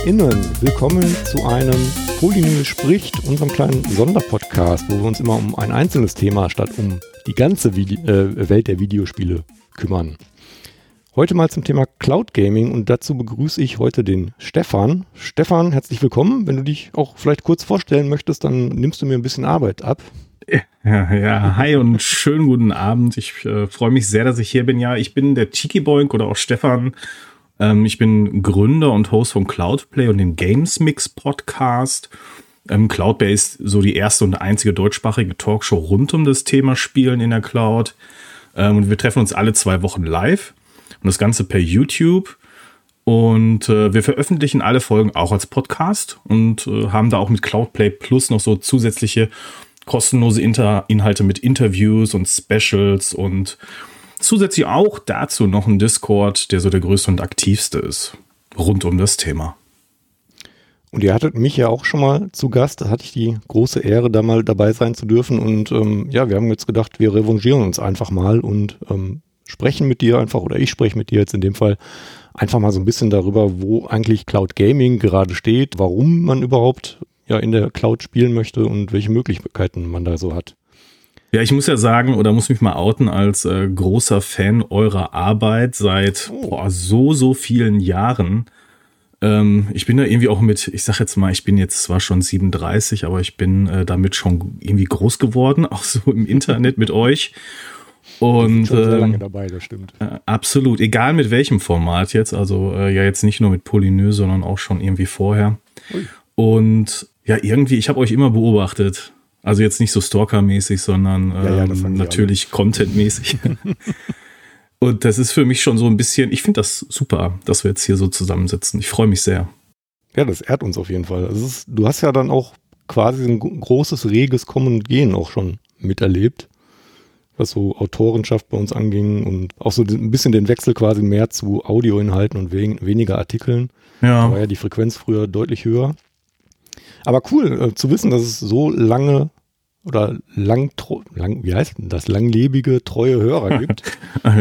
HörerInnen. Willkommen zu einem Polynö spricht, unserem kleinen Sonderpodcast, wo wir uns immer um ein einzelnes Thema statt um die ganze Vide äh, Welt der Videospiele kümmern. Heute mal zum Thema Cloud Gaming und dazu begrüße ich heute den Stefan. Stefan, herzlich willkommen. Wenn du dich auch vielleicht kurz vorstellen möchtest, dann nimmst du mir ein bisschen Arbeit ab. Ja, ja, hi und schönen guten Abend. Ich äh, freue mich sehr, dass ich hier bin. Ja, ich bin der Chiki Boink oder auch Stefan. Ähm, ich bin Gründer und Host von Cloudplay und dem Games Mix Podcast. Ähm, Cloudplay ist so die erste und einzige deutschsprachige Talkshow rund um das Thema Spielen in der Cloud. Ähm, und wir treffen uns alle zwei Wochen live und das Ganze per YouTube. Und äh, wir veröffentlichen alle Folgen auch als Podcast und äh, haben da auch mit Cloudplay Plus noch so zusätzliche kostenlose Inter Inhalte mit Interviews und Specials und zusätzlich auch dazu noch ein Discord, der so der größte und aktivste ist rund um das Thema. Und ihr hattet mich ja auch schon mal zu Gast, da hatte ich die große Ehre, da mal dabei sein zu dürfen. Und ähm, ja, wir haben jetzt gedacht, wir revanchieren uns einfach mal und ähm, sprechen mit dir einfach, oder ich spreche mit dir jetzt in dem Fall, einfach mal so ein bisschen darüber, wo eigentlich Cloud Gaming gerade steht, warum man überhaupt ja in der Cloud spielen möchte und welche Möglichkeiten man da so hat. Ja, ich muss ja sagen, oder muss mich mal outen als äh, großer Fan eurer Arbeit seit oh. boah, so, so vielen Jahren. Ähm, ich bin da irgendwie auch mit, ich sag jetzt mal, ich bin jetzt zwar schon 37, aber ich bin äh, damit schon irgendwie groß geworden, auch so im Internet mit euch. Und schon sehr lange ähm, dabei, das stimmt. Äh, absolut, egal mit welchem Format jetzt, also äh, ja jetzt nicht nur mit Polynö, sondern auch schon irgendwie vorher. Ui. Und ja, irgendwie, ich habe euch immer beobachtet. Also jetzt nicht so Stalker-mäßig, sondern ähm, ja, ja, ähm, natürlich Content-mäßig. Und das ist für mich schon so ein bisschen, ich finde das super, dass wir jetzt hier so zusammensitzen. Ich freue mich sehr. Ja, das ehrt uns auf jeden Fall. Also ist, du hast ja dann auch quasi ein großes, reges Kommen und Gehen auch schon miterlebt, was so Autorenschaft bei uns anging und auch so ein bisschen den Wechsel quasi mehr zu Audioinhalten und wen, weniger Artikeln. Ja. Da war ja die Frequenz früher deutlich höher. Aber cool äh, zu wissen, dass es so lange oder lang, lang, wie heißt das, langlebige, treue Hörer gibt.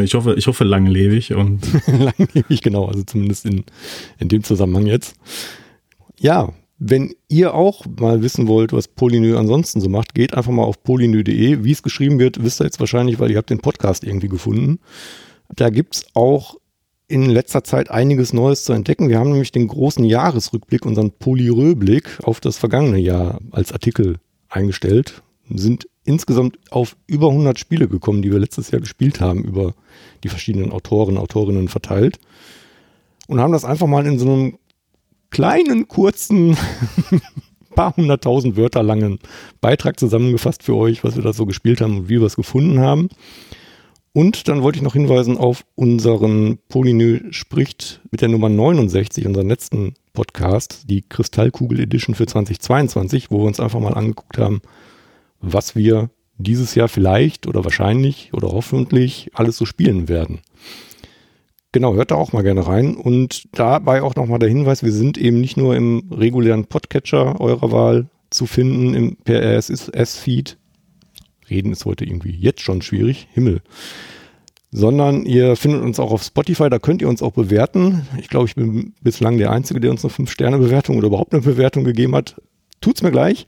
ich hoffe, ich hoffe langlebig und. langlebig, genau, also zumindest in, in dem Zusammenhang jetzt. Ja, wenn ihr auch mal wissen wollt, was Polynö ansonsten so macht, geht einfach mal auf polynö.de. Wie es geschrieben wird, wisst ihr jetzt wahrscheinlich, weil ihr habt den Podcast irgendwie gefunden. Da gibt's auch in letzter Zeit einiges Neues zu entdecken. Wir haben nämlich den großen Jahresrückblick, unseren Polyrö-Blick auf das vergangene Jahr als Artikel eingestellt. Sind insgesamt auf über 100 Spiele gekommen, die wir letztes Jahr gespielt haben, über die verschiedenen Autoren, Autorinnen verteilt. Und haben das einfach mal in so einem kleinen, kurzen, paar hunderttausend Wörter langen Beitrag zusammengefasst für euch, was wir da so gespielt haben und wie wir es gefunden haben. Und dann wollte ich noch hinweisen auf unseren Polynö spricht mit der Nummer 69, unseren letzten Podcast, die Kristallkugel Edition für 2022, wo wir uns einfach mal angeguckt haben, was wir dieses Jahr vielleicht oder wahrscheinlich oder hoffentlich alles so spielen werden. Genau, hört da auch mal gerne rein. Und dabei auch nochmal der Hinweis, wir sind eben nicht nur im regulären Podcatcher eurer Wahl zu finden, im per RSS-Feed, Reden ist heute irgendwie jetzt schon schwierig. Himmel. Sondern ihr findet uns auch auf Spotify, da könnt ihr uns auch bewerten. Ich glaube, ich bin bislang der Einzige, der uns eine 5-Sterne-Bewertung oder überhaupt eine Bewertung gegeben hat. Tut's mir gleich.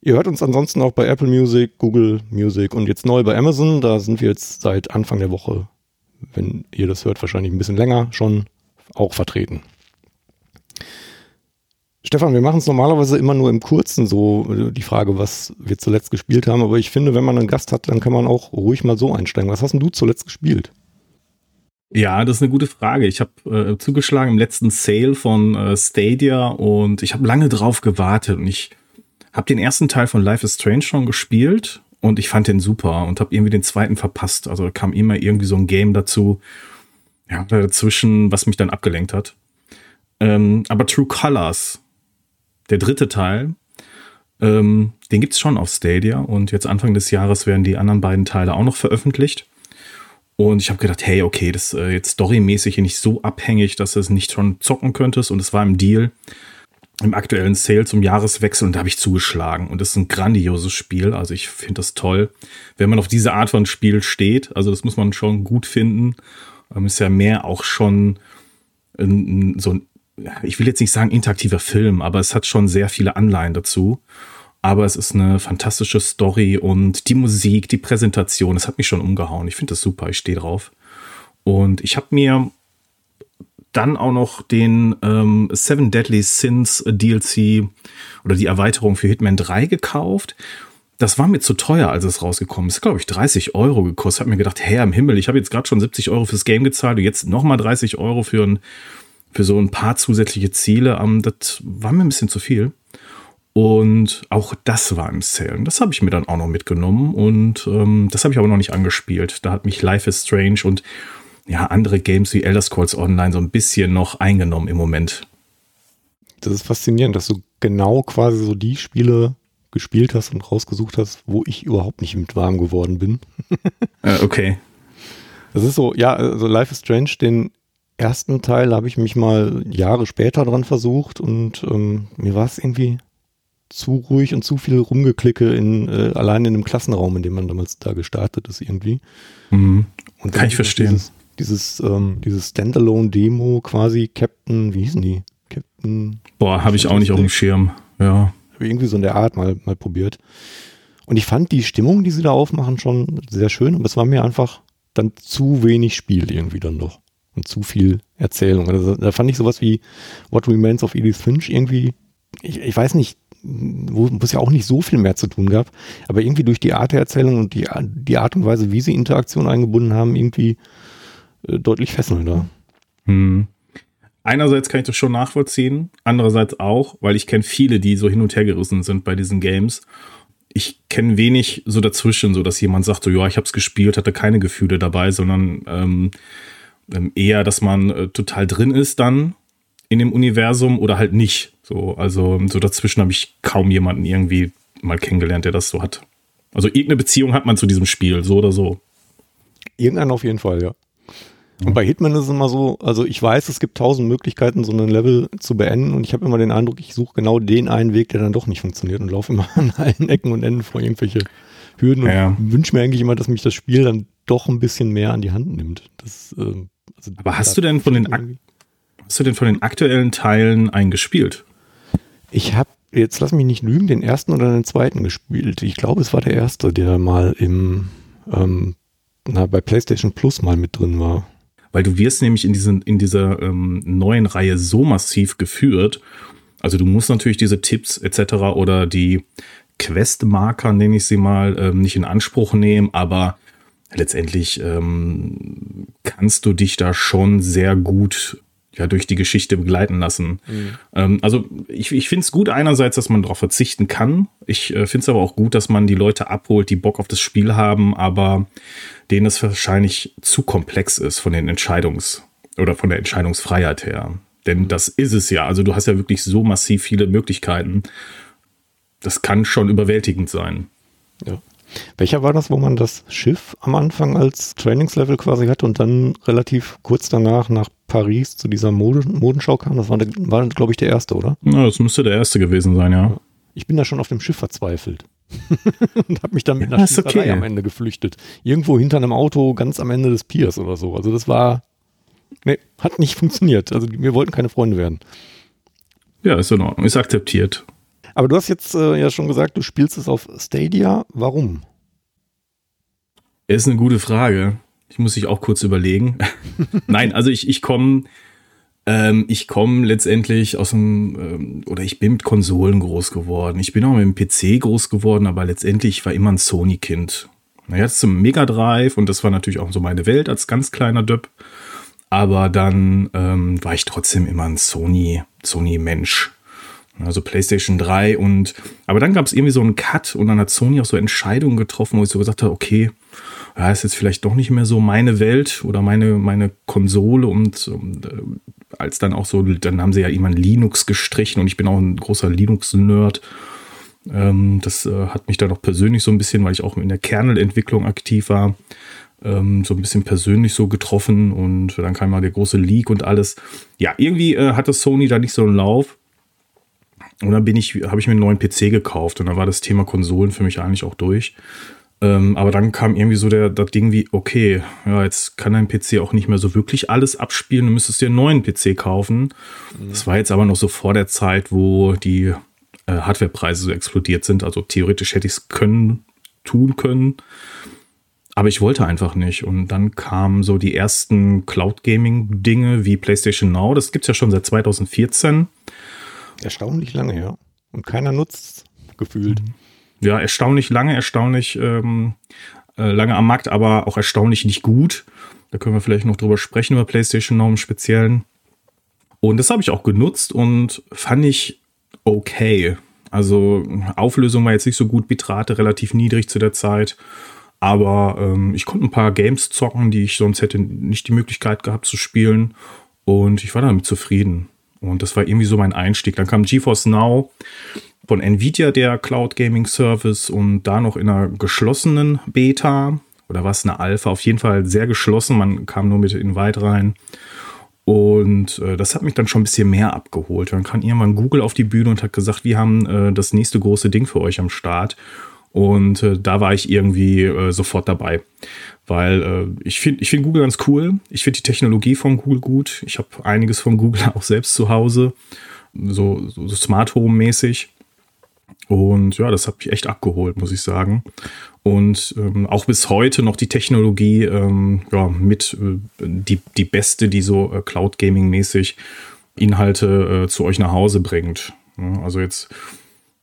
Ihr hört uns ansonsten auch bei Apple Music, Google Music und jetzt neu bei Amazon. Da sind wir jetzt seit Anfang der Woche, wenn ihr das hört, wahrscheinlich ein bisschen länger schon auch vertreten. Stefan, wir machen es normalerweise immer nur im Kurzen so, die Frage, was wir zuletzt gespielt haben. Aber ich finde, wenn man einen Gast hat, dann kann man auch ruhig mal so einsteigen. Was hast denn du zuletzt gespielt? Ja, das ist eine gute Frage. Ich habe äh, zugeschlagen im letzten Sale von äh, Stadia und ich habe lange drauf gewartet und ich habe den ersten Teil von Life is Strange schon gespielt und ich fand den super und habe irgendwie den zweiten verpasst. Also kam immer irgendwie so ein Game dazu, ja, dazwischen, was mich dann abgelenkt hat. Ähm, aber True Colors der dritte Teil, ähm, den gibt es schon auf Stadia und jetzt Anfang des Jahres werden die anderen beiden Teile auch noch veröffentlicht. Und ich habe gedacht, hey, okay, das ist äh, jetzt storymäßig nicht so abhängig, dass du es nicht schon zocken könntest. Und es war im Deal im aktuellen Sale zum Jahreswechsel und da habe ich zugeschlagen. Und das ist ein grandioses Spiel. Also ich finde das toll, wenn man auf diese Art von Spiel steht. Also das muss man schon gut finden. Ähm, ist ja mehr auch schon ein, so ein, ich will jetzt nicht sagen interaktiver Film, aber es hat schon sehr viele Anleihen dazu. Aber es ist eine fantastische Story und die Musik, die Präsentation, das hat mich schon umgehauen. Ich finde das super, ich stehe drauf. Und ich habe mir dann auch noch den ähm, Seven Deadly Sins DLC oder die Erweiterung für Hitman 3 gekauft. Das war mir zu teuer, als es rausgekommen ist. Glaube ich, 30 Euro gekostet. Hab mir gedacht, Herr im Himmel, ich habe jetzt gerade schon 70 Euro fürs Game gezahlt und jetzt nochmal 30 Euro für, ein, für so ein paar zusätzliche Ziele. Ähm, das war mir ein bisschen zu viel. Und auch das war im Sale. Und das habe ich mir dann auch noch mitgenommen. Und ähm, das habe ich aber noch nicht angespielt. Da hat mich Life is Strange und ja, andere Games wie Elder Scrolls Online so ein bisschen noch eingenommen im Moment. Das ist faszinierend, dass du genau quasi so die Spiele gespielt hast und rausgesucht hast, wo ich überhaupt nicht mit warm geworden bin. äh, okay. Das ist so, ja, also Life is Strange, den ersten Teil habe ich mich mal Jahre später dran versucht und ähm, mir war es irgendwie zu ruhig und zu viel Rumgeklicke in äh, allein in dem Klassenraum, in dem man damals da gestartet ist irgendwie. Mhm. Und Kann ich verstehen. Dieses, dieses, ähm, dieses Standalone-Demo quasi, Captain, wie hießen die? Captain. Boah, habe ich auch nicht auf dem Schirm. Ja. Irgendwie so in der Art mal, mal probiert. Und ich fand die Stimmung, die sie da aufmachen, schon sehr schön, aber es war mir einfach dann zu wenig Spiel irgendwie dann doch. Und zu viel Erzählung. Also da fand ich sowas wie What Remains of Edith Finch irgendwie, ich, ich weiß nicht, wo es ja auch nicht so viel mehr zu tun gab, aber irgendwie durch die Art der Erzählung und die, die Art und Weise, wie sie Interaktion eingebunden haben, irgendwie äh, deutlich fesselnder. Hm. Einerseits kann ich das schon nachvollziehen, andererseits auch, weil ich kenne viele, die so hin und her gerissen sind bei diesen Games. Ich kenne wenig so dazwischen, so dass jemand sagt, so ja, ich habe es gespielt, hatte keine Gefühle dabei, sondern ähm, eher, dass man äh, total drin ist dann in dem Universum oder halt nicht. So, also so dazwischen habe ich kaum jemanden irgendwie mal kennengelernt, der das so hat. Also irgendeine Beziehung hat man zu diesem Spiel, so oder so. Irgendeinen auf jeden Fall, ja. Und bei Hitman ist es immer so, also ich weiß, es gibt tausend Möglichkeiten, so ein Level zu beenden und ich habe immer den Eindruck, ich suche genau den einen Weg, der dann doch nicht funktioniert und laufe immer an allen Ecken und Enden vor irgendwelche Hürden ja. und wünsche mir eigentlich immer, dass mich das Spiel dann doch ein bisschen mehr an die Hand nimmt. Das, äh, also Aber hast du denn von den hast du denn von den aktuellen Teilen eingespielt? Ich habe jetzt lass mich nicht lügen, den ersten oder den zweiten gespielt. Ich glaube, es war der erste, der mal im ähm, na, bei PlayStation Plus mal mit drin war weil du wirst nämlich in, diesen, in dieser ähm, neuen Reihe so massiv geführt. Also du musst natürlich diese Tipps etc. oder die Questmarker, nenne ich sie mal, ähm, nicht in Anspruch nehmen, aber letztendlich ähm, kannst du dich da schon sehr gut ja, durch die Geschichte begleiten lassen. Mhm. Ähm, also ich, ich finde es gut einerseits, dass man darauf verzichten kann. Ich äh, finde es aber auch gut, dass man die Leute abholt, die Bock auf das Spiel haben, aber denen es wahrscheinlich zu komplex ist von den Entscheidungs- oder von der Entscheidungsfreiheit her. Denn das ist es ja. Also du hast ja wirklich so massiv viele Möglichkeiten. Das kann schon überwältigend sein. Ja. Welcher war das, wo man das Schiff am Anfang als Trainingslevel quasi hatte und dann relativ kurz danach nach Paris zu dieser Moden Modenschau kam? Das war, war glaube ich, der erste, oder? Ja, das müsste der erste gewesen sein, ja. Ich bin da schon auf dem Schiff verzweifelt. und habe mich dann mit einer ja, Schießerei okay. am Ende geflüchtet. Irgendwo hinter einem Auto ganz am Ende des Piers oder so. Also das war, nee, hat nicht funktioniert. Also wir wollten keine Freunde werden. Ja, ist in Ordnung, ist akzeptiert. Aber du hast jetzt äh, ja schon gesagt, du spielst es auf Stadia. Warum? Ist eine gute Frage. Ich muss sich auch kurz überlegen. Nein, also ich, ich komme ähm, ich komme letztendlich aus dem, ähm, oder ich bin mit Konsolen groß geworden. Ich bin auch mit dem PC groß geworden, aber letztendlich war immer ein Sony-Kind. Das ist zum Mega Drive und das war natürlich auch so meine Welt als ganz kleiner Döpp. Aber dann ähm, war ich trotzdem immer ein Sony, Sony-Mensch. Also PlayStation 3 und aber dann gab es irgendwie so einen Cut und dann hat Sony auch so Entscheidungen getroffen, wo ich so gesagt habe, okay, ja, ist jetzt vielleicht doch nicht mehr so meine Welt oder meine, meine Konsole und, und äh, als dann auch so, dann haben sie ja immer Linux gestrichen und ich bin auch ein großer Linux-Nerd. Ähm, das äh, hat mich dann auch persönlich so ein bisschen, weil ich auch in der Kernelentwicklung aktiv war, ähm, so ein bisschen persönlich so getroffen und dann kam mal der große Leak und alles. Ja, irgendwie äh, hatte Sony da nicht so einen Lauf. Und dann bin ich, habe ich mir einen neuen PC gekauft und dann war das Thema Konsolen für mich eigentlich auch durch. Ähm, aber dann kam irgendwie so der, das Ding wie, okay, ja, jetzt kann dein PC auch nicht mehr so wirklich alles abspielen, du müsstest dir einen neuen PC kaufen. Mhm. Das war jetzt aber noch so vor der Zeit, wo die äh, Hardwarepreise so explodiert sind. Also theoretisch hätte ich es können, tun können. Aber ich wollte einfach nicht. Und dann kamen so die ersten Cloud-Gaming-Dinge wie PlayStation Now. Das gibt es ja schon seit 2014. Erstaunlich lange, ja. Und keiner nutzt gefühlt. Mhm ja, erstaunlich lange, erstaunlich ähm, äh, lange am Markt, aber auch erstaunlich nicht gut. Da können wir vielleicht noch drüber sprechen, über PlayStation Now im Speziellen. Und das habe ich auch genutzt und fand ich okay. Also Auflösung war jetzt nicht so gut, Bitrate relativ niedrig zu der Zeit. Aber ähm, ich konnte ein paar Games zocken, die ich sonst hätte nicht die Möglichkeit gehabt zu spielen. Und ich war damit zufrieden. Und das war irgendwie so mein Einstieg. Dann kam GeForce Now von Nvidia der Cloud Gaming Service und da noch in einer geschlossenen Beta oder was eine Alpha, auf jeden Fall sehr geschlossen. Man kam nur mit Invite rein. Und äh, das hat mich dann schon ein bisschen mehr abgeholt. Dann kam irgendwann Google auf die Bühne und hat gesagt, wir haben äh, das nächste große Ding für euch am Start. Und äh, da war ich irgendwie äh, sofort dabei. Weil äh, ich finde ich find Google ganz cool. Ich finde die Technologie von Google gut. Ich habe einiges von Google auch selbst zu Hause. So, so Smart Home mäßig. Und ja, das hat mich echt abgeholt, muss ich sagen. Und ähm, auch bis heute noch die Technologie ähm, ja, mit äh, die, die beste, die so äh, Cloud Gaming mäßig Inhalte äh, zu euch nach Hause bringt. Ja, also jetzt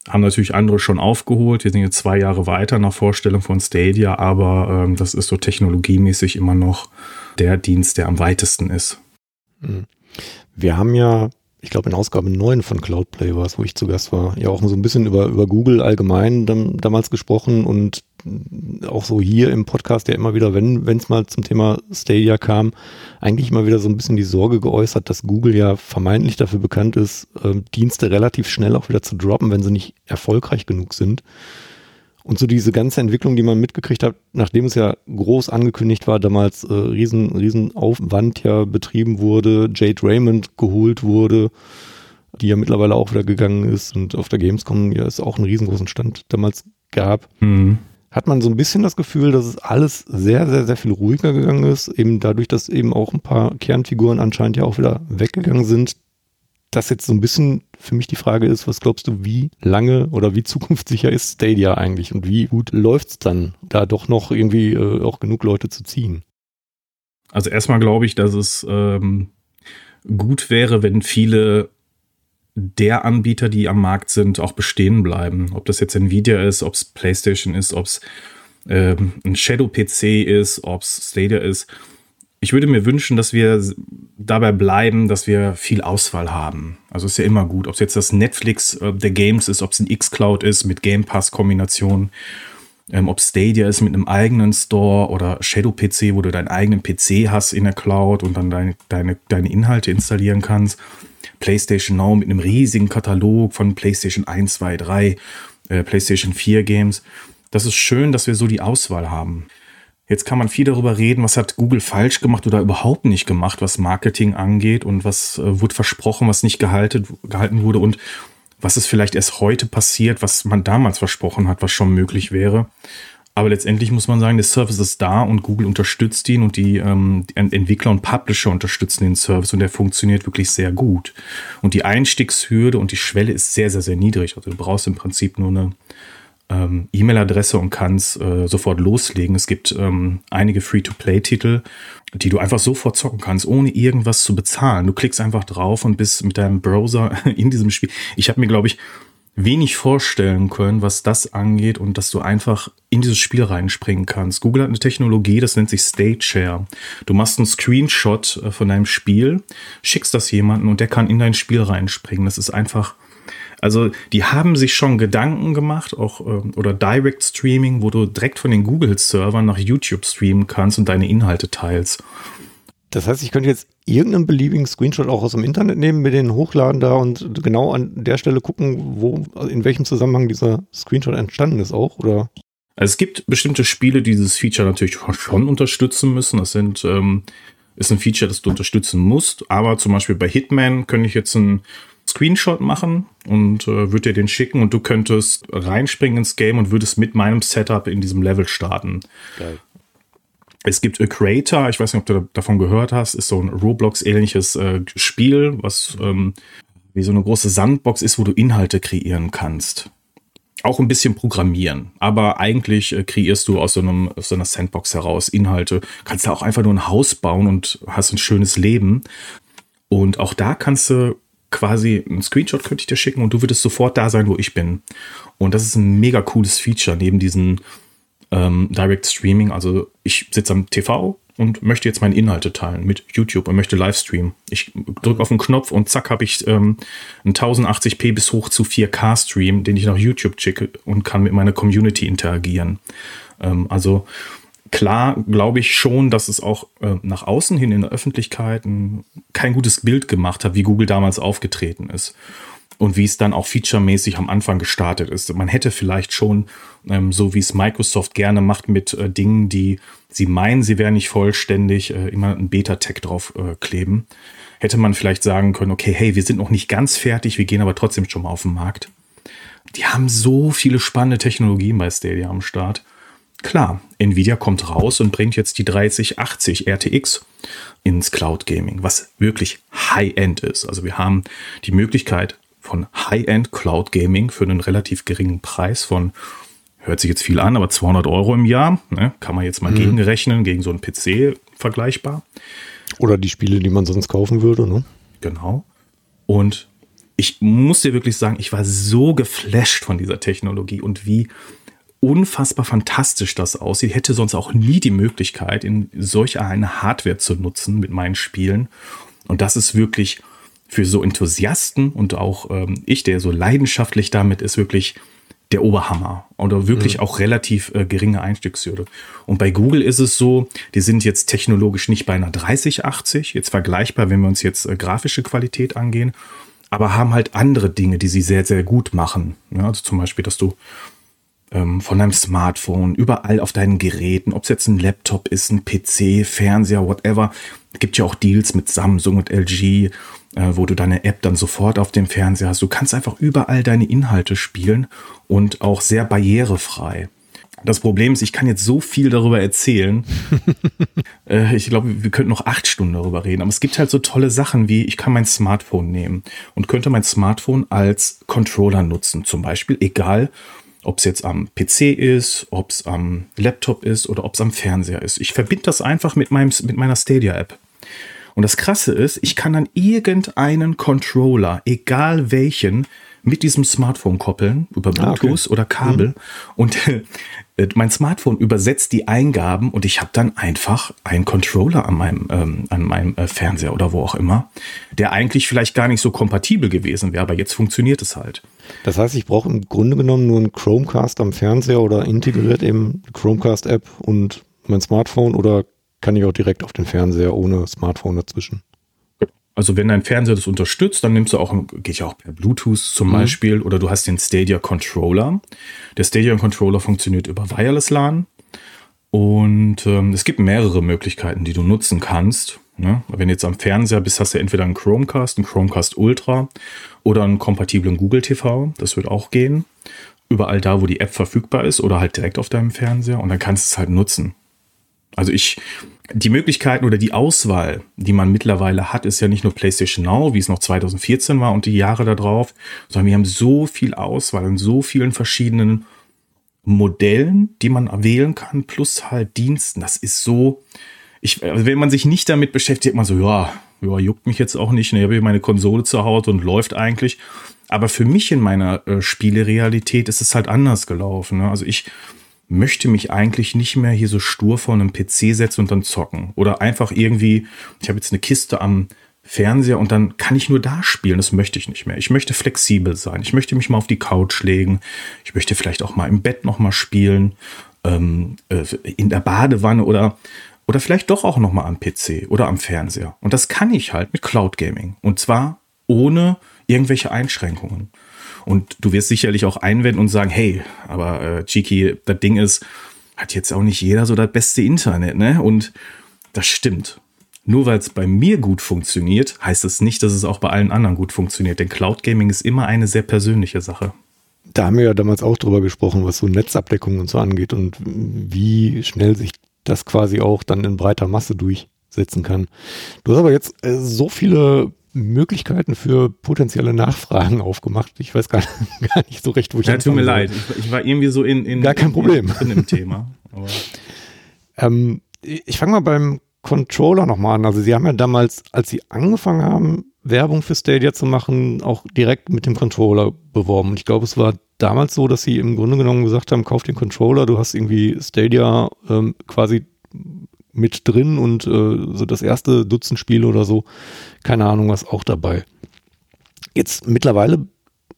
haben natürlich andere schon aufgeholt. Wir sind jetzt zwei Jahre weiter nach Vorstellung von Stadia, aber ähm, das ist so technologiemäßig immer noch der Dienst, der am weitesten ist. Hm. Wir haben ja ich glaube in Ausgabe 9 von Cloudplay war es, wo ich zu Gast war, ja auch so ein bisschen über, über Google allgemein dann, damals gesprochen und auch so hier im Podcast ja immer wieder, wenn es mal zum Thema Stadia kam, eigentlich immer wieder so ein bisschen die Sorge geäußert, dass Google ja vermeintlich dafür bekannt ist, äh, Dienste relativ schnell auch wieder zu droppen, wenn sie nicht erfolgreich genug sind. Und so diese ganze Entwicklung, die man mitgekriegt hat, nachdem es ja groß angekündigt war, damals äh, riesen, riesen Aufwand ja betrieben wurde, Jade Raymond geholt wurde, die ja mittlerweile auch wieder gegangen ist und auf der Gamescom ja es auch einen riesengroßen Stand damals gab, mhm. Hat man so ein bisschen das Gefühl, dass es alles sehr, sehr, sehr viel ruhiger gegangen ist, eben dadurch, dass eben auch ein paar Kernfiguren anscheinend ja auch wieder weggegangen sind, das jetzt so ein bisschen für mich die Frage ist, was glaubst du, wie lange oder wie zukunftssicher ist Stadia eigentlich? Und wie gut läuft es dann, da doch noch irgendwie äh, auch genug Leute zu ziehen? Also erstmal glaube ich, dass es ähm, gut wäre, wenn viele der Anbieter, die am Markt sind, auch bestehen bleiben. Ob das jetzt Nvidia ist, ob es PlayStation ist, ob es ähm, ein Shadow-PC ist, ob es Stadia ist ich würde mir wünschen, dass wir dabei bleiben, dass wir viel Auswahl haben. Also ist ja immer gut, ob es jetzt das Netflix äh, der Games ist, ob es ein X-Cloud ist mit Game Pass-Kombination, ähm, ob Stadia ist mit einem eigenen Store oder Shadow PC, wo du deinen eigenen PC hast in der Cloud und dann deine, deine, deine Inhalte installieren kannst. PlayStation Now mit einem riesigen Katalog von PlayStation 1, 2, 3, äh, PlayStation 4 Games. Das ist schön, dass wir so die Auswahl haben. Jetzt kann man viel darüber reden, was hat Google falsch gemacht oder überhaupt nicht gemacht, was Marketing angeht und was äh, wurde versprochen, was nicht gehalten, gehalten wurde und was ist vielleicht erst heute passiert, was man damals versprochen hat, was schon möglich wäre. Aber letztendlich muss man sagen, der Service ist da und Google unterstützt ihn und die, ähm, die Entwickler und Publisher unterstützen den Service und der funktioniert wirklich sehr gut. Und die Einstiegshürde und die Schwelle ist sehr, sehr, sehr niedrig. Also du brauchst im Prinzip nur eine ähm, E-Mail-Adresse und kannst äh, sofort loslegen. Es gibt ähm, einige Free-to-Play-Titel, die du einfach sofort zocken kannst, ohne irgendwas zu bezahlen. Du klickst einfach drauf und bist mit deinem Browser in diesem Spiel. Ich habe mir, glaube ich, wenig vorstellen können, was das angeht und dass du einfach in dieses Spiel reinspringen kannst. Google hat eine Technologie, das nennt sich State Share. Du machst einen Screenshot äh, von deinem Spiel, schickst das jemanden und der kann in dein Spiel reinspringen. Das ist einfach also die haben sich schon Gedanken gemacht, auch äh, oder Direct Streaming, wo du direkt von den Google-Servern nach YouTube streamen kannst und deine Inhalte teilst. Das heißt, ich könnte jetzt irgendeinen beliebigen Screenshot auch aus dem Internet nehmen, mit den hochladen da und genau an der Stelle gucken, wo, in welchem Zusammenhang dieser Screenshot entstanden ist auch, oder? Also es gibt bestimmte Spiele, die dieses Feature natürlich schon unterstützen müssen. Das sind, ähm, ist ein Feature, das du unterstützen musst. Aber zum Beispiel bei Hitman könnte ich jetzt ein Screenshot machen und äh, würde dir den schicken und du könntest reinspringen ins Game und würdest mit meinem Setup in diesem Level starten. Geil. Es gibt A Creator, ich weiß nicht, ob du davon gehört hast, ist so ein Roblox-ähnliches äh, Spiel, was ähm, wie so eine große Sandbox ist, wo du Inhalte kreieren kannst. Auch ein bisschen programmieren, aber eigentlich äh, kreierst du aus so, einem, aus so einer Sandbox heraus Inhalte. Kannst da auch einfach nur ein Haus bauen und hast ein schönes Leben. Und auch da kannst du quasi einen Screenshot könnte ich dir schicken und du würdest sofort da sein, wo ich bin. Und das ist ein mega cooles Feature neben diesen ähm, Direct Streaming. Also ich sitze am TV und möchte jetzt meine Inhalte teilen mit YouTube und möchte Livestreamen. Ich drücke auf den Knopf und zack habe ich ähm, einen 1080p bis hoch zu 4K Stream, den ich nach YouTube schicke und kann mit meiner Community interagieren. Ähm, also klar glaube ich schon, dass es auch äh, nach außen hin in der Öffentlichkeit ein, kein gutes Bild gemacht hat, wie Google damals aufgetreten ist und wie es dann auch featuremäßig am Anfang gestartet ist. Man hätte vielleicht schon, ähm, so wie es Microsoft gerne macht mit äh, Dingen, die sie meinen, sie wären nicht vollständig, äh, immer ein Beta-Tag drauf äh, kleben, hätte man vielleicht sagen können, okay, hey, wir sind noch nicht ganz fertig, wir gehen aber trotzdem schon mal auf den Markt. Die haben so viele spannende Technologien bei Stadia am Start. Klar, Nvidia kommt raus und bringt jetzt die 3080 RTX ins Cloud Gaming, was wirklich High-End ist. Also wir haben die Möglichkeit, von High-End Cloud Gaming für einen relativ geringen Preis von, hört sich jetzt viel an, aber 200 Euro im Jahr. Ne? Kann man jetzt mal mhm. gegenrechnen, gegen so einen PC vergleichbar. Oder die Spiele, die man sonst kaufen würde. Ne? Genau. Und ich muss dir wirklich sagen, ich war so geflasht von dieser Technologie und wie unfassbar fantastisch das aussieht. Ich hätte sonst auch nie die Möglichkeit, in solch eine Hardware zu nutzen mit meinen Spielen. Und das ist wirklich für so Enthusiasten und auch ähm, ich, der so leidenschaftlich damit ist, wirklich der Oberhammer oder wirklich mhm. auch relativ äh, geringe Einstiegshürde. Und bei Google ist es so, die sind jetzt technologisch nicht bei einer 3080, jetzt vergleichbar, wenn wir uns jetzt äh, grafische Qualität angehen, aber haben halt andere Dinge, die sie sehr, sehr gut machen. Ja, also zum Beispiel, dass du ähm, von deinem Smartphone, überall auf deinen Geräten, ob es jetzt ein Laptop ist, ein PC, Fernseher, whatever. Gibt ja auch Deals mit Samsung und LG wo du deine App dann sofort auf dem Fernseher hast. Du kannst einfach überall deine Inhalte spielen und auch sehr barrierefrei. Das Problem ist, ich kann jetzt so viel darüber erzählen. äh, ich glaube, wir könnten noch acht Stunden darüber reden. Aber es gibt halt so tolle Sachen wie, ich kann mein Smartphone nehmen und könnte mein Smartphone als Controller nutzen. Zum Beispiel, egal, ob es jetzt am PC ist, ob es am Laptop ist oder ob es am Fernseher ist. Ich verbinde das einfach mit, meinem, mit meiner Stadia-App. Und das Krasse ist, ich kann dann irgendeinen Controller, egal welchen, mit diesem Smartphone koppeln, über Bluetooth ah, okay. oder Kabel. Mhm. Und äh, mein Smartphone übersetzt die Eingaben und ich habe dann einfach einen Controller an meinem, ähm, an meinem äh, Fernseher oder wo auch immer, der eigentlich vielleicht gar nicht so kompatibel gewesen wäre, aber jetzt funktioniert es halt. Das heißt, ich brauche im Grunde genommen nur einen Chromecast am Fernseher oder integriert eben Chromecast-App und mein Smartphone oder kann ich auch direkt auf den Fernseher ohne Smartphone dazwischen. Also wenn dein Fernseher das unterstützt, dann nimmst du auch, geht ja auch per Bluetooth zum mhm. Beispiel, oder du hast den Stadia Controller. Der Stadia Controller funktioniert über Wireless LAN. Und ähm, es gibt mehrere Möglichkeiten, die du nutzen kannst. Ne? Wenn du jetzt am Fernseher bist, hast du entweder einen Chromecast, einen Chromecast Ultra oder einen kompatiblen Google TV. Das wird auch gehen. Überall da, wo die App verfügbar ist oder halt direkt auf deinem Fernseher. Und dann kannst du es halt nutzen. Also ich, die Möglichkeiten oder die Auswahl, die man mittlerweile hat, ist ja nicht nur PlayStation Now, wie es noch 2014 war und die Jahre darauf, sondern wir haben so viel Auswahl in so vielen verschiedenen Modellen, die man wählen kann, plus halt Diensten. Das ist so, ich, also wenn man sich nicht damit beschäftigt, man so, ja, ja, juckt mich jetzt auch nicht. Ne, ich habe hier meine Konsole zu Hause und läuft eigentlich. Aber für mich in meiner äh, Spielerealität ist es halt anders gelaufen. Ne? Also ich möchte mich eigentlich nicht mehr hier so stur vor einem PC setzen und dann zocken. Oder einfach irgendwie, ich habe jetzt eine Kiste am Fernseher und dann kann ich nur da spielen. Das möchte ich nicht mehr. Ich möchte flexibel sein. Ich möchte mich mal auf die Couch legen. Ich möchte vielleicht auch mal im Bett noch mal spielen, ähm, äh, in der Badewanne oder oder vielleicht doch auch noch mal am PC oder am Fernseher. Und das kann ich halt mit Cloud Gaming und zwar ohne irgendwelche Einschränkungen. Und du wirst sicherlich auch einwenden und sagen, hey, aber äh, Chiki, das Ding ist, hat jetzt auch nicht jeder so das beste Internet, ne? Und das stimmt. Nur weil es bei mir gut funktioniert, heißt es nicht, dass es auch bei allen anderen gut funktioniert. Denn Cloud Gaming ist immer eine sehr persönliche Sache. Da haben wir ja damals auch drüber gesprochen, was so Netzabdeckung und so angeht und wie schnell sich das quasi auch dann in breiter Masse durchsetzen kann. Du hast aber jetzt äh, so viele Möglichkeiten für potenzielle Nachfragen aufgemacht. Ich weiß gar, gar nicht so recht, wo ich Ja, tut mir leid. Ich, ich, war irgendwie so in, in gar kein Problem drin im Thema. ähm, ich fange mal beim Controller nochmal an. Also Sie haben ja damals, als Sie angefangen haben, Werbung für Stadia zu machen, auch direkt mit dem Controller beworben. Und ich glaube, es war damals so, dass Sie im Grunde genommen gesagt haben, kauf den Controller, du hast irgendwie Stadia ähm, quasi mit drin und äh, so das erste Dutzend Spiele oder so, keine Ahnung was, auch dabei. Jetzt mittlerweile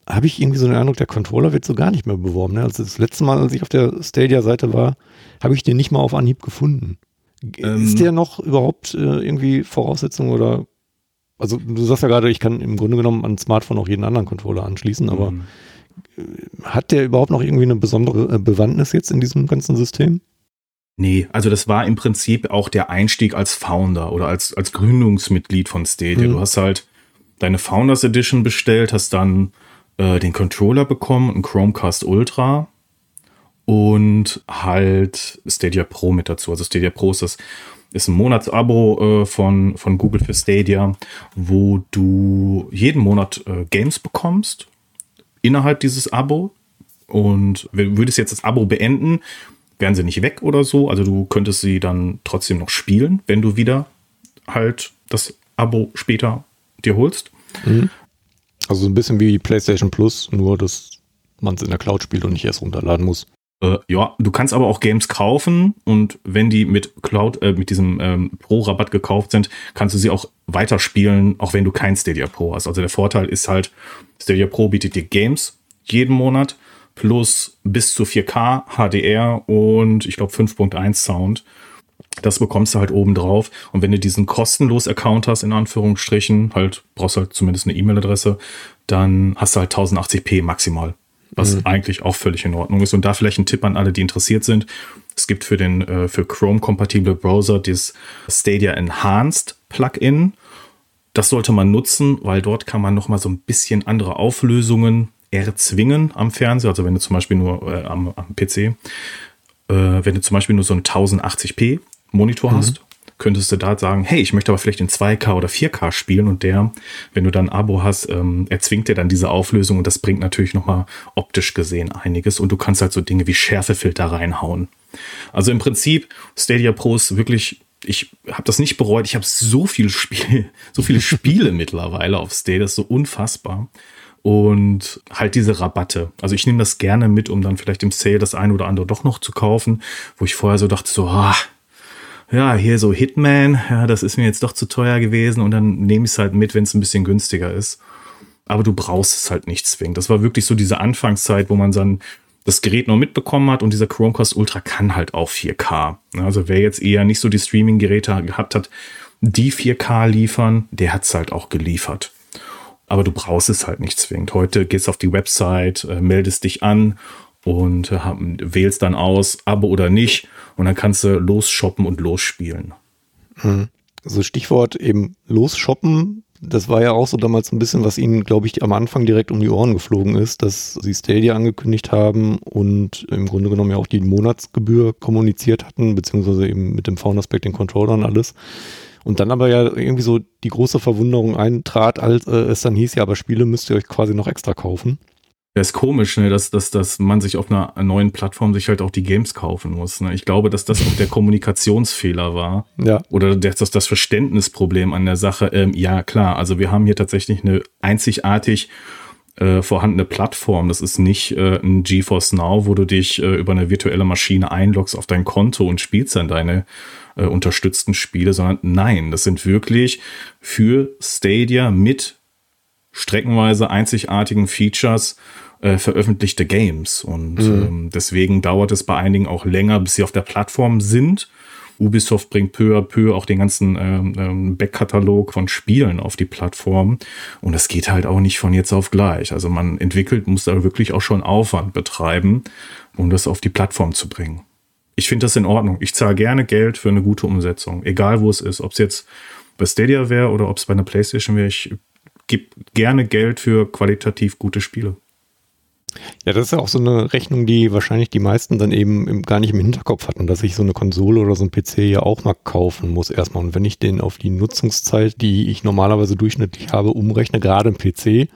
habe ich irgendwie so den Eindruck, der Controller wird so gar nicht mehr beworben. Ne? Also das letzte Mal, als ich auf der Stadia-Seite war, habe ich den nicht mal auf Anhieb gefunden. Ähm, ist der noch überhaupt äh, irgendwie Voraussetzung oder also du sagst ja gerade, ich kann im Grunde genommen an Smartphone auch jeden anderen Controller anschließen, aber mhm. hat der überhaupt noch irgendwie eine besondere äh, Bewandtnis jetzt in diesem ganzen System? Nee, also das war im Prinzip auch der Einstieg als Founder oder als, als Gründungsmitglied von Stadia. Mhm. Du hast halt deine Founders Edition bestellt, hast dann äh, den Controller bekommen, einen Chromecast Ultra und halt Stadia Pro mit dazu. Also Stadia Pro ist das ist ein Monatsabo äh, von, von Google für Stadia, wo du jeden Monat äh, Games bekommst innerhalb dieses Abo. Und würdest jetzt das Abo beenden, wären sie nicht weg oder so. Also du könntest sie dann trotzdem noch spielen, wenn du wieder halt das Abo später dir holst. Mhm. Also so ein bisschen wie PlayStation Plus, nur dass man es in der Cloud spielt und nicht erst runterladen muss. Äh, ja, du kannst aber auch Games kaufen und wenn die mit Cloud, äh, mit diesem ähm, Pro-Rabatt gekauft sind, kannst du sie auch weiterspielen, auch wenn du kein Stadia Pro hast. Also der Vorteil ist halt, Stadia Pro bietet dir Games jeden Monat plus bis zu 4K HDR und ich glaube 5.1 Sound. Das bekommst du halt oben drauf. Und wenn du diesen kostenlos Account hast, in Anführungsstrichen, halt brauchst du halt zumindest eine E-Mail-Adresse, dann hast du halt 1080p maximal was mhm. eigentlich auch völlig in Ordnung ist. Und da vielleicht ein Tipp an alle, die interessiert sind. Es gibt für den äh, für Chrome-kompatible Browser das Stadia Enhanced Plugin. Das sollte man nutzen, weil dort kann man noch mal so ein bisschen andere Auflösungen erzwingen am Fernseher. Also wenn du zum Beispiel nur äh, am, am, PC, äh, wenn du zum Beispiel nur so einen 1080p Monitor mhm. hast könntest du da sagen, hey, ich möchte aber vielleicht in 2K oder 4K spielen und der, wenn du dann ein Abo hast, ähm, erzwingt dir dann diese Auflösung und das bringt natürlich nochmal optisch gesehen einiges und du kannst halt so Dinge wie Schärfefilter reinhauen. Also im Prinzip, Stadia Pro ist wirklich ich habe das nicht bereut. Ich habe so viel Spiel, so viele Spiele mittlerweile auf Stadia, das ist so unfassbar. Und halt diese Rabatte. Also ich nehme das gerne mit, um dann vielleicht im Sale das eine oder andere doch noch zu kaufen, wo ich vorher so dachte, so, ah, ja, hier so Hitman, ja, das ist mir jetzt doch zu teuer gewesen und dann nehme ich es halt mit, wenn es ein bisschen günstiger ist. Aber du brauchst es halt nicht zwingend. Das war wirklich so diese Anfangszeit, wo man dann das Gerät noch mitbekommen hat und dieser Chromecast Ultra kann halt auch 4K. Also wer jetzt eher nicht so die Streaming-Geräte gehabt hat, die 4K liefern, der hat es halt auch geliefert. Aber du brauchst es halt nicht zwingend. Heute gehst du auf die Website, äh, meldest dich an und äh, wählst dann aus, Abo oder nicht. Und dann kannst du losshoppen und losspielen. Hm. Also Stichwort eben losshoppen. Das war ja auch so damals ein bisschen, was ihnen, glaube ich, am Anfang direkt um die Ohren geflogen ist, dass sie Stadia angekündigt haben und im Grunde genommen ja auch die Monatsgebühr kommuniziert hatten, beziehungsweise eben mit dem Faun-Aspekt, den Controller und alles. Und dann aber ja irgendwie so die große Verwunderung eintrat, als äh, es dann hieß, ja, aber Spiele müsst ihr euch quasi noch extra kaufen. Ja, ist komisch, ne, dass, dass, dass man sich auf einer neuen Plattform sich halt auch die Games kaufen muss. Ne? Ich glaube, dass das auch der Kommunikationsfehler war. Ja. Oder das, das, das Verständnisproblem an der Sache. Ähm, ja, klar, also wir haben hier tatsächlich eine einzigartig äh, vorhandene Plattform. Das ist nicht äh, ein GeForce Now, wo du dich äh, über eine virtuelle Maschine einloggst auf dein Konto und spielst dann deine äh, unterstützten Spiele, sondern nein, das sind wirklich für Stadia mit streckenweise einzigartigen Features äh, veröffentlichte Games. Und mhm. ähm, deswegen dauert es bei einigen auch länger, bis sie auf der Plattform sind. Ubisoft bringt peu à peu auch den ganzen ähm, ähm, Backkatalog von Spielen auf die Plattform. Und das geht halt auch nicht von jetzt auf gleich. Also man entwickelt, muss da wirklich auch schon Aufwand betreiben, um das auf die Plattform zu bringen. Ich finde das in Ordnung. Ich zahle gerne Geld für eine gute Umsetzung, egal wo es ist. Ob es jetzt bei Stadia wäre oder ob es bei einer PlayStation wäre. Ich gebe gerne Geld für qualitativ gute Spiele. Ja, das ist ja auch so eine Rechnung, die wahrscheinlich die meisten dann eben im, gar nicht im Hinterkopf hatten, dass ich so eine Konsole oder so ein PC ja auch mal kaufen muss erstmal. Und wenn ich den auf die Nutzungszeit, die ich normalerweise durchschnittlich habe, umrechne, gerade im PC,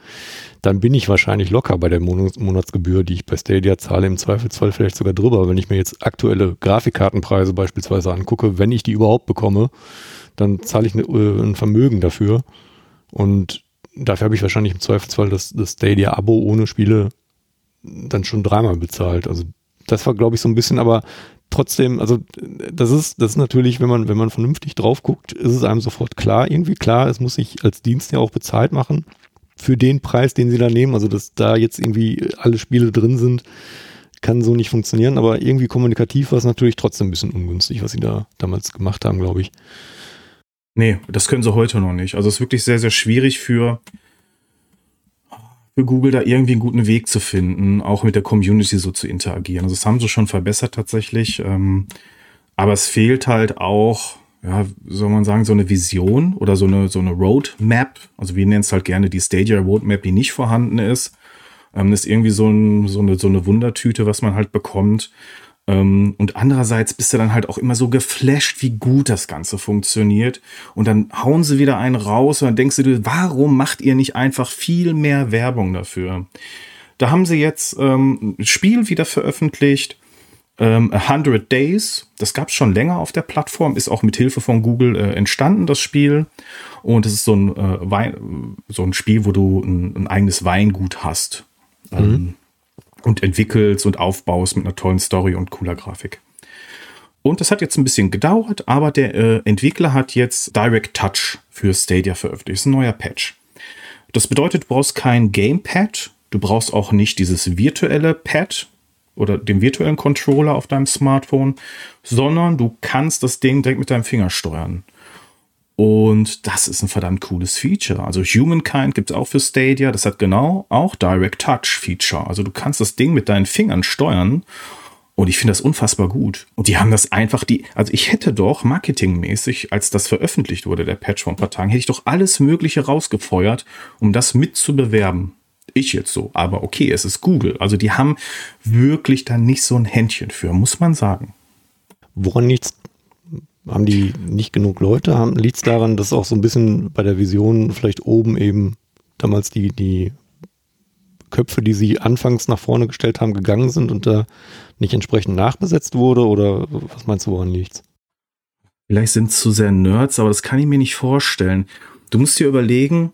dann bin ich wahrscheinlich locker bei der Monatsgebühr, die ich bei Stadia zahle, im Zweifelsfall vielleicht sogar drüber. Wenn ich mir jetzt aktuelle Grafikkartenpreise beispielsweise angucke, wenn ich die überhaupt bekomme, dann zahle ich eine, äh, ein Vermögen dafür. Und dafür habe ich wahrscheinlich im Zweifelsfall das, das Stadia-Abo ohne Spiele dann schon dreimal bezahlt. Also das war, glaube ich, so ein bisschen, aber trotzdem, also das ist, das ist natürlich, wenn man, wenn man vernünftig drauf guckt, ist es einem sofort klar, irgendwie klar, es muss sich als Dienst ja auch bezahlt machen für den Preis, den sie da nehmen. Also, dass da jetzt irgendwie alle Spiele drin sind, kann so nicht funktionieren. Aber irgendwie kommunikativ war es natürlich trotzdem ein bisschen ungünstig, was sie da damals gemacht haben, glaube ich. Nee, das können sie heute noch nicht. Also, es ist wirklich sehr, sehr schwierig für, für Google da irgendwie einen guten Weg zu finden, auch mit der Community so zu interagieren. Also, das haben sie schon verbessert tatsächlich. Ähm, aber es fehlt halt auch ja, soll man sagen, so eine Vision oder so eine, so eine Roadmap. Also wir nennen es halt gerne die Stadia Roadmap, die nicht vorhanden ist. Ähm, ist irgendwie so, ein, so, eine, so eine Wundertüte, was man halt bekommt. Ähm, und andererseits bist du dann halt auch immer so geflasht, wie gut das Ganze funktioniert. Und dann hauen sie wieder einen raus und dann denkst du warum macht ihr nicht einfach viel mehr Werbung dafür? Da haben sie jetzt ähm, ein Spiel wieder veröffentlicht ähm, 100 Days, das gab es schon länger auf der Plattform, ist auch mit Hilfe von Google äh, entstanden, das Spiel. Und es ist so ein, äh, Wein, so ein Spiel, wo du ein, ein eigenes Weingut hast. Ähm, mhm. Und entwickelst und aufbaust mit einer tollen Story und cooler Grafik. Und das hat jetzt ein bisschen gedauert, aber der äh, Entwickler hat jetzt Direct Touch für Stadia veröffentlicht. Das ist ein neuer Patch. Das bedeutet, du brauchst kein Gamepad, du brauchst auch nicht dieses virtuelle Pad, oder dem virtuellen Controller auf deinem Smartphone, sondern du kannst das Ding direkt mit deinem Finger steuern. Und das ist ein verdammt cooles Feature. Also Humankind gibt es auch für Stadia. Das hat genau auch Direct Touch Feature. Also du kannst das Ding mit deinen Fingern steuern. Und ich finde das unfassbar gut. Und die haben das einfach, die, also ich hätte doch marketingmäßig, als das veröffentlicht wurde, der Patch vor ein paar Tagen, hätte ich doch alles Mögliche rausgefeuert, um das mitzubewerben ich jetzt so. Aber okay, es ist Google. Also die haben wirklich da nicht so ein Händchen für, muss man sagen. Woran liegt's? Haben die nicht genug Leute? Liegt es daran, dass auch so ein bisschen bei der Vision vielleicht oben eben damals die, die Köpfe, die sie anfangs nach vorne gestellt haben, gegangen sind und da nicht entsprechend nachbesetzt wurde? Oder was meinst du, woran liegt's? Vielleicht sind es zu sehr Nerds, aber das kann ich mir nicht vorstellen. Du musst dir überlegen,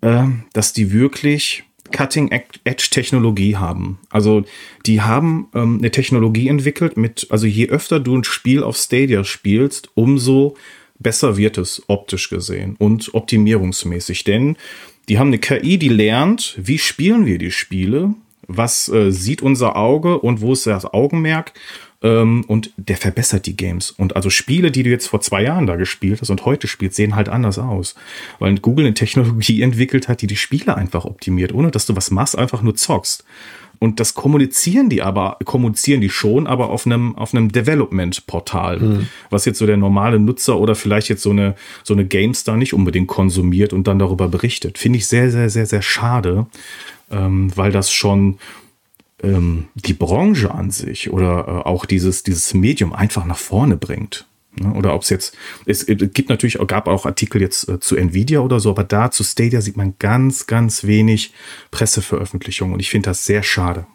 äh, dass die wirklich Cutting-Edge-Technologie haben. Also die haben ähm, eine Technologie entwickelt mit, also je öfter du ein Spiel auf Stadia spielst, umso besser wird es optisch gesehen und optimierungsmäßig. Denn die haben eine KI, die lernt, wie spielen wir die Spiele, was äh, sieht unser Auge und wo ist das Augenmerk ähm, und der verbessert die Games. Und also Spiele, die du jetzt vor zwei Jahren da gespielt hast und heute spielst, sehen halt anders aus. Weil Google eine Technologie entwickelt hat, die die Spiele einfach optimiert, ohne dass du was machst, einfach nur zockst. Und das kommunizieren die aber, kommunizieren die schon, aber auf einem, auf einem Development-Portal, mhm. was jetzt so der normale Nutzer oder vielleicht jetzt so eine, so eine GameStar nicht unbedingt konsumiert und dann darüber berichtet. Finde ich sehr, sehr, sehr, sehr schade, ähm, weil das schon ähm, die Branche an sich oder äh, auch dieses, dieses Medium einfach nach vorne bringt. Ne? Oder ob es jetzt, es gibt natürlich, gab auch Artikel jetzt äh, zu Nvidia oder so, aber da zu Stadia sieht man ganz, ganz wenig Presseveröffentlichungen und ich finde das sehr schade.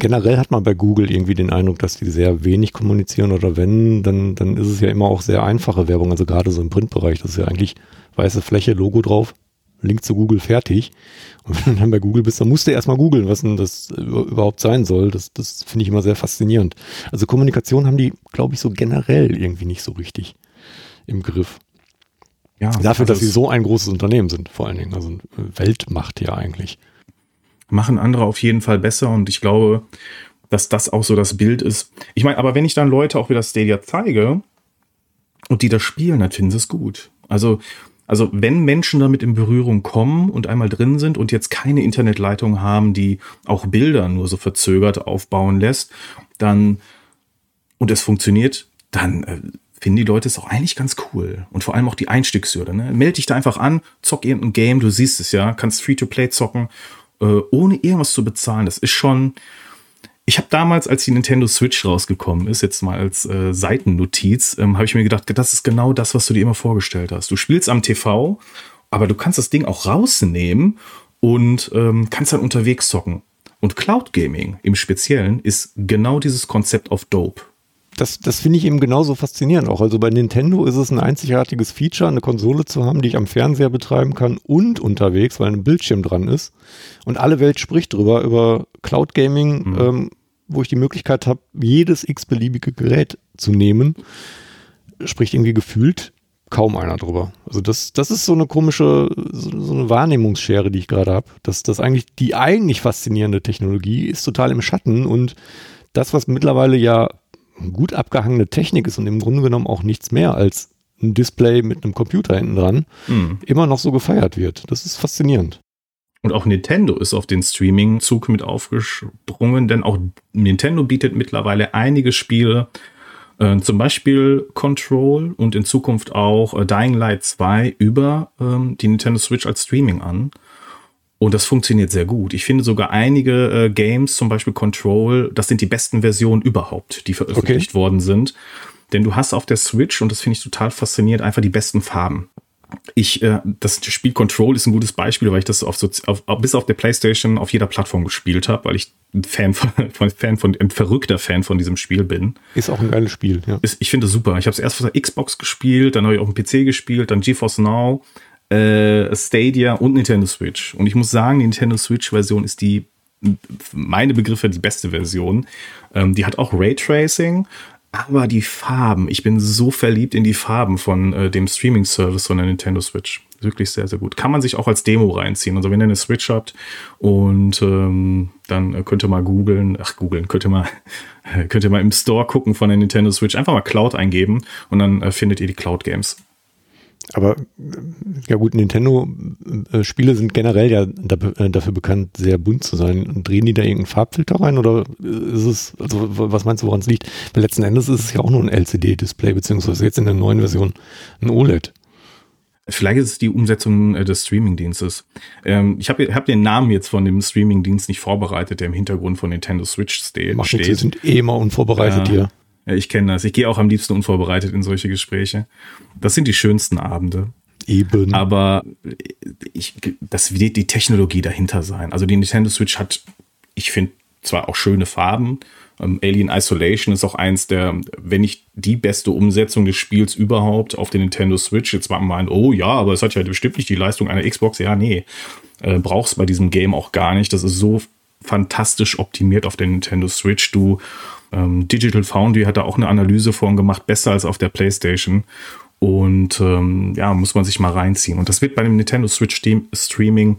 Generell hat man bei Google irgendwie den Eindruck, dass die sehr wenig kommunizieren oder wenn, dann, dann ist es ja immer auch sehr einfache Werbung, also gerade so im Printbereich, das ist ja eigentlich weiße Fläche, Logo drauf, Link zu Google fertig. Und wenn du dann bei Google bist, dann musst du erstmal googeln, was denn das überhaupt sein soll. Das, das finde ich immer sehr faszinierend. Also Kommunikation haben die, glaube ich, so generell irgendwie nicht so richtig im Griff. Ja, Dafür, dass sie so ein großes Unternehmen sind, vor allen Dingen. Also Weltmacht ja eigentlich. Machen andere auf jeden Fall besser und ich glaube, dass das auch so das Bild ist. Ich meine, aber wenn ich dann Leute auch wieder Stadia zeige und die das spielen, dann finden sie es gut. Also also wenn Menschen damit in Berührung kommen und einmal drin sind und jetzt keine Internetleitung haben, die auch Bilder nur so verzögert aufbauen lässt, dann und es funktioniert, dann äh, finden die Leute es auch eigentlich ganz cool. Und vor allem auch die Einstiegshürde. Ne? Meld dich da einfach an, zock irgendein Game, du siehst es ja, kannst Free-to-Play zocken, äh, ohne irgendwas zu bezahlen. Das ist schon. Ich habe damals, als die Nintendo Switch rausgekommen ist, jetzt mal als äh, Seitennotiz, ähm, habe ich mir gedacht, das ist genau das, was du dir immer vorgestellt hast. Du spielst am TV, aber du kannst das Ding auch rausnehmen und ähm, kannst dann unterwegs zocken. Und Cloud Gaming im Speziellen ist genau dieses Konzept auf Dope das, das finde ich eben genauso faszinierend auch. Also bei Nintendo ist es ein einzigartiges Feature, eine Konsole zu haben, die ich am Fernseher betreiben kann und unterwegs, weil ein Bildschirm dran ist. Und alle Welt spricht drüber, über Cloud Gaming, mhm. ähm, wo ich die Möglichkeit habe, jedes x-beliebige Gerät zu nehmen. Spricht irgendwie gefühlt kaum einer drüber. Also das, das ist so eine komische, so, so eine Wahrnehmungsschere, die ich gerade habe. Dass das eigentlich die eigentlich faszinierende Technologie ist total im Schatten und das, was mittlerweile ja gut abgehangene Technik ist und im Grunde genommen auch nichts mehr als ein Display mit einem Computer hinten dran, mhm. immer noch so gefeiert wird. Das ist faszinierend. Und auch Nintendo ist auf den Streaming-Zug mit aufgesprungen, denn auch Nintendo bietet mittlerweile einige Spiele, äh, zum Beispiel Control und in Zukunft auch äh, Dying Light 2 über ähm, die Nintendo Switch als Streaming an. Und das funktioniert sehr gut. Ich finde sogar einige äh, Games, zum Beispiel Control, das sind die besten Versionen überhaupt, die veröffentlicht okay. worden sind. Denn du hast auf der Switch, und das finde ich total faszinierend, einfach die besten Farben. Ich, äh, das Spiel Control ist ein gutes Beispiel, weil ich das auf, so, auf, bis auf der PlayStation auf jeder Plattform gespielt habe, weil ich ein Fan von, von, Fan von, ein verrückter Fan von diesem Spiel bin. Ist auch ein geiles Spiel, ja. Ist, ich finde es super. Ich habe es erst auf der Xbox gespielt, dann habe ich auf dem PC gespielt, dann GeForce Now äh, Stadia und Nintendo Switch. Und ich muss sagen, die Nintendo Switch-Version ist die, meine Begriffe, die beste Version. Ähm, die hat auch Raytracing, aber die Farben, ich bin so verliebt in die Farben von äh, dem Streaming-Service von der Nintendo Switch. Wirklich sehr, sehr gut. Kann man sich auch als Demo reinziehen. Also wenn ihr eine Switch habt und ähm, dann könnt ihr mal googeln, ach googeln, könnt ihr mal, könnt ihr mal im Store gucken von der Nintendo Switch, einfach mal Cloud eingeben und dann äh, findet ihr die Cloud Games. Aber ja gut, Nintendo-Spiele sind generell ja äh, dafür bekannt, sehr bunt zu sein. drehen die da irgendeinen Farbfilter rein oder ist es, also was meinst du, woran es liegt? Weil letzten Endes ist es ja auch nur ein LCD-Display, beziehungsweise jetzt in der neuen Version ein OLED. Vielleicht ist es die Umsetzung äh, des Streaming-Dienstes. Ähm, ich habe hab den Namen jetzt von dem Streaming-Dienst nicht vorbereitet, der im Hintergrund von Nintendo Switch steht. Steht. Wir sind eh immer unvorbereitet äh, hier. Ich kenne das. Ich gehe auch am liebsten unvorbereitet in solche Gespräche. Das sind die schönsten Abende. Eben. Aber ich, das wird die Technologie dahinter sein. Also die Nintendo Switch hat, ich finde, zwar auch schöne Farben. Ähm, Alien Isolation ist auch eins der, wenn nicht die beste Umsetzung des Spiels überhaupt auf der Nintendo Switch. Jetzt war man, oh ja, aber es hat ja bestimmt nicht die Leistung einer Xbox. Ja, nee, äh, brauchst bei diesem Game auch gar nicht. Das ist so fantastisch optimiert auf der Nintendo Switch. Du ähm, Digital Foundry hat da auch eine Analyse von gemacht, besser als auf der PlayStation. Und ähm, ja, muss man sich mal reinziehen. Und das wird bei dem Nintendo Switch Streaming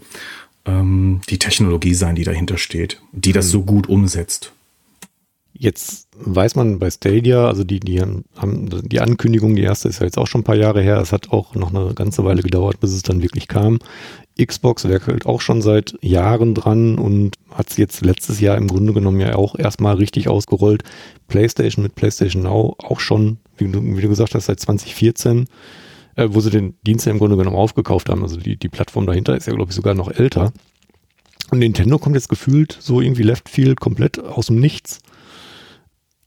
ähm, die Technologie sein, die dahinter steht, die das mhm. so gut umsetzt. Jetzt weiß man bei Stadia, also die, die haben die Ankündigung, die erste ist ja jetzt auch schon ein paar Jahre her. Es hat auch noch eine ganze Weile gedauert, bis es dann wirklich kam. Xbox werkelt auch schon seit Jahren dran und hat es jetzt letztes Jahr im Grunde genommen ja auch erstmal richtig ausgerollt. PlayStation mit PlayStation Now auch schon, wie du, wie du gesagt hast, seit 2014, äh, wo sie den Dienst ja im Grunde genommen aufgekauft haben. Also die, die Plattform dahinter ist ja, glaube ich, sogar noch älter. Und Nintendo kommt jetzt gefühlt so irgendwie Left Field komplett aus dem Nichts.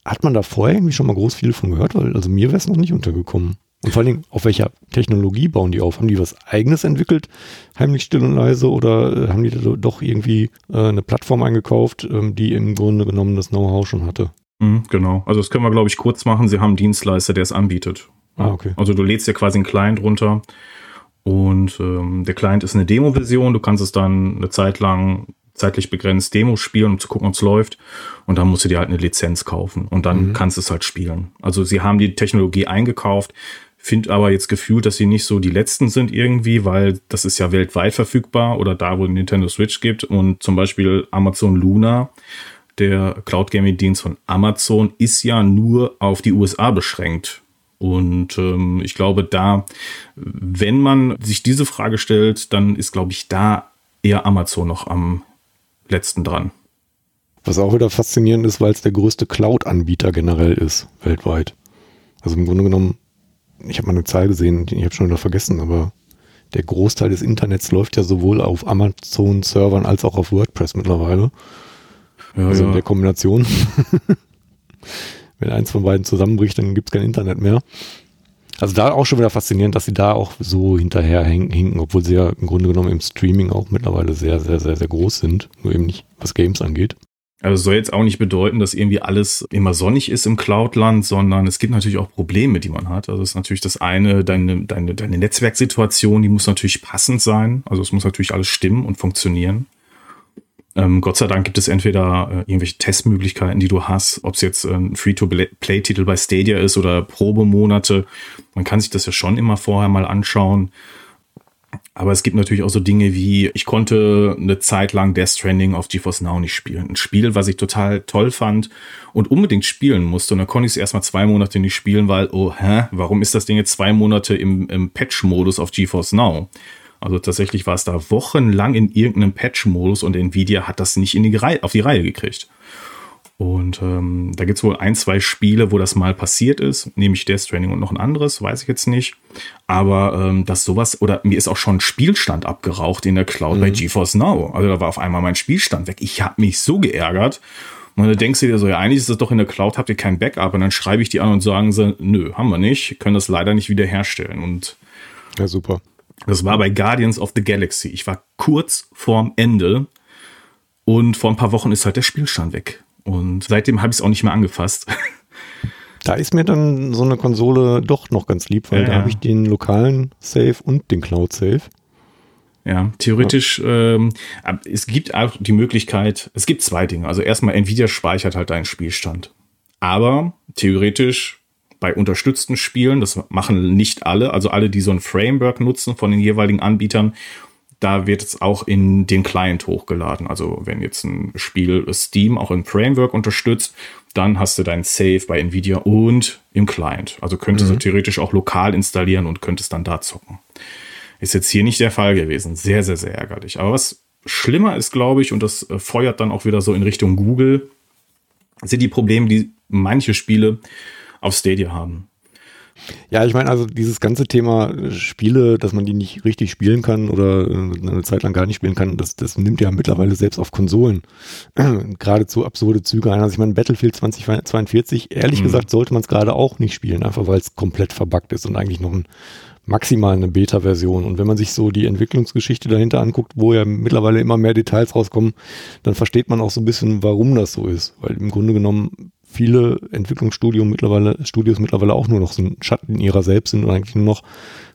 Hat man da vorher irgendwie schon mal groß viel von gehört? Weil, also mir wäre es noch nicht untergekommen. Und vor allen Dingen, auf welcher Technologie bauen die auf? Haben die was eigenes entwickelt, heimlich still und leise, oder äh, haben die da doch irgendwie äh, eine Plattform eingekauft, ähm, die im Grunde genommen das Know-how schon hatte? Mhm, genau. Also das können wir, glaube ich, kurz machen. Sie haben einen Dienstleister, der es anbietet. Ah, okay. Also du lädst dir quasi einen Client runter und ähm, der Client ist eine Demo-Version. Du kannst es dann eine Zeit lang zeitlich begrenzt Demo spielen, um zu gucken, ob es läuft. Und dann musst du dir halt eine Lizenz kaufen und dann mhm. kannst du es halt spielen. Also sie haben die Technologie eingekauft. Finde aber jetzt gefühlt, dass sie nicht so die letzten sind irgendwie, weil das ist ja weltweit verfügbar oder da, wo Nintendo Switch gibt. Und zum Beispiel Amazon Luna, der Cloud Gaming Dienst von Amazon, ist ja nur auf die USA beschränkt. Und ähm, ich glaube, da, wenn man sich diese Frage stellt, dann ist, glaube ich, da eher Amazon noch am letzten dran. Was auch wieder faszinierend ist, weil es der größte Cloud-Anbieter generell ist, weltweit. Also im Grunde genommen, ich habe mal eine Zahl gesehen, ich habe schon wieder vergessen, aber der Großteil des Internets läuft ja sowohl auf Amazon-Servern als auch auf WordPress mittlerweile. Ja, also ja. in der Kombination. Wenn eins von beiden zusammenbricht, dann gibt es kein Internet mehr. Also da auch schon wieder faszinierend, dass sie da auch so hinterher hinken, obwohl sie ja im Grunde genommen im Streaming auch mittlerweile sehr, sehr, sehr, sehr groß sind, nur eben nicht, was Games angeht. Also soll jetzt auch nicht bedeuten, dass irgendwie alles immer sonnig ist im Cloudland, sondern es gibt natürlich auch Probleme, die man hat. Also es ist natürlich das eine, deine, deine, deine Netzwerksituation, die muss natürlich passend sein. Also es muss natürlich alles stimmen und funktionieren. Ähm, Gott sei Dank gibt es entweder äh, irgendwelche Testmöglichkeiten, die du hast, ob es jetzt äh, ein Free-to-Play-Titel bei Stadia ist oder Probemonate. Man kann sich das ja schon immer vorher mal anschauen. Aber es gibt natürlich auch so Dinge wie, ich konnte eine Zeit lang Death Stranding auf GeForce Now nicht spielen. Ein Spiel, was ich total toll fand und unbedingt spielen musste. Und dann konnte ich es erstmal zwei Monate nicht spielen, weil, oh, hä, warum ist das Ding jetzt zwei Monate im, im Patch-Modus auf GeForce Now? Also tatsächlich war es da wochenlang in irgendeinem Patch-Modus und Nvidia hat das nicht in die Reihe, auf die Reihe gekriegt. Und ähm, da gibt es wohl ein, zwei Spiele, wo das mal passiert ist, nämlich Death Stranding und noch ein anderes, weiß ich jetzt nicht. Aber ähm, dass sowas, oder mir ist auch schon Spielstand abgeraucht in der Cloud mhm. bei GeForce Now. Also da war auf einmal mein Spielstand weg. Ich habe mich so geärgert. Und dann denkst du dir so, ja, eigentlich ist das doch in der Cloud, habt ihr kein Backup. Und dann schreibe ich die an und sagen sie, nö, haben wir nicht, können das leider nicht wiederherstellen. Und ja, super. Das war bei Guardians of the Galaxy. Ich war kurz vorm Ende und vor ein paar Wochen ist halt der Spielstand weg. Und seitdem habe ich es auch nicht mehr angefasst. Da ist mir dann so eine Konsole doch noch ganz lieb, weil ja, da ja. habe ich den lokalen Safe und den Cloud Safe. Ja, theoretisch, ja. Ähm, es gibt auch die Möglichkeit, es gibt zwei Dinge. Also erstmal, Nvidia speichert halt deinen Spielstand. Aber theoretisch bei unterstützten Spielen, das machen nicht alle, also alle, die so ein Framework nutzen von den jeweiligen Anbietern, da wird es auch in den Client hochgeladen. Also wenn jetzt ein Spiel Steam auch im Framework unterstützt, dann hast du dein Save bei Nvidia und im Client. Also könntest mhm. du theoretisch auch lokal installieren und könntest dann da zocken. Ist jetzt hier nicht der Fall gewesen. Sehr, sehr, sehr ärgerlich. Aber was schlimmer ist, glaube ich, und das äh, feuert dann auch wieder so in Richtung Google, sind die Probleme, die manche Spiele auf Stadia haben. Ja, ich meine, also dieses ganze Thema Spiele, dass man die nicht richtig spielen kann oder äh, eine Zeit lang gar nicht spielen kann, das, das nimmt ja mittlerweile selbst auf Konsolen geradezu absurde Züge ein. Also ich meine, Battlefield 2042, ehrlich mhm. gesagt, sollte man es gerade auch nicht spielen, einfach weil es komplett verbuggt ist und eigentlich noch ein maximal eine Beta-Version. Und wenn man sich so die Entwicklungsgeschichte dahinter anguckt, wo ja mittlerweile immer mehr Details rauskommen, dann versteht man auch so ein bisschen, warum das so ist. Weil im Grunde genommen viele Entwicklungsstudios mittlerweile, Studios mittlerweile auch nur noch so ein Schatten ihrer selbst sind und eigentlich nur noch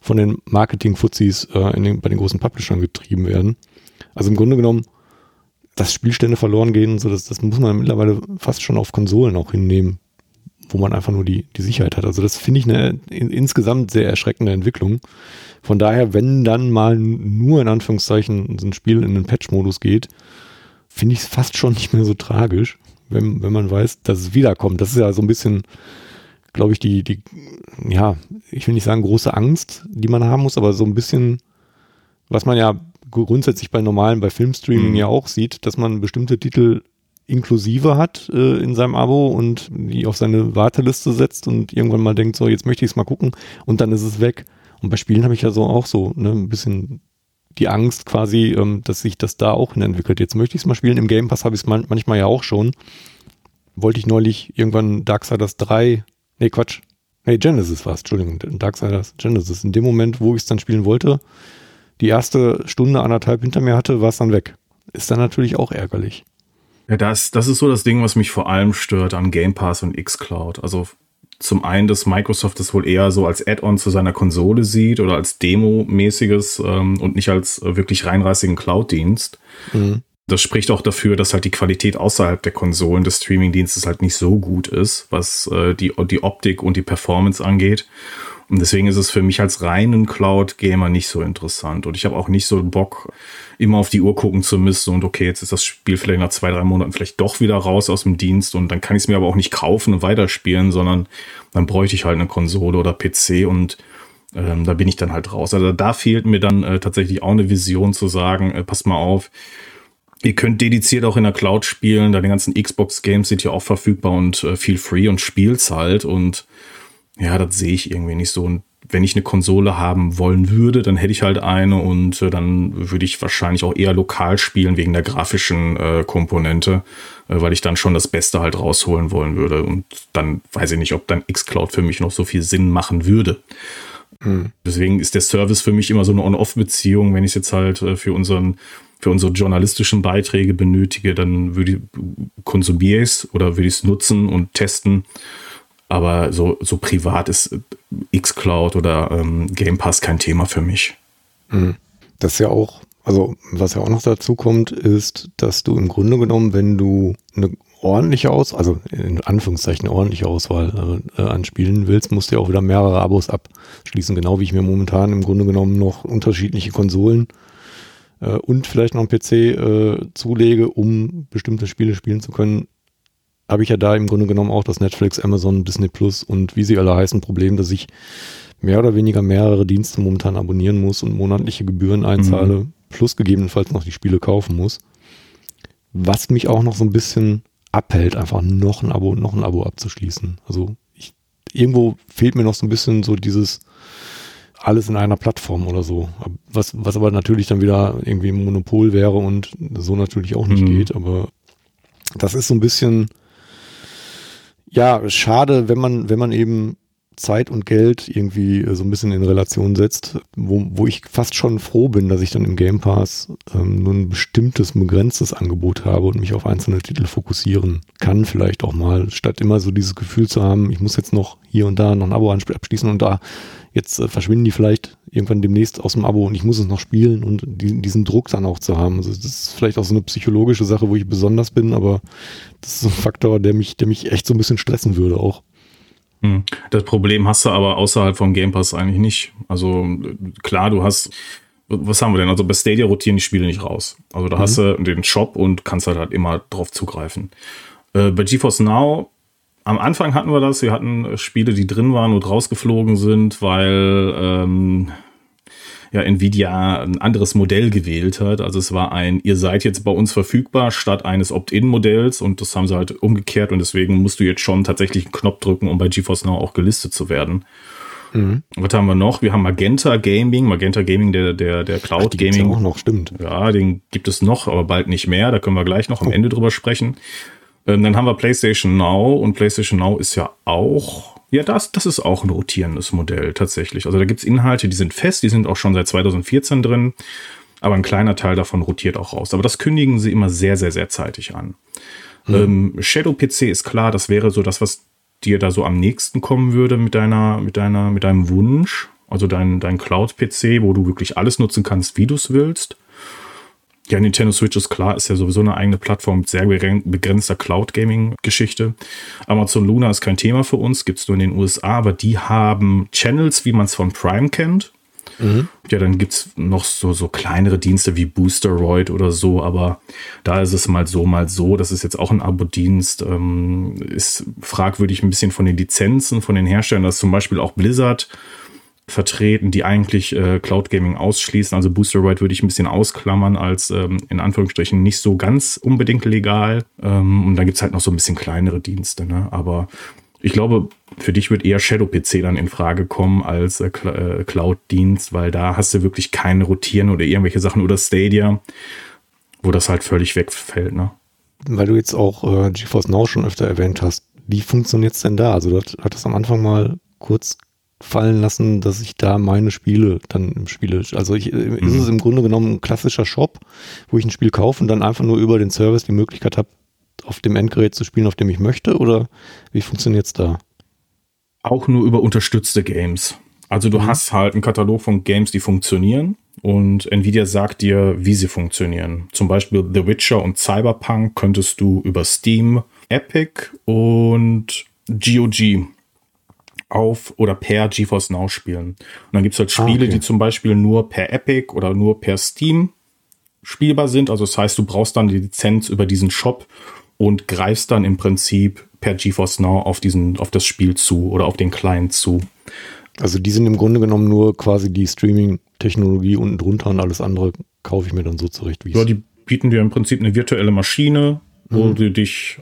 von den Marketing-Fuzis äh, den, bei den großen Publishern getrieben werden. Also im Grunde genommen, dass Spielstände verloren gehen, so das, das muss man mittlerweile fast schon auf Konsolen auch hinnehmen, wo man einfach nur die, die Sicherheit hat. Also das finde ich eine in, insgesamt sehr erschreckende Entwicklung. Von daher, wenn dann mal nur in Anführungszeichen so ein Spiel in den Patch-Modus geht, finde ich es fast schon nicht mehr so tragisch wenn, wenn man weiß, dass es wiederkommt. Das ist ja so ein bisschen, glaube ich, die, die, ja, ich will nicht sagen große Angst, die man haben muss, aber so ein bisschen, was man ja grundsätzlich bei normalen, bei Filmstreaming mhm. ja auch sieht, dass man bestimmte Titel inklusive hat äh, in seinem Abo und die auf seine Warteliste setzt und irgendwann mal denkt, so, jetzt möchte ich es mal gucken und dann ist es weg. Und bei Spielen habe ich ja so auch so ne, ein bisschen die Angst quasi, ähm, dass sich das da auch entwickelt. Jetzt möchte ich es mal spielen. Im Game Pass habe ich es man manchmal ja auch schon. Wollte ich neulich irgendwann Darksiders 3, nee Quatsch, nee Genesis war es, Entschuldigung, Darksiders Genesis. In dem Moment, wo ich es dann spielen wollte, die erste Stunde, anderthalb hinter mir hatte, war es dann weg. Ist dann natürlich auch ärgerlich. Ja, das, das ist so das Ding, was mich vor allem stört an Game Pass und xCloud. Also zum einen, dass Microsoft das wohl eher so als Add-on zu seiner Konsole sieht oder als Demo-mäßiges ähm, und nicht als äh, wirklich reinreißigen Cloud-Dienst. Mhm. Das spricht auch dafür, dass halt die Qualität außerhalb der Konsolen des Streaming-Dienstes halt nicht so gut ist, was äh, die, die Optik und die Performance angeht. Und deswegen ist es für mich als reinen Cloud-Gamer nicht so interessant. Und ich habe auch nicht so Bock, immer auf die Uhr gucken zu müssen und okay, jetzt ist das Spiel vielleicht nach zwei, drei Monaten vielleicht doch wieder raus aus dem Dienst und dann kann ich es mir aber auch nicht kaufen und weiterspielen, sondern dann bräuchte ich halt eine Konsole oder PC und ähm, da bin ich dann halt raus. Also da fehlt mir dann äh, tatsächlich auch eine Vision zu sagen, äh, passt mal auf, Ihr könnt dediziert auch in der Cloud spielen, da die ganzen Xbox-Games sind ja auch verfügbar und äh, viel free und spielt's halt. Und ja, das sehe ich irgendwie nicht so. Und wenn ich eine Konsole haben wollen würde, dann hätte ich halt eine und äh, dann würde ich wahrscheinlich auch eher lokal spielen wegen der grafischen äh, Komponente, äh, weil ich dann schon das Beste halt rausholen wollen würde. Und dann weiß ich nicht, ob dann xCloud für mich noch so viel Sinn machen würde. Mhm. Deswegen ist der Service für mich immer so eine On-Off-Beziehung. Wenn ich es jetzt halt äh, für unseren für unsere journalistischen Beiträge benötige, dann würde ich konsumiere ich es oder würde ich es nutzen und testen. Aber so, so privat ist äh, xCloud oder ähm, Game Pass kein Thema für mich. Mhm. Das ist ja auch, also was ja auch noch dazu kommt, ist, dass du im Grunde genommen, wenn du eine ordentliche Aus, also in Anführungszeichen ordentliche Auswahl äh, an Spielen willst, musst du ja auch wieder mehrere Abos abschließen, genau wie ich mir momentan im Grunde genommen noch unterschiedliche Konsolen äh, und vielleicht noch einen PC äh, zulege, um bestimmte Spiele spielen zu können, habe ich ja da im Grunde genommen auch das Netflix, Amazon, Disney Plus und wie sie alle heißen Problem, dass ich mehr oder weniger mehrere Dienste momentan abonnieren muss und monatliche Gebühren einzahle, mhm. plus gegebenenfalls noch die Spiele kaufen muss. Was mich auch noch so ein bisschen abhält, einfach noch ein Abo, noch ein Abo abzuschließen. Also ich, irgendwo fehlt mir noch so ein bisschen so dieses alles in einer Plattform oder so. Was, was aber natürlich dann wieder irgendwie ein Monopol wäre und so natürlich auch nicht mhm. geht. Aber das ist so ein bisschen, ja, schade, wenn man, wenn man eben Zeit und Geld irgendwie so ein bisschen in Relation setzt, wo, wo ich fast schon froh bin, dass ich dann im Game Pass ähm, nur ein bestimmtes, begrenztes Angebot habe und mich auf einzelne Titel fokussieren kann, vielleicht auch mal, statt immer so dieses Gefühl zu haben, ich muss jetzt noch hier und da noch ein Abo abschließen und da jetzt äh, verschwinden die vielleicht irgendwann demnächst aus dem Abo und ich muss es noch spielen und die, diesen Druck dann auch zu haben. Also das ist vielleicht auch so eine psychologische Sache, wo ich besonders bin, aber das ist ein Faktor, der mich, der mich echt so ein bisschen stressen würde auch. Hm. Das Problem hast du aber außerhalb vom Game Pass eigentlich nicht. Also klar, du hast, was haben wir denn? Also bei Stadia rotieren die Spiele nicht raus. Also da mhm. hast du den Shop und kannst halt, halt immer drauf zugreifen. Äh, bei GeForce Now, am Anfang hatten wir das, wir hatten Spiele, die drin waren und rausgeflogen sind, weil ähm, ja, Nvidia ein anderes Modell gewählt hat. Also es war ein, ihr seid jetzt bei uns verfügbar statt eines Opt-in-Modells und das haben sie halt umgekehrt und deswegen musst du jetzt schon tatsächlich einen Knopf drücken, um bei GeForce Now auch gelistet zu werden. Mhm. Was haben wir noch? Wir haben Magenta Gaming, Magenta Gaming, der, der, der Cloud Ach, Gaming. auch noch, stimmt. Ja, den gibt es noch, aber bald nicht mehr. Da können wir gleich noch am oh. Ende drüber sprechen. Ähm, dann haben wir PlayStation Now und PlayStation Now ist ja auch ja, das, das ist auch ein rotierendes Modell tatsächlich. Also da gibt es Inhalte, die sind fest, die sind auch schon seit 2014 drin, aber ein kleiner Teil davon rotiert auch raus. Aber das kündigen sie immer sehr, sehr, sehr zeitig an. Mhm. Ähm, Shadow PC ist klar, das wäre so das, was dir da so am nächsten kommen würde mit deiner, mit deiner, mit deinem Wunsch. Also dein, dein Cloud-PC, wo du wirklich alles nutzen kannst, wie du es willst. Ja, Nintendo Switch ist klar, ist ja sowieso eine eigene Plattform mit sehr begrenzter Cloud-Gaming-Geschichte. Amazon Luna ist kein Thema für uns, gibt es nur in den USA, aber die haben Channels, wie man es von Prime kennt. Mhm. Ja, dann gibt es noch so, so kleinere Dienste wie Boosteroid oder so, aber da ist es mal so, mal so. Das ist jetzt auch ein Abo-Dienst. Ähm, ist fragwürdig ein bisschen von den Lizenzen, von den Herstellern. Das ist zum Beispiel auch Blizzard vertreten, die eigentlich äh, Cloud Gaming ausschließen. Also Boosteroid würde ich ein bisschen ausklammern als ähm, in Anführungsstrichen nicht so ganz unbedingt legal. Ähm, und dann gibt's halt noch so ein bisschen kleinere Dienste. Ne? Aber ich glaube, für dich wird eher Shadow PC dann in Frage kommen als äh, äh, Cloud-Dienst, weil da hast du wirklich keine Rotieren oder irgendwelche Sachen oder Stadia, wo das halt völlig wegfällt. Ne? Weil du jetzt auch äh, GeForce Now schon öfter erwähnt hast, wie funktioniert's denn da? Also, du hattest am Anfang mal kurz fallen lassen, dass ich da meine Spiele dann spiele. Also ich, äh, mhm. ist es im Grunde genommen ein klassischer Shop, wo ich ein Spiel kaufe und dann einfach nur über den Service die Möglichkeit habe, auf dem Endgerät zu spielen, auf dem ich möchte? Oder wie funktioniert es da? Auch nur über unterstützte Games. Also du mhm. hast halt einen Katalog von Games, die funktionieren und Nvidia sagt dir, wie sie funktionieren. Zum Beispiel The Witcher und Cyberpunk könntest du über Steam, Epic und GOG auf oder per GeForce Now spielen. Und dann gibt's halt ah, Spiele, ah, okay. die zum Beispiel nur per Epic oder nur per Steam spielbar sind. Also das heißt, du brauchst dann die Lizenz über diesen Shop und greifst dann im Prinzip per GeForce Now auf diesen, auf das Spiel zu oder auf den Client zu. Also die sind im Grunde genommen nur quasi die Streaming-Technologie unten drunter und alles andere kaufe ich mir dann so zurecht, wie ja, die, bieten dir im Prinzip eine virtuelle Maschine, wo mhm. du dich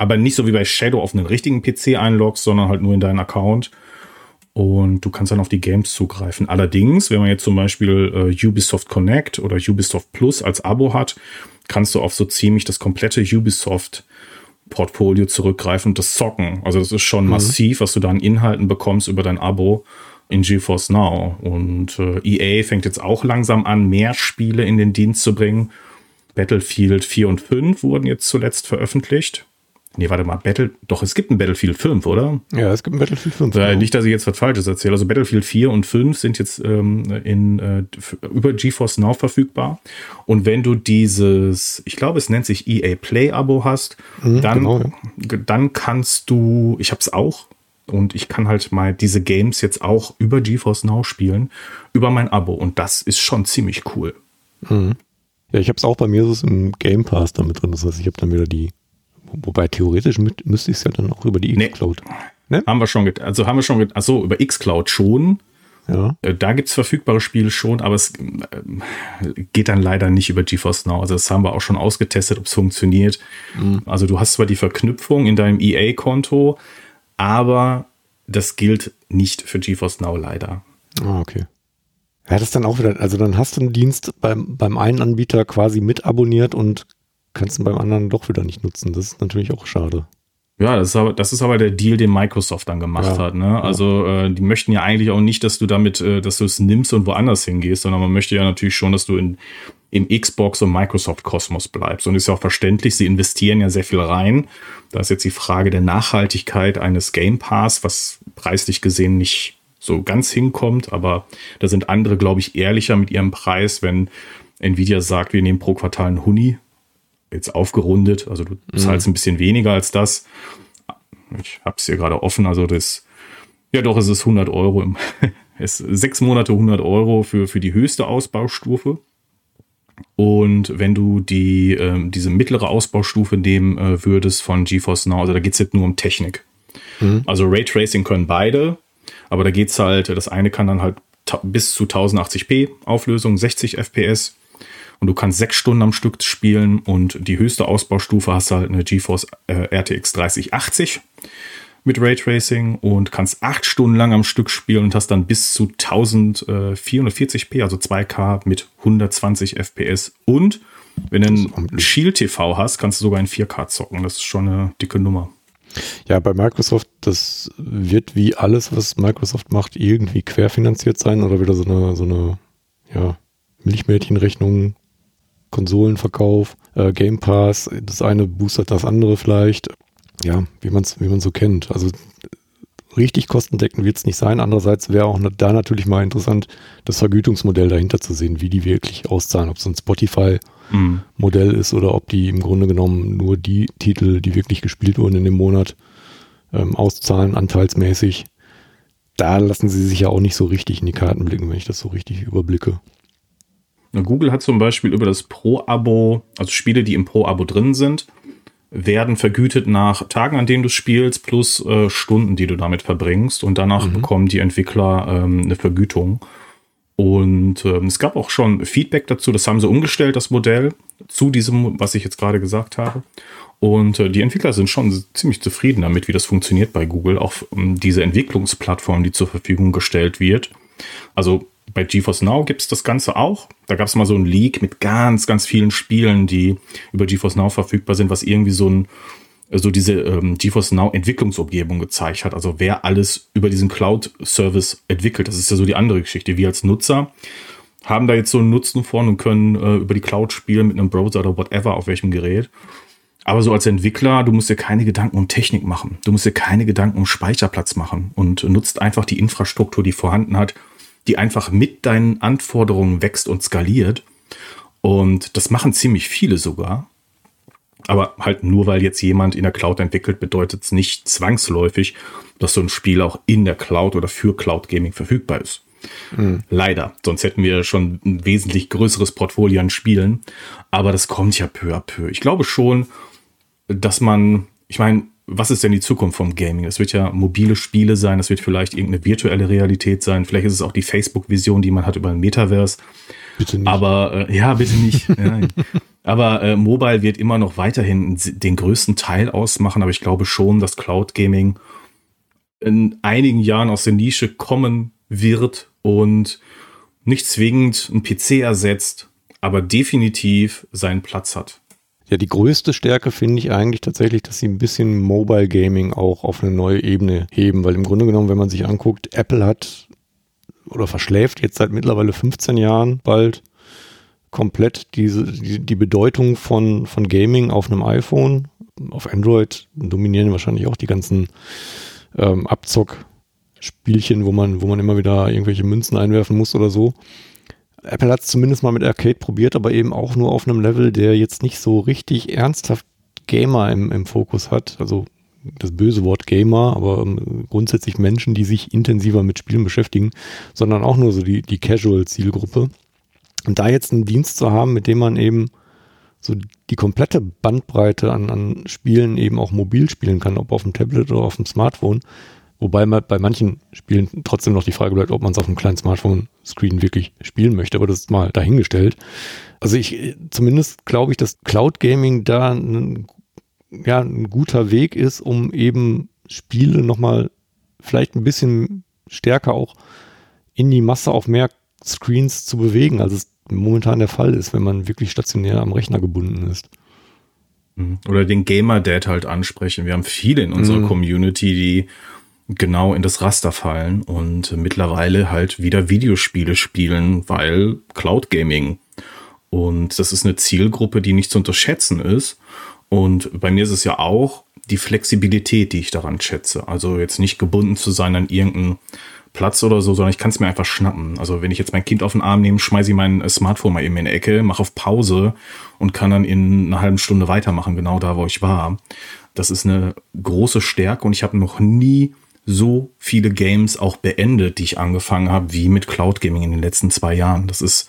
aber nicht so wie bei Shadow auf einen richtigen PC einloggst, sondern halt nur in deinen Account. Und du kannst dann auf die Games zugreifen. Allerdings, wenn man jetzt zum Beispiel äh, Ubisoft Connect oder Ubisoft Plus als Abo hat, kannst du auf so ziemlich das komplette Ubisoft Portfolio zurückgreifen und das zocken. Also das ist schon mhm. massiv, was du da an Inhalten bekommst über dein Abo in GeForce Now. Und äh, EA fängt jetzt auch langsam an, mehr Spiele in den Dienst zu bringen. Battlefield 4 und 5 wurden jetzt zuletzt veröffentlicht. Nee, warte mal, Battle, doch, es gibt ein Battlefield 5, oder? Ja, es gibt ein Battlefield 5. Äh, nicht, dass ich jetzt was Falsches erzähle. Also Battlefield 4 und 5 sind jetzt ähm, in, äh, über GeForce Now verfügbar. Und wenn du dieses, ich glaube, es nennt sich EA Play Abo hast, mhm, dann, genau, ja. dann kannst du, ich habe es auch, und ich kann halt mal diese Games jetzt auch über GeForce Now spielen, über mein Abo. Und das ist schon ziemlich cool. Mhm. Ja, ich habe es auch bei mir so im Game Pass damit drin. Das heißt, ich habe dann wieder die Wobei theoretisch mit, müsste ich es ja dann auch über die X-Cloud. Nee. Ne? Haben wir schon, also haben wir schon, achso, über X-Cloud schon. Ja. Äh, da gibt es verfügbare Spiele schon, aber es äh, geht dann leider nicht über GeForce Now. Also das haben wir auch schon ausgetestet, ob es funktioniert. Mhm. Also du hast zwar die Verknüpfung in deinem EA-Konto, aber das gilt nicht für GeForce Now leider. Ah, okay. Ja, das dann auch wieder, also dann hast du einen Dienst beim, beim einen Anbieter quasi mit abonniert und kannst du beim anderen doch wieder nicht nutzen. Das ist natürlich auch schade. Ja, das ist aber, das ist aber der Deal, den Microsoft dann gemacht ja, hat. Ne? Also äh, die möchten ja eigentlich auch nicht, dass du damit, äh, dass du es nimmst und woanders hingehst, sondern man möchte ja natürlich schon, dass du in, im Xbox und Microsoft-Kosmos bleibst. Und ist ja auch verständlich, sie investieren ja sehr viel rein. Da ist jetzt die Frage der Nachhaltigkeit eines Game Pass, was preislich gesehen nicht so ganz hinkommt, aber da sind andere, glaube ich, ehrlicher mit ihrem Preis, wenn Nvidia sagt, wir nehmen pro Quartal einen Huni jetzt aufgerundet, also du zahlst mhm. ein bisschen weniger als das. Ich habe es hier gerade offen, also das, ja doch, es ist 100 Euro, im, es sechs Monate 100 Euro für, für die höchste Ausbaustufe. Und wenn du die, ähm, diese mittlere Ausbaustufe nehmen äh, würdest von GeForce Now, also da geht es jetzt nur um Technik. Mhm. Also Raytracing können beide, aber da geht es halt, das eine kann dann halt bis zu 1080p Auflösung, 60 FPS und du kannst sechs Stunden am Stück spielen und die höchste Ausbaustufe hast du halt eine GeForce äh, RTX 3080 mit Raytracing und kannst acht Stunden lang am Stück spielen und hast dann bis zu 1440p, also 2K mit 120 FPS und wenn du ein Shield TV hast, kannst du sogar in 4K zocken. Das ist schon eine dicke Nummer. Ja, bei Microsoft, das wird wie alles, was Microsoft macht, irgendwie querfinanziert sein oder wieder so eine, so eine ja, Milchmädchenrechnung Konsolenverkauf, äh, Game Pass, das eine boostert das andere vielleicht. Ja, wie man es wie so kennt. Also richtig kostendeckend wird es nicht sein. Andererseits wäre auch da natürlich mal interessant, das Vergütungsmodell dahinter zu sehen, wie die wirklich auszahlen. Ob es ein Spotify-Modell ist oder ob die im Grunde genommen nur die Titel, die wirklich gespielt wurden in dem Monat, ähm, auszahlen, anteilsmäßig. Da lassen sie sich ja auch nicht so richtig in die Karten blicken, wenn ich das so richtig überblicke. Google hat zum Beispiel über das Pro-Abo, also Spiele, die im Pro-Abo drin sind, werden vergütet nach Tagen, an denen du spielst, plus äh, Stunden, die du damit verbringst. Und danach mhm. bekommen die Entwickler ähm, eine Vergütung. Und ähm, es gab auch schon Feedback dazu. Das haben sie umgestellt, das Modell, zu diesem, was ich jetzt gerade gesagt habe. Und äh, die Entwickler sind schon ziemlich zufrieden damit, wie das funktioniert bei Google. Auch ähm, diese Entwicklungsplattform, die zur Verfügung gestellt wird. Also bei GeForce Now gibt es das Ganze auch. Da gab es mal so ein Leak mit ganz, ganz vielen Spielen, die über GeForce Now verfügbar sind, was irgendwie so ein so diese ähm, GeForce Now Entwicklungsumgebung gezeigt hat. Also wer alles über diesen Cloud-Service entwickelt. Das ist ja so die andere Geschichte. Wir als Nutzer haben da jetzt so einen Nutzen von und können äh, über die Cloud spielen mit einem Browser oder whatever auf welchem Gerät. Aber so als Entwickler, du musst dir keine Gedanken um Technik machen. Du musst dir keine Gedanken um Speicherplatz machen und nutzt einfach die Infrastruktur, die vorhanden hat, die einfach mit deinen Anforderungen wächst und skaliert. Und das machen ziemlich viele sogar. Aber halt nur weil jetzt jemand in der Cloud entwickelt, bedeutet es nicht zwangsläufig, dass so ein Spiel auch in der Cloud oder für Cloud Gaming verfügbar ist. Mhm. Leider. Sonst hätten wir schon ein wesentlich größeres Portfolio an Spielen. Aber das kommt ja peu à peu. Ich glaube schon, dass man, ich meine, was ist denn die Zukunft vom Gaming? Es wird ja mobile Spiele sein, es wird vielleicht irgendeine virtuelle Realität sein, vielleicht ist es auch die Facebook-Vision, die man hat über ein Metaverse. Bitte nicht. Aber äh, ja, bitte nicht. ja. Aber äh, Mobile wird immer noch weiterhin den größten Teil ausmachen, aber ich glaube schon, dass Cloud Gaming in einigen Jahren aus der Nische kommen wird und nicht zwingend einen PC ersetzt, aber definitiv seinen Platz hat. Ja, die größte Stärke finde ich eigentlich tatsächlich, dass sie ein bisschen Mobile Gaming auch auf eine neue Ebene heben, weil im Grunde genommen, wenn man sich anguckt, Apple hat oder verschläft jetzt seit mittlerweile 15 Jahren bald komplett diese, die, die Bedeutung von, von Gaming auf einem iPhone. Auf Android dominieren wahrscheinlich auch die ganzen ähm, Abzock-Spielchen, wo man, wo man immer wieder irgendwelche Münzen einwerfen muss oder so. Apple hat es zumindest mal mit Arcade probiert, aber eben auch nur auf einem Level, der jetzt nicht so richtig ernsthaft Gamer im, im Fokus hat. Also das böse Wort Gamer, aber ähm, grundsätzlich Menschen, die sich intensiver mit Spielen beschäftigen, sondern auch nur so die, die Casual-Zielgruppe. Und da jetzt einen Dienst zu haben, mit dem man eben so die komplette Bandbreite an, an Spielen eben auch mobil spielen kann, ob auf dem Tablet oder auf dem Smartphone. Wobei man bei manchen Spielen trotzdem noch die Frage bleibt, ob man es auf einem kleinen Smartphone-Screen wirklich spielen möchte, aber das ist mal dahingestellt. Also ich, zumindest glaube ich, dass Cloud Gaming da ein, ja, ein guter Weg ist, um eben Spiele nochmal vielleicht ein bisschen stärker auch in die Masse auf mehr Screens zu bewegen, als es momentan der Fall ist, wenn man wirklich stationär am Rechner gebunden ist. Mhm. Oder den Gamer-Dad halt ansprechen. Wir haben viele in unserer mhm. Community, die genau in das Raster fallen und mittlerweile halt wieder Videospiele spielen, weil Cloud Gaming. Und das ist eine Zielgruppe, die nicht zu unterschätzen ist. Und bei mir ist es ja auch die Flexibilität, die ich daran schätze. Also jetzt nicht gebunden zu sein an irgendeinen Platz oder so, sondern ich kann es mir einfach schnappen. Also wenn ich jetzt mein Kind auf den Arm nehme, schmeiße ich mein Smartphone mal eben in die Ecke, mache auf Pause und kann dann in einer halben Stunde weitermachen, genau da, wo ich war. Das ist eine große Stärke und ich habe noch nie so viele Games auch beendet, die ich angefangen habe, wie mit Cloud Gaming in den letzten zwei Jahren. Das ist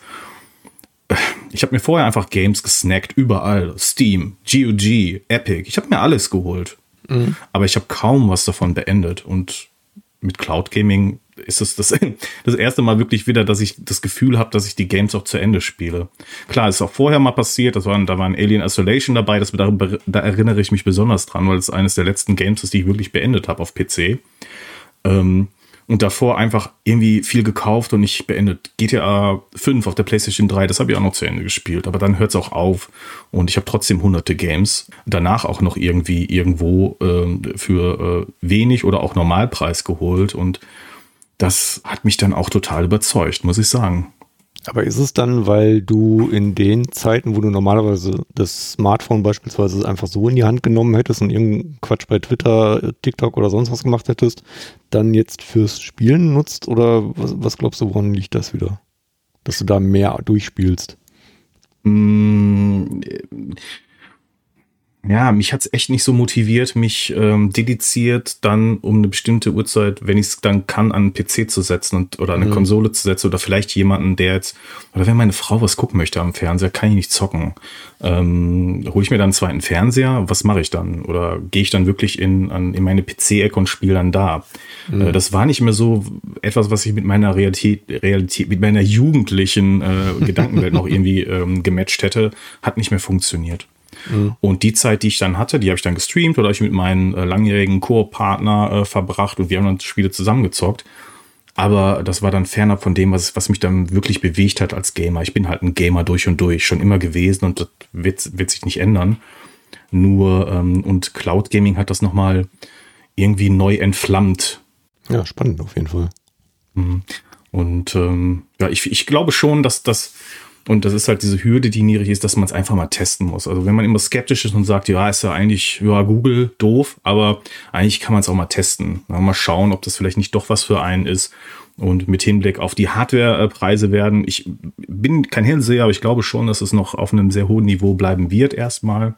äh, ich habe mir vorher einfach Games gesnackt, überall. Steam, GOG, Epic. Ich habe mir alles geholt. Mhm. Aber ich habe kaum was davon beendet. Und mit Cloud Gaming ist es das, das erste Mal wirklich wieder, dass ich das Gefühl habe, dass ich die Games auch zu Ende spiele. Klar, ist auch vorher mal passiert, das war, da war ein Alien Isolation dabei, das, da, da erinnere ich mich besonders dran, weil es eines der letzten Games ist, die ich wirklich beendet habe auf PC. Ähm, und davor einfach irgendwie viel gekauft und nicht beendet. GTA 5 auf der PlayStation 3, das habe ich auch noch zu Ende gespielt, aber dann hört es auch auf und ich habe trotzdem hunderte Games. Danach auch noch irgendwie irgendwo äh, für äh, wenig oder auch Normalpreis geholt und das hat mich dann auch total überzeugt, muss ich sagen. Aber ist es dann, weil du in den Zeiten, wo du normalerweise das Smartphone beispielsweise einfach so in die Hand genommen hättest und irgendeinen Quatsch bei Twitter, TikTok oder sonst was gemacht hättest, dann jetzt fürs Spielen nutzt? Oder was, was glaubst du, woran liegt das wieder? Dass du da mehr durchspielst? Mmh, ja, mich hat's echt nicht so motiviert, mich ähm, dediziert dann um eine bestimmte Uhrzeit, wenn ich es dann kann, an einen PC zu setzen und oder eine mhm. Konsole zu setzen oder vielleicht jemanden, der jetzt, oder wenn meine Frau was gucken möchte am Fernseher, kann ich nicht zocken. Ähm, hole ich mir dann einen zweiten Fernseher, was mache ich dann? Oder gehe ich dann wirklich in, an, in meine PC-Ecke und spiele dann da? Mhm. Äh, das war nicht mehr so etwas, was ich mit meiner Realität, Realität mit meiner jugendlichen äh, Gedankenwelt noch irgendwie ähm, gematcht hätte, hat nicht mehr funktioniert. Mhm. Und die Zeit, die ich dann hatte, die habe ich dann gestreamt oder ich mit meinen äh, langjährigen Koop-Partner äh, verbracht und wir haben dann Spiele zusammengezockt. Aber das war dann fernab von dem, was, was mich dann wirklich bewegt hat als Gamer. Ich bin halt ein Gamer durch und durch, schon immer gewesen und das wird, wird sich nicht ändern. Nur, ähm, und Cloud Gaming hat das nochmal irgendwie neu entflammt. Ja, spannend auf jeden Fall. Mhm. Und ähm, ja, ich, ich glaube schon, dass das und das ist halt diese Hürde, die niedrig ist, dass man es einfach mal testen muss. Also wenn man immer skeptisch ist und sagt, ja, ist ja eigentlich, ja, Google doof, aber eigentlich kann man es auch mal testen. Mal schauen, ob das vielleicht nicht doch was für einen ist. Und mit Hinblick auf die Hardwarepreise werden, ich bin kein Hellseher, aber ich glaube schon, dass es noch auf einem sehr hohen Niveau bleiben wird erstmal.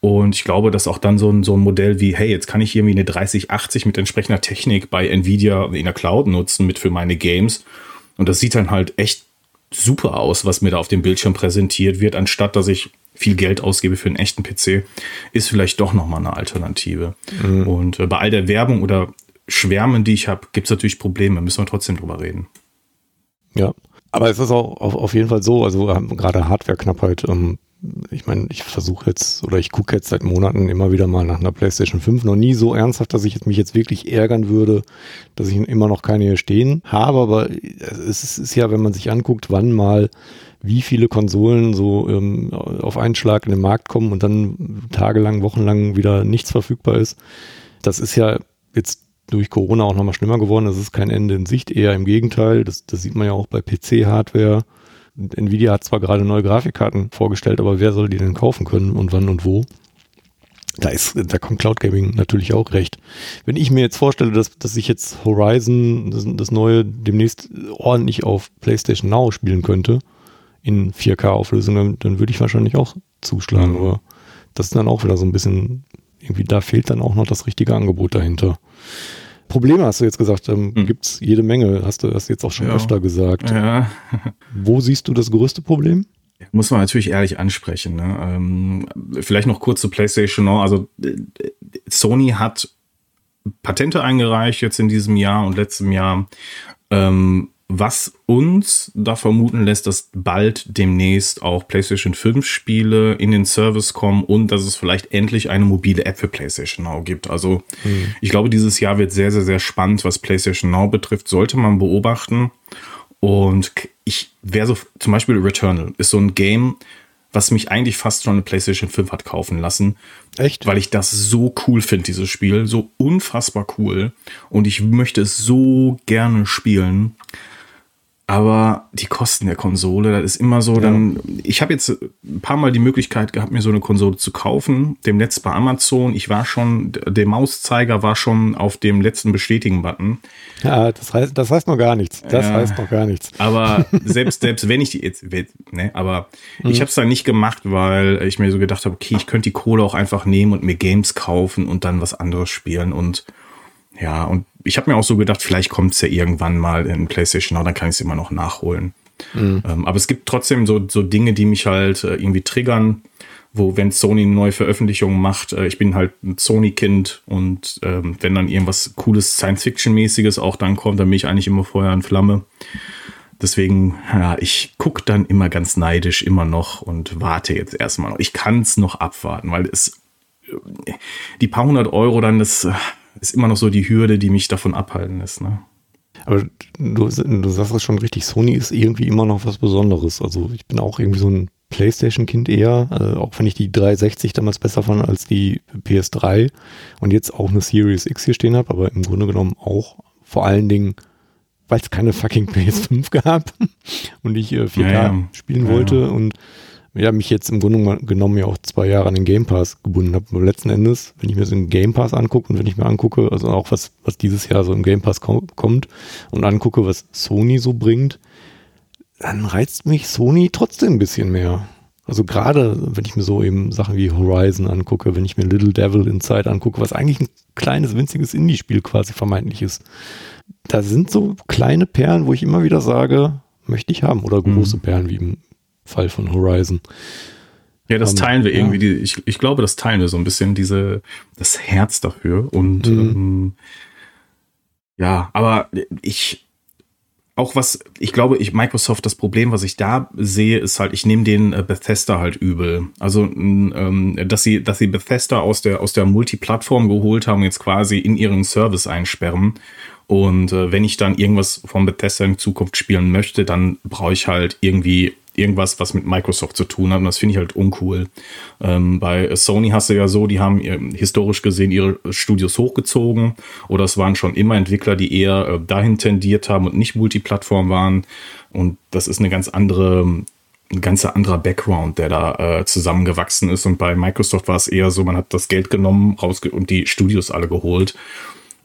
Und ich glaube, dass auch dann so ein, so ein Modell wie, hey, jetzt kann ich irgendwie eine 3080 mit entsprechender Technik bei Nvidia in der Cloud nutzen mit für meine Games. Und das sieht dann halt echt super aus, was mir da auf dem Bildschirm präsentiert wird, anstatt dass ich viel Geld ausgebe für einen echten PC, ist vielleicht doch nochmal eine Alternative. Mhm. Und äh, bei all der Werbung oder Schwärmen, die ich habe, gibt es natürlich Probleme, müssen wir trotzdem drüber reden. Ja, aber es ist auch auf, auf jeden Fall so, also gerade Hardwareknappheit, ähm, ich meine, ich versuche jetzt oder ich gucke jetzt seit Monaten immer wieder mal nach einer PlayStation 5. Noch nie so ernsthaft, dass ich mich jetzt wirklich ärgern würde, dass ich immer noch keine hier stehen habe. Aber es ist ja, wenn man sich anguckt, wann mal wie viele Konsolen so ähm, auf einen Schlag in den Markt kommen und dann tagelang, wochenlang wieder nichts verfügbar ist. Das ist ja jetzt durch Corona auch nochmal schlimmer geworden. Das ist kein Ende in Sicht, eher im Gegenteil. Das, das sieht man ja auch bei PC-Hardware Nvidia hat zwar gerade neue Grafikkarten vorgestellt, aber wer soll die denn kaufen können und wann und wo? Da ist, da kommt Cloud Gaming natürlich auch recht. Wenn ich mir jetzt vorstelle, dass, dass ich jetzt Horizon, das, das neue, demnächst ordentlich auf PlayStation Now spielen könnte, in 4K-Auflösung, dann, dann würde ich wahrscheinlich auch zuschlagen. Mhm. Aber das ist dann auch wieder so ein bisschen, irgendwie, da fehlt dann auch noch das richtige Angebot dahinter. Probleme hast du jetzt gesagt, ähm, hm. gibt es jede Menge, hast du das jetzt auch schon ja. öfter gesagt. Ja. Wo siehst du das größte Problem? Muss man natürlich ehrlich ansprechen. Ne? Ähm, vielleicht noch kurz zu PlayStation. Also äh, Sony hat Patente eingereicht jetzt in diesem Jahr und letztem Jahr. Ähm, was uns da vermuten lässt, dass bald demnächst auch PlayStation 5 Spiele in den Service kommen und dass es vielleicht endlich eine mobile App für PlayStation Now gibt. Also mhm. ich glaube, dieses Jahr wird sehr, sehr, sehr spannend, was PlayStation Now betrifft. Sollte man beobachten. Und ich wäre so, zum Beispiel Returnal ist so ein Game, was mich eigentlich fast schon eine PlayStation 5 hat kaufen lassen. Echt? Weil ich das so cool finde, dieses Spiel. So unfassbar cool. Und ich möchte es so gerne spielen. Aber die Kosten der Konsole, das ist immer so, ja. dann, ich habe jetzt ein paar Mal die Möglichkeit gehabt, mir so eine Konsole zu kaufen, dem Netz bei Amazon. Ich war schon, der Mauszeiger war schon auf dem letzten Bestätigen-Button. Ja, das heißt, das heißt noch gar nichts. Das ja, heißt noch gar nichts. Aber selbst, selbst wenn ich die jetzt, ne, aber mhm. ich habe es dann nicht gemacht, weil ich mir so gedacht habe, okay, ich könnte die Kohle auch einfach nehmen und mir Games kaufen und dann was anderes spielen und ja, und ich habe mir auch so gedacht, vielleicht kommt es ja irgendwann mal in PlayStation dann kann ich es immer noch nachholen. Mhm. Ähm, aber es gibt trotzdem so, so Dinge, die mich halt äh, irgendwie triggern, wo, wenn Sony eine neue Veröffentlichung macht, äh, ich bin halt ein Sony-Kind und ähm, wenn dann irgendwas cooles Science-Fiction-mäßiges auch dann kommt, dann bin ich eigentlich immer Feuer in Flamme. Deswegen, ja, ich gucke dann immer ganz neidisch immer noch und warte jetzt erstmal noch. Ich kann es noch abwarten, weil es äh, die paar hundert Euro dann, das ist immer noch so die Hürde, die mich davon abhalten lässt. Ne? Aber du, du sagst es schon richtig, Sony ist irgendwie immer noch was Besonderes. Also ich bin auch irgendwie so ein PlayStation-Kind eher, äh, auch wenn ich die 360 damals besser fand als die PS3 und jetzt auch eine Series X hier stehen habe, aber im Grunde genommen auch vor allen Dingen, weil es keine fucking PS5 gab und ich äh, 4K ja, ja. spielen wollte ja. Ja, mich jetzt im Grunde genommen ja auch zwei Jahre an den Game Pass gebunden habe. Letzten Endes, wenn ich mir so den Game Pass angucke und wenn ich mir angucke, also auch was, was dieses Jahr so im Game Pass kom kommt und angucke, was Sony so bringt, dann reizt mich Sony trotzdem ein bisschen mehr. Also gerade, wenn ich mir so eben Sachen wie Horizon angucke, wenn ich mir Little Devil Inside angucke, was eigentlich ein kleines, winziges Indie-Spiel quasi vermeintlich ist. Da sind so kleine Perlen, wo ich immer wieder sage, möchte ich haben. Oder große mhm. Perlen wie im Fall von Horizon. Ja, das ähm, teilen wir irgendwie. Ja. Die, ich, ich glaube, das teilen wir so ein bisschen, diese, das Herz dafür. Und mhm. ähm, ja, aber ich, auch was, ich glaube, ich, Microsoft, das Problem, was ich da sehe, ist halt, ich nehme den äh, Bethesda halt übel. Also, ähm, dass sie, dass sie Bethesda aus der, aus der Multiplattform geholt haben, jetzt quasi in ihren Service einsperren. Und äh, wenn ich dann irgendwas von Bethesda in Zukunft spielen möchte, dann brauche ich halt irgendwie irgendwas, was mit Microsoft zu tun hat. Und das finde ich halt uncool. Ähm, bei Sony hast du ja so, die haben ähm, historisch gesehen ihre Studios hochgezogen oder es waren schon immer Entwickler, die eher äh, dahin tendiert haben und nicht Multiplattform waren. Und das ist eine ganz andere, ein ganz anderer Background, der da äh, zusammengewachsen ist. Und bei Microsoft war es eher so, man hat das Geld genommen rausge und die Studios alle geholt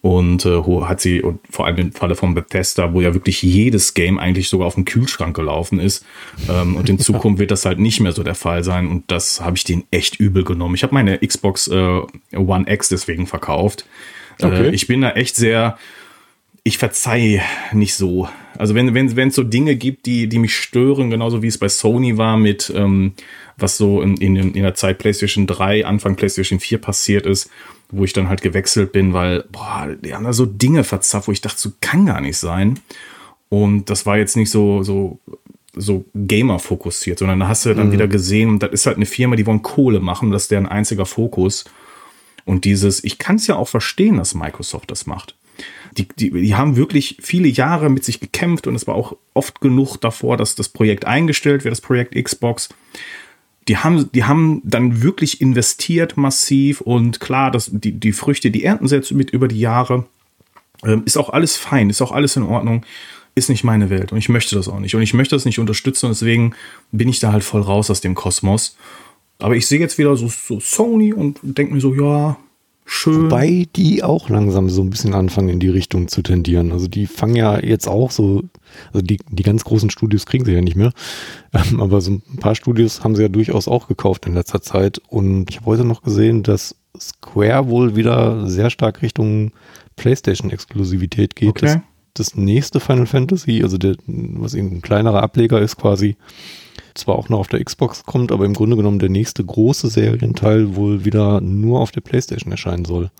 und äh, hat sie, und vor allem im Falle von Bethesda, wo ja wirklich jedes Game eigentlich sogar auf dem Kühlschrank gelaufen ist. Ähm, und in Zukunft wird das halt nicht mehr so der Fall sein. Und das habe ich denen echt übel genommen. Ich habe meine Xbox äh, One X deswegen verkauft. Äh, okay. Äh, ich bin da echt sehr, ich verzeihe nicht so. Also wenn wenn wenn es so Dinge gibt, die die mich stören, genauso wie es bei Sony war mit ähm, was so in, in, in der Zeit PlayStation 3, Anfang PlayStation 4 passiert ist, wo ich dann halt gewechselt bin, weil, boah, die haben da so Dinge verzapft, wo ich dachte, so kann gar nicht sein. Und das war jetzt nicht so, so so Gamer fokussiert, sondern da hast du dann mhm. wieder gesehen, das ist halt eine Firma, die wollen Kohle machen, das ist deren einziger Fokus. Und dieses, ich kann es ja auch verstehen, dass Microsoft das macht. Die, die, die haben wirklich viele Jahre mit sich gekämpft und es war auch oft genug davor, dass das Projekt eingestellt wird, das Projekt Xbox. Die haben, die haben dann wirklich investiert massiv und klar, dass die, die Früchte, die ernten sie jetzt mit über die Jahre. Ähm, ist auch alles fein, ist auch alles in Ordnung ist nicht meine Welt und ich möchte das auch nicht und ich möchte das nicht unterstützen und deswegen bin ich da halt voll raus aus dem Kosmos. Aber ich sehe jetzt wieder so, so Sony und denke mir so, ja, schön. Wobei die auch langsam so ein bisschen anfangen in die Richtung zu tendieren. Also die fangen ja jetzt auch so, also die, die ganz großen Studios kriegen sie ja nicht mehr, ähm, aber so ein paar Studios haben sie ja durchaus auch gekauft in letzter Zeit und ich habe heute noch gesehen, dass Square wohl wieder sehr stark Richtung PlayStation-Exklusivität geht. Okay. Das das nächste Final Fantasy, also der, was eben ein kleinerer Ableger ist quasi, zwar auch noch auf der Xbox kommt, aber im Grunde genommen der nächste große Serienteil wohl wieder nur auf der PlayStation erscheinen soll.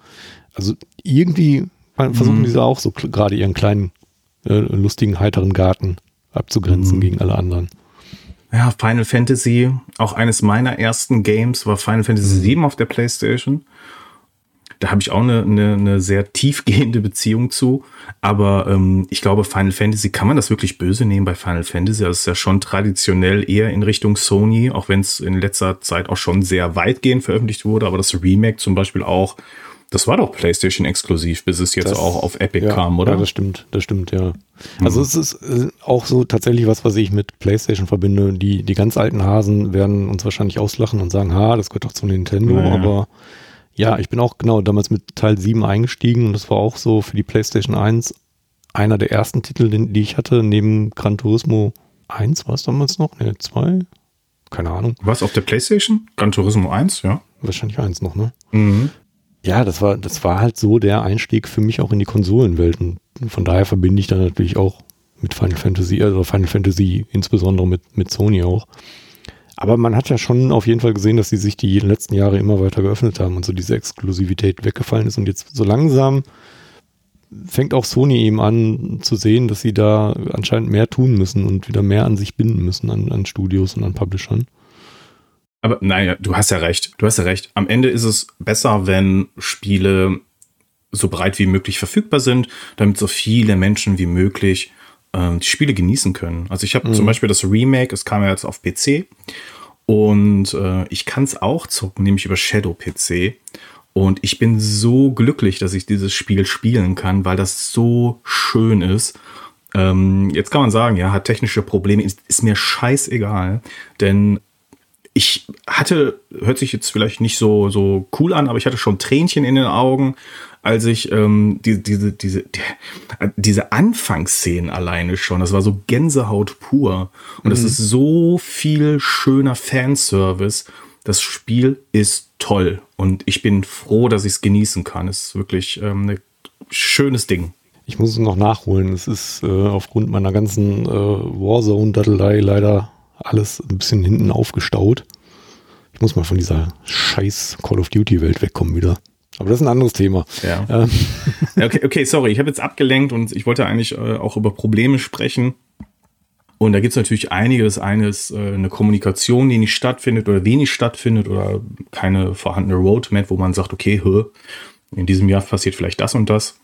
Also irgendwie versuchen mhm. diese auch so gerade ihren kleinen, äh, lustigen, heiteren Garten abzugrenzen mhm. gegen alle anderen. Ja, Final Fantasy, auch eines meiner ersten Games war Final Fantasy VII auf der PlayStation da habe ich auch eine, eine, eine sehr tiefgehende Beziehung zu. Aber ähm, ich glaube, Final Fantasy, kann man das wirklich böse nehmen bei Final Fantasy? Das ist ja schon traditionell eher in Richtung Sony, auch wenn es in letzter Zeit auch schon sehr weitgehend veröffentlicht wurde. Aber das Remake zum Beispiel auch, das war doch PlayStation exklusiv, bis es jetzt das, auch auf Epic ja, kam, oder? Ja, das stimmt, das stimmt, ja. Also mhm. es ist äh, auch so tatsächlich was, was ich mit PlayStation verbinde. Die, die ganz alten Hasen werden uns wahrscheinlich auslachen und sagen, ha, das gehört doch zu Nintendo, naja. aber ja, ich bin auch genau damals mit Teil 7 eingestiegen und das war auch so für die PlayStation 1 einer der ersten Titel, die ich hatte, neben Gran Turismo 1 war es damals noch? Ne, 2? Keine Ahnung. Was auf der PlayStation? Gran Turismo 1, ja? Wahrscheinlich 1 noch, ne? Mhm. Ja, das war, das war halt so der Einstieg für mich auch in die Konsolenwelt. Und von daher verbinde ich dann natürlich auch mit Final Fantasy, also Final Fantasy insbesondere mit, mit Sony auch. Aber man hat ja schon auf jeden Fall gesehen, dass sie sich die letzten Jahre immer weiter geöffnet haben und so diese Exklusivität weggefallen ist. Und jetzt so langsam fängt auch Sony eben an zu sehen, dass sie da anscheinend mehr tun müssen und wieder mehr an sich binden müssen, an, an Studios und an Publishern. Aber naja, du hast ja recht. Du hast ja recht. Am Ende ist es besser, wenn Spiele so breit wie möglich verfügbar sind, damit so viele Menschen wie möglich ähm, die Spiele genießen können. Also ich habe mhm. zum Beispiel das Remake, es kam ja jetzt auf PC und äh, ich kann es auch zocken, nämlich über Shadow PC. Und ich bin so glücklich, dass ich dieses Spiel spielen kann, weil das so schön ist. Ähm, jetzt kann man sagen, ja, hat technische Probleme, ist, ist mir scheißegal, denn ich hatte, hört sich jetzt vielleicht nicht so, so cool an, aber ich hatte schon Tränchen in den Augen, als ich ähm, die, diese, diese, die, diese Anfangsszenen alleine schon, das war so Gänsehaut pur. Und es mhm. ist so viel schöner Fanservice. Das Spiel ist toll und ich bin froh, dass ich es genießen kann. Es ist wirklich ähm, ein schönes Ding. Ich muss es noch nachholen. Es ist äh, aufgrund meiner ganzen äh, Warzone-Dattelei leider alles ein bisschen hinten aufgestaut. Ich muss mal von dieser scheiß Call of Duty-Welt wegkommen wieder. Aber das ist ein anderes Thema. Ja. Ähm. Okay, okay, sorry, ich habe jetzt abgelenkt und ich wollte eigentlich äh, auch über Probleme sprechen. Und da gibt es natürlich einige. Das eine ist äh, eine Kommunikation, die nicht stattfindet oder wenig stattfindet oder keine vorhandene Roadmap, wo man sagt, okay, hö, in diesem Jahr passiert vielleicht das und das.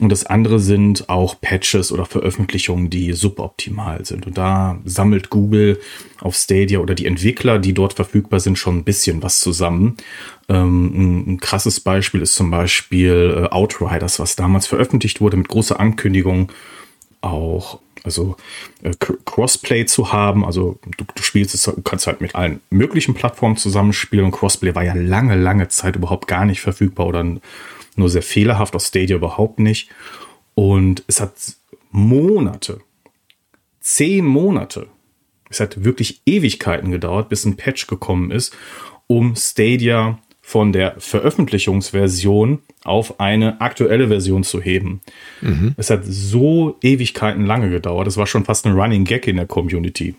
Und das andere sind auch Patches oder Veröffentlichungen, die suboptimal sind. Und da sammelt Google auf Stadia oder die Entwickler, die dort verfügbar sind, schon ein bisschen was zusammen. Ähm, ein, ein, krasses Beispiel ist zum Beispiel äh, Outriders, was damals veröffentlicht wurde mit großer Ankündigung auch also äh, Crossplay zu haben. Also du, du spielst es, kannst halt mit allen möglichen Plattformen zusammenspielen und Crossplay war ja lange, lange Zeit überhaupt gar nicht verfügbar oder nur sehr fehlerhaft, auf Stadia überhaupt nicht. Und es hat Monate, zehn Monate, es hat wirklich Ewigkeiten gedauert, bis ein Patch gekommen ist, um Stadia von der Veröffentlichungsversion auf eine aktuelle Version zu heben. Mhm. Es hat so Ewigkeiten lange gedauert. Es war schon fast ein Running Gag in der Community.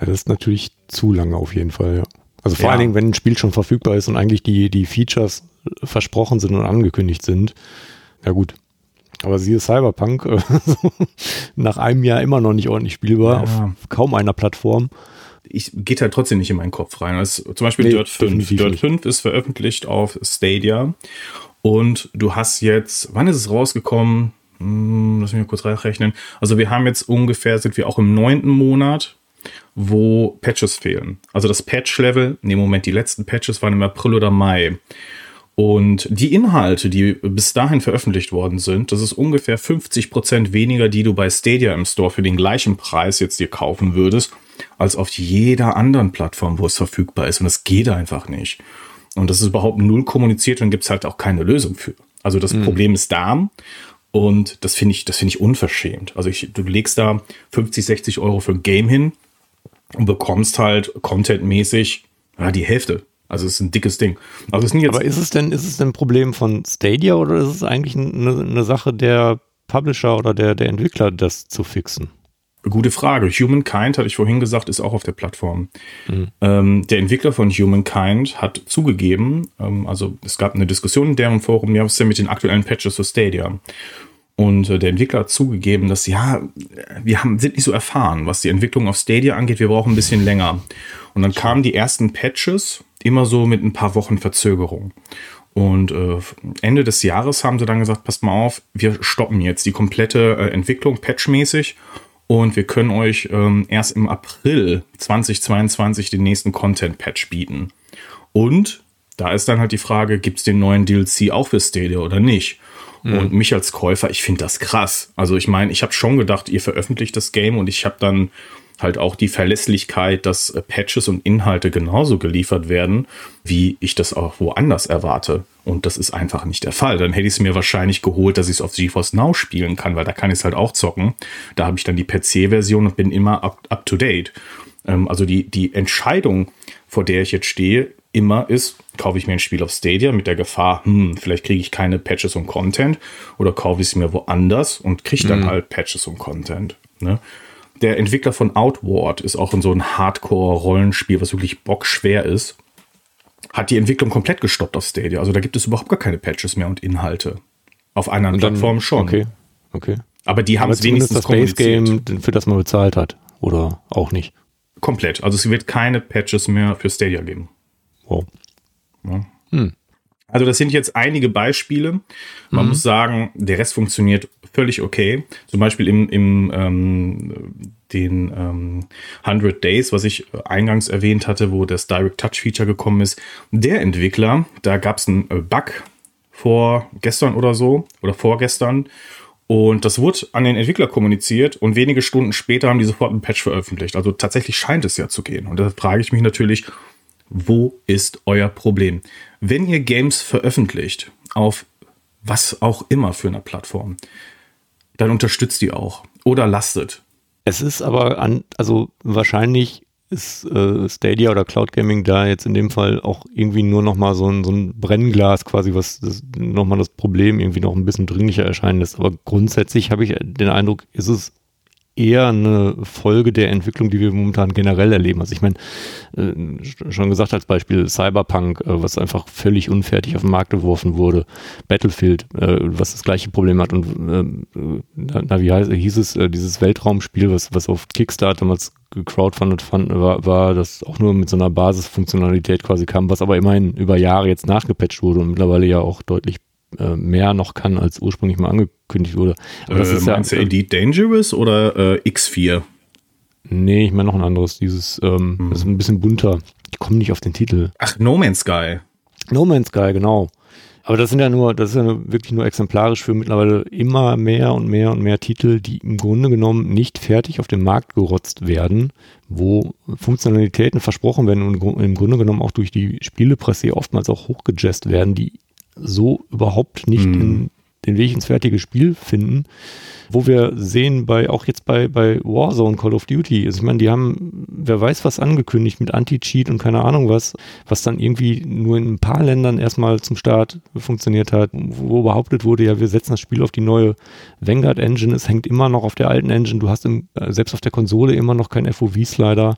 Ja, das ist natürlich zu lange auf jeden Fall, ja. Also vor ja. allen Dingen, wenn ein Spiel schon verfügbar ist und eigentlich die, die Features versprochen sind und angekündigt sind. Ja gut. Aber siehe Cyberpunk, äh, nach einem Jahr immer noch nicht ordentlich spielbar, ja. auf kaum einer Plattform. Ich geht halt trotzdem nicht in meinen Kopf rein. Also, zum Beispiel nee, Dirt 5. Dirt nicht. 5 ist veröffentlicht auf Stadia. Und du hast jetzt, wann ist es rausgekommen? Hm, lass mich mal kurz rechnen. Also wir haben jetzt ungefähr, sind wir auch im neunten Monat, wo Patches fehlen. Also das Patch-Level, nee, Moment, die letzten Patches waren im April oder Mai. Und die Inhalte, die bis dahin veröffentlicht worden sind, das ist ungefähr 50 Prozent weniger, die du bei Stadia im Store für den gleichen Preis jetzt dir kaufen würdest, als auf jeder anderen Plattform, wo es verfügbar ist. Und das geht einfach nicht. Und das ist überhaupt null kommuniziert und gibt es halt auch keine Lösung für. Also das mhm. Problem ist da und das finde ich, das finde ich unverschämt. Also ich, du legst da 50, 60 Euro für ein Game hin und bekommst halt contentmäßig ja, die Hälfte. Also es ist ein dickes Ding. Also es Aber ist es denn, ist es denn ein Problem von Stadia oder ist es eigentlich eine, eine Sache der Publisher oder der, der Entwickler, das zu fixen? Gute Frage. Humankind, hatte ich vorhin gesagt, ist auch auf der Plattform. Mhm. Ähm, der Entwickler von Humankind hat zugegeben, ähm, also es gab eine Diskussion in deren Forum, ja, was ist denn mit den aktuellen Patches für Stadia? Und äh, der Entwickler hat zugegeben, dass ja, wir haben, sind nicht so erfahren, was die Entwicklung auf Stadia angeht, wir brauchen ein bisschen länger. Und dann kamen die ersten Patches immer so mit ein paar Wochen Verzögerung. Und äh, Ende des Jahres haben sie dann gesagt, passt mal auf, wir stoppen jetzt die komplette äh, Entwicklung patchmäßig und wir können euch ähm, erst im April 2022 den nächsten Content-Patch bieten. Und da ist dann halt die Frage, gibt es den neuen DLC auch für Stadia oder nicht? Mhm. Und mich als Käufer, ich finde das krass. Also ich meine, ich habe schon gedacht, ihr veröffentlicht das Game und ich habe dann halt auch die Verlässlichkeit, dass äh, Patches und Inhalte genauso geliefert werden, wie ich das auch woanders erwarte. Und das ist einfach nicht der Fall. Dann hätte ich es mir wahrscheinlich geholt, dass ich es auf GeForce Now spielen kann, weil da kann ich es halt auch zocken. Da habe ich dann die PC-Version und bin immer up, up to date. Ähm, also die, die Entscheidung, vor der ich jetzt stehe, immer ist, kaufe ich mir ein Spiel auf Stadia mit der Gefahr, hm, vielleicht kriege ich keine Patches und Content oder kaufe ich es mir woanders und kriege dann mhm. halt Patches und Content. Ne? Der Entwickler von Outward ist auch in so ein Hardcore-Rollenspiel, was wirklich bockschwer ist. Hat die Entwicklung komplett gestoppt auf Stadia. Also da gibt es überhaupt gar keine Patches mehr und Inhalte. Auf anderen dann, Plattformen schon. Okay, okay. Aber die haben es wenigstens das Base Game, für das man bezahlt hat. Oder auch nicht. Komplett. Also es wird keine Patches mehr für Stadia geben. Wow. Ja. Hm. Also das sind jetzt einige Beispiele. Man mhm. muss sagen, der Rest funktioniert völlig okay. Zum Beispiel im, im ähm, den ähm, 100 Days, was ich eingangs erwähnt hatte, wo das Direct Touch Feature gekommen ist. Der Entwickler, da gab es einen äh, Bug vor gestern oder so oder vorgestern. Und das wurde an den Entwickler kommuniziert und wenige Stunden später haben die sofort einen Patch veröffentlicht. Also tatsächlich scheint es ja zu gehen. Und da frage ich mich natürlich, wo ist euer Problem? Wenn ihr Games veröffentlicht, auf was auch immer für eine Plattform, dann unterstützt die auch oder lastet. Es ist aber an, also wahrscheinlich ist äh, Stadia oder Cloud Gaming da jetzt in dem Fall auch irgendwie nur nochmal so ein, so ein Brennglas quasi, was nochmal das Problem irgendwie noch ein bisschen dringlicher erscheinen lässt. Aber grundsätzlich habe ich den Eindruck, ist es eher eine Folge der Entwicklung, die wir momentan generell erleben. Also ich meine, äh, schon gesagt als Beispiel Cyberpunk, äh, was einfach völlig unfertig auf den Markt geworfen wurde, Battlefield, äh, was das gleiche Problem hat und na, wie heißt, hieß es, dieses Weltraumspiel, was, was auf Kickstarter damals gecrowdfundet fand, war, war das auch nur mit so einer Basisfunktionalität quasi kam, was aber immerhin über Jahre jetzt nachgepatcht wurde und mittlerweile ja auch deutlich äh, mehr noch kann, als ursprünglich mal angekündigt wurde. Aber das äh, ist meinst ja, du Elite Dangerous oder äh, X4? Nee, ich meine noch ein anderes. Dieses, ähm, hm. das ist ein bisschen bunter. Ich komme nicht auf den Titel. Ach, No Man's Sky. No Man's Sky, genau. Aber das sind ja nur, das ist ja wirklich nur exemplarisch für mittlerweile immer mehr und mehr und mehr Titel, die im Grunde genommen nicht fertig auf den Markt gerotzt werden, wo Funktionalitäten versprochen werden und im Grunde genommen auch durch die Spielepresse oftmals auch hochgejazzt werden, die so überhaupt nicht mhm. in den Weg ins fertige Spiel finden, wo wir sehen bei, auch jetzt bei, bei Warzone Call of Duty, also ich meine, die haben, wer weiß was angekündigt mit Anti-Cheat und keine Ahnung was, was dann irgendwie nur in ein paar Ländern erstmal zum Start funktioniert hat, wo behauptet wurde, ja, wir setzen das Spiel auf die neue Vanguard Engine, es hängt immer noch auf der alten Engine, du hast im, selbst auf der Konsole immer noch kein FOV-Slider.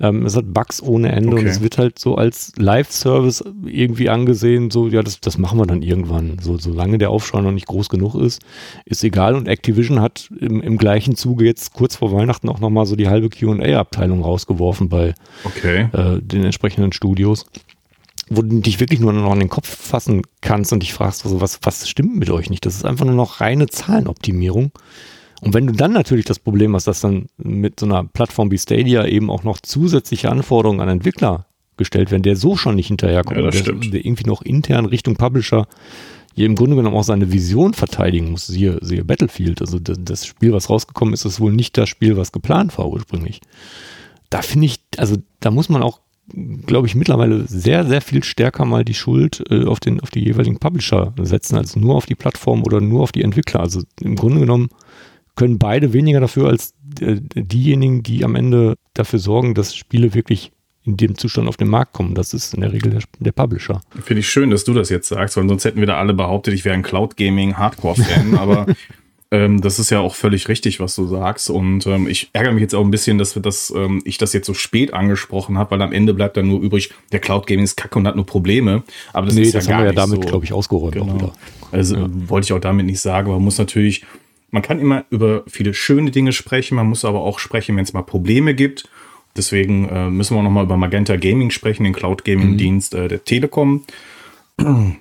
Ähm, es hat Bugs ohne Ende okay. und es wird halt so als Live-Service irgendwie angesehen, so, ja, das, das machen wir dann irgendwann. So, solange der Aufschrei noch nicht groß genug ist, ist egal. Und Activision hat im, im gleichen Zuge jetzt kurz vor Weihnachten auch nochmal so die halbe QA-Abteilung rausgeworfen bei okay. äh, den entsprechenden Studios wo du dich wirklich nur noch an den Kopf fassen kannst und dich fragst, also was, was stimmt mit euch nicht? Das ist einfach nur noch reine Zahlenoptimierung. Und wenn du dann natürlich das Problem hast, dass dann mit so einer Plattform wie Stadia eben auch noch zusätzliche Anforderungen an Entwickler gestellt werden, der so schon nicht hinterherkommt, ja, der, der, irgendwie noch intern Richtung Publisher hier im Grunde genommen auch seine Vision verteidigen muss, siehe, siehe Battlefield. Also das, Spiel, was rausgekommen ist, ist wohl nicht das Spiel, was geplant war ursprünglich. Da finde ich, also da muss man auch, glaube ich, mittlerweile sehr, sehr viel stärker mal die Schuld äh, auf, den, auf die jeweiligen Publisher setzen, als nur auf die Plattform oder nur auf die Entwickler. Also im Grunde genommen können beide weniger dafür als äh, diejenigen, die am Ende dafür sorgen, dass Spiele wirklich in dem Zustand auf den Markt kommen. Das ist in der Regel der, der Publisher. Finde ich schön, dass du das jetzt sagst, weil sonst hätten wir da alle behauptet, ich wäre ein Cloud Gaming Hardcore-Fan, aber ähm, das ist ja auch völlig richtig, was du sagst. Und ähm, ich ärgere mich jetzt auch ein bisschen, dass wir das, ähm, ich das jetzt so spät angesprochen habe, weil am Ende bleibt dann nur übrig, der Cloud Gaming ist kacke und hat nur Probleme. Aber das nee, ist das ja haben wir ja damit, so, glaube ich, ausgeräumt. Genau. Also ja. wollte ich auch damit nicht sagen, man muss natürlich man kann immer über viele schöne Dinge sprechen, man muss aber auch sprechen, wenn es mal Probleme gibt. Deswegen äh, müssen wir auch noch mal über Magenta Gaming sprechen, den Cloud Gaming mhm. Dienst äh, der Telekom.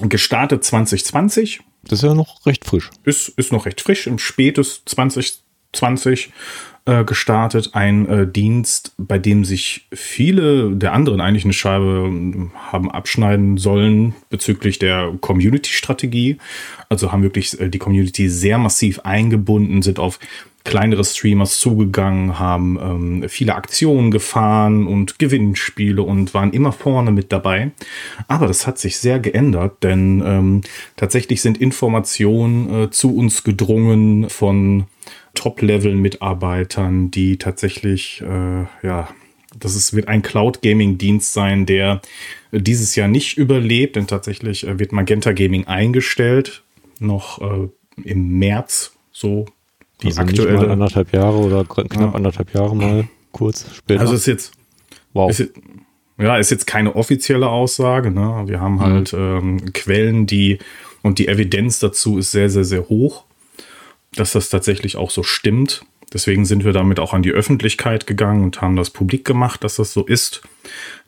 Gestartet 2020. Das ist ja noch recht frisch. Ist, ist noch recht frisch, im spätes 2020 äh, gestartet. Ein äh, Dienst, bei dem sich viele der anderen eigentlich eine Scheibe ähm, haben abschneiden sollen bezüglich der Community-Strategie. Also haben wirklich äh, die Community sehr massiv eingebunden, sind auf kleinere Streamers zugegangen, haben ähm, viele Aktionen gefahren und Gewinnspiele und waren immer vorne mit dabei. Aber das hat sich sehr geändert, denn ähm, tatsächlich sind Informationen äh, zu uns gedrungen von Top-Level-Mitarbeitern, die tatsächlich, äh, ja, das ist, wird ein Cloud-Gaming-Dienst sein, der dieses Jahr nicht überlebt, denn tatsächlich äh, wird Magenta Gaming eingestellt, noch äh, im März, so die also aktuelle. Nicht anderthalb Jahre oder knapp anderthalb Jahre mal kurz später. Also ist jetzt, wow. Ist jetzt, ja, ist jetzt keine offizielle Aussage. Ne? Wir haben mhm. halt ähm, Quellen, die und die Evidenz dazu ist sehr, sehr, sehr hoch dass das tatsächlich auch so stimmt. Deswegen sind wir damit auch an die Öffentlichkeit gegangen und haben das publik gemacht, dass das so ist.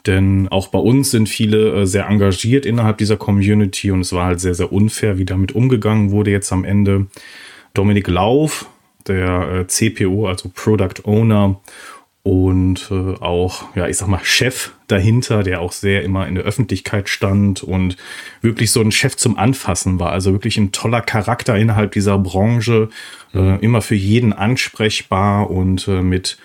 Denn auch bei uns sind viele äh, sehr engagiert innerhalb dieser Community und es war halt sehr, sehr unfair, wie damit umgegangen wurde jetzt am Ende. Dominik Lauf, der äh, CPO, also Product Owner und äh, auch, ja, ich sag mal, Chef dahinter, der auch sehr immer in der Öffentlichkeit stand und wirklich so ein Chef zum Anfassen war. Also wirklich ein toller Charakter innerhalb dieser Branche, äh, immer für jeden ansprechbar und äh, mit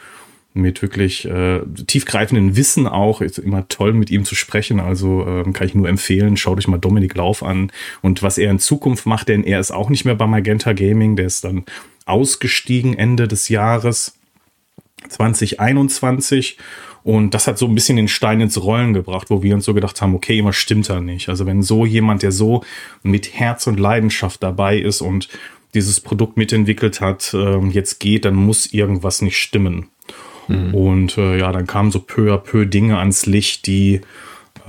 mit wirklich äh, tiefgreifenden Wissen auch. Ist immer toll, mit ihm zu sprechen. Also ähm, kann ich nur empfehlen, schaut euch mal Dominik Lauf an und was er in Zukunft macht, denn er ist auch nicht mehr bei Magenta Gaming, der ist dann ausgestiegen Ende des Jahres 2021. Und das hat so ein bisschen den Stein ins Rollen gebracht, wo wir uns so gedacht haben, okay, immer stimmt da nicht. Also wenn so jemand, der so mit Herz und Leidenschaft dabei ist und dieses Produkt mitentwickelt hat, äh, jetzt geht, dann muss irgendwas nicht stimmen. Mhm. Und äh, ja, dann kamen so peu à peu Dinge ans Licht, die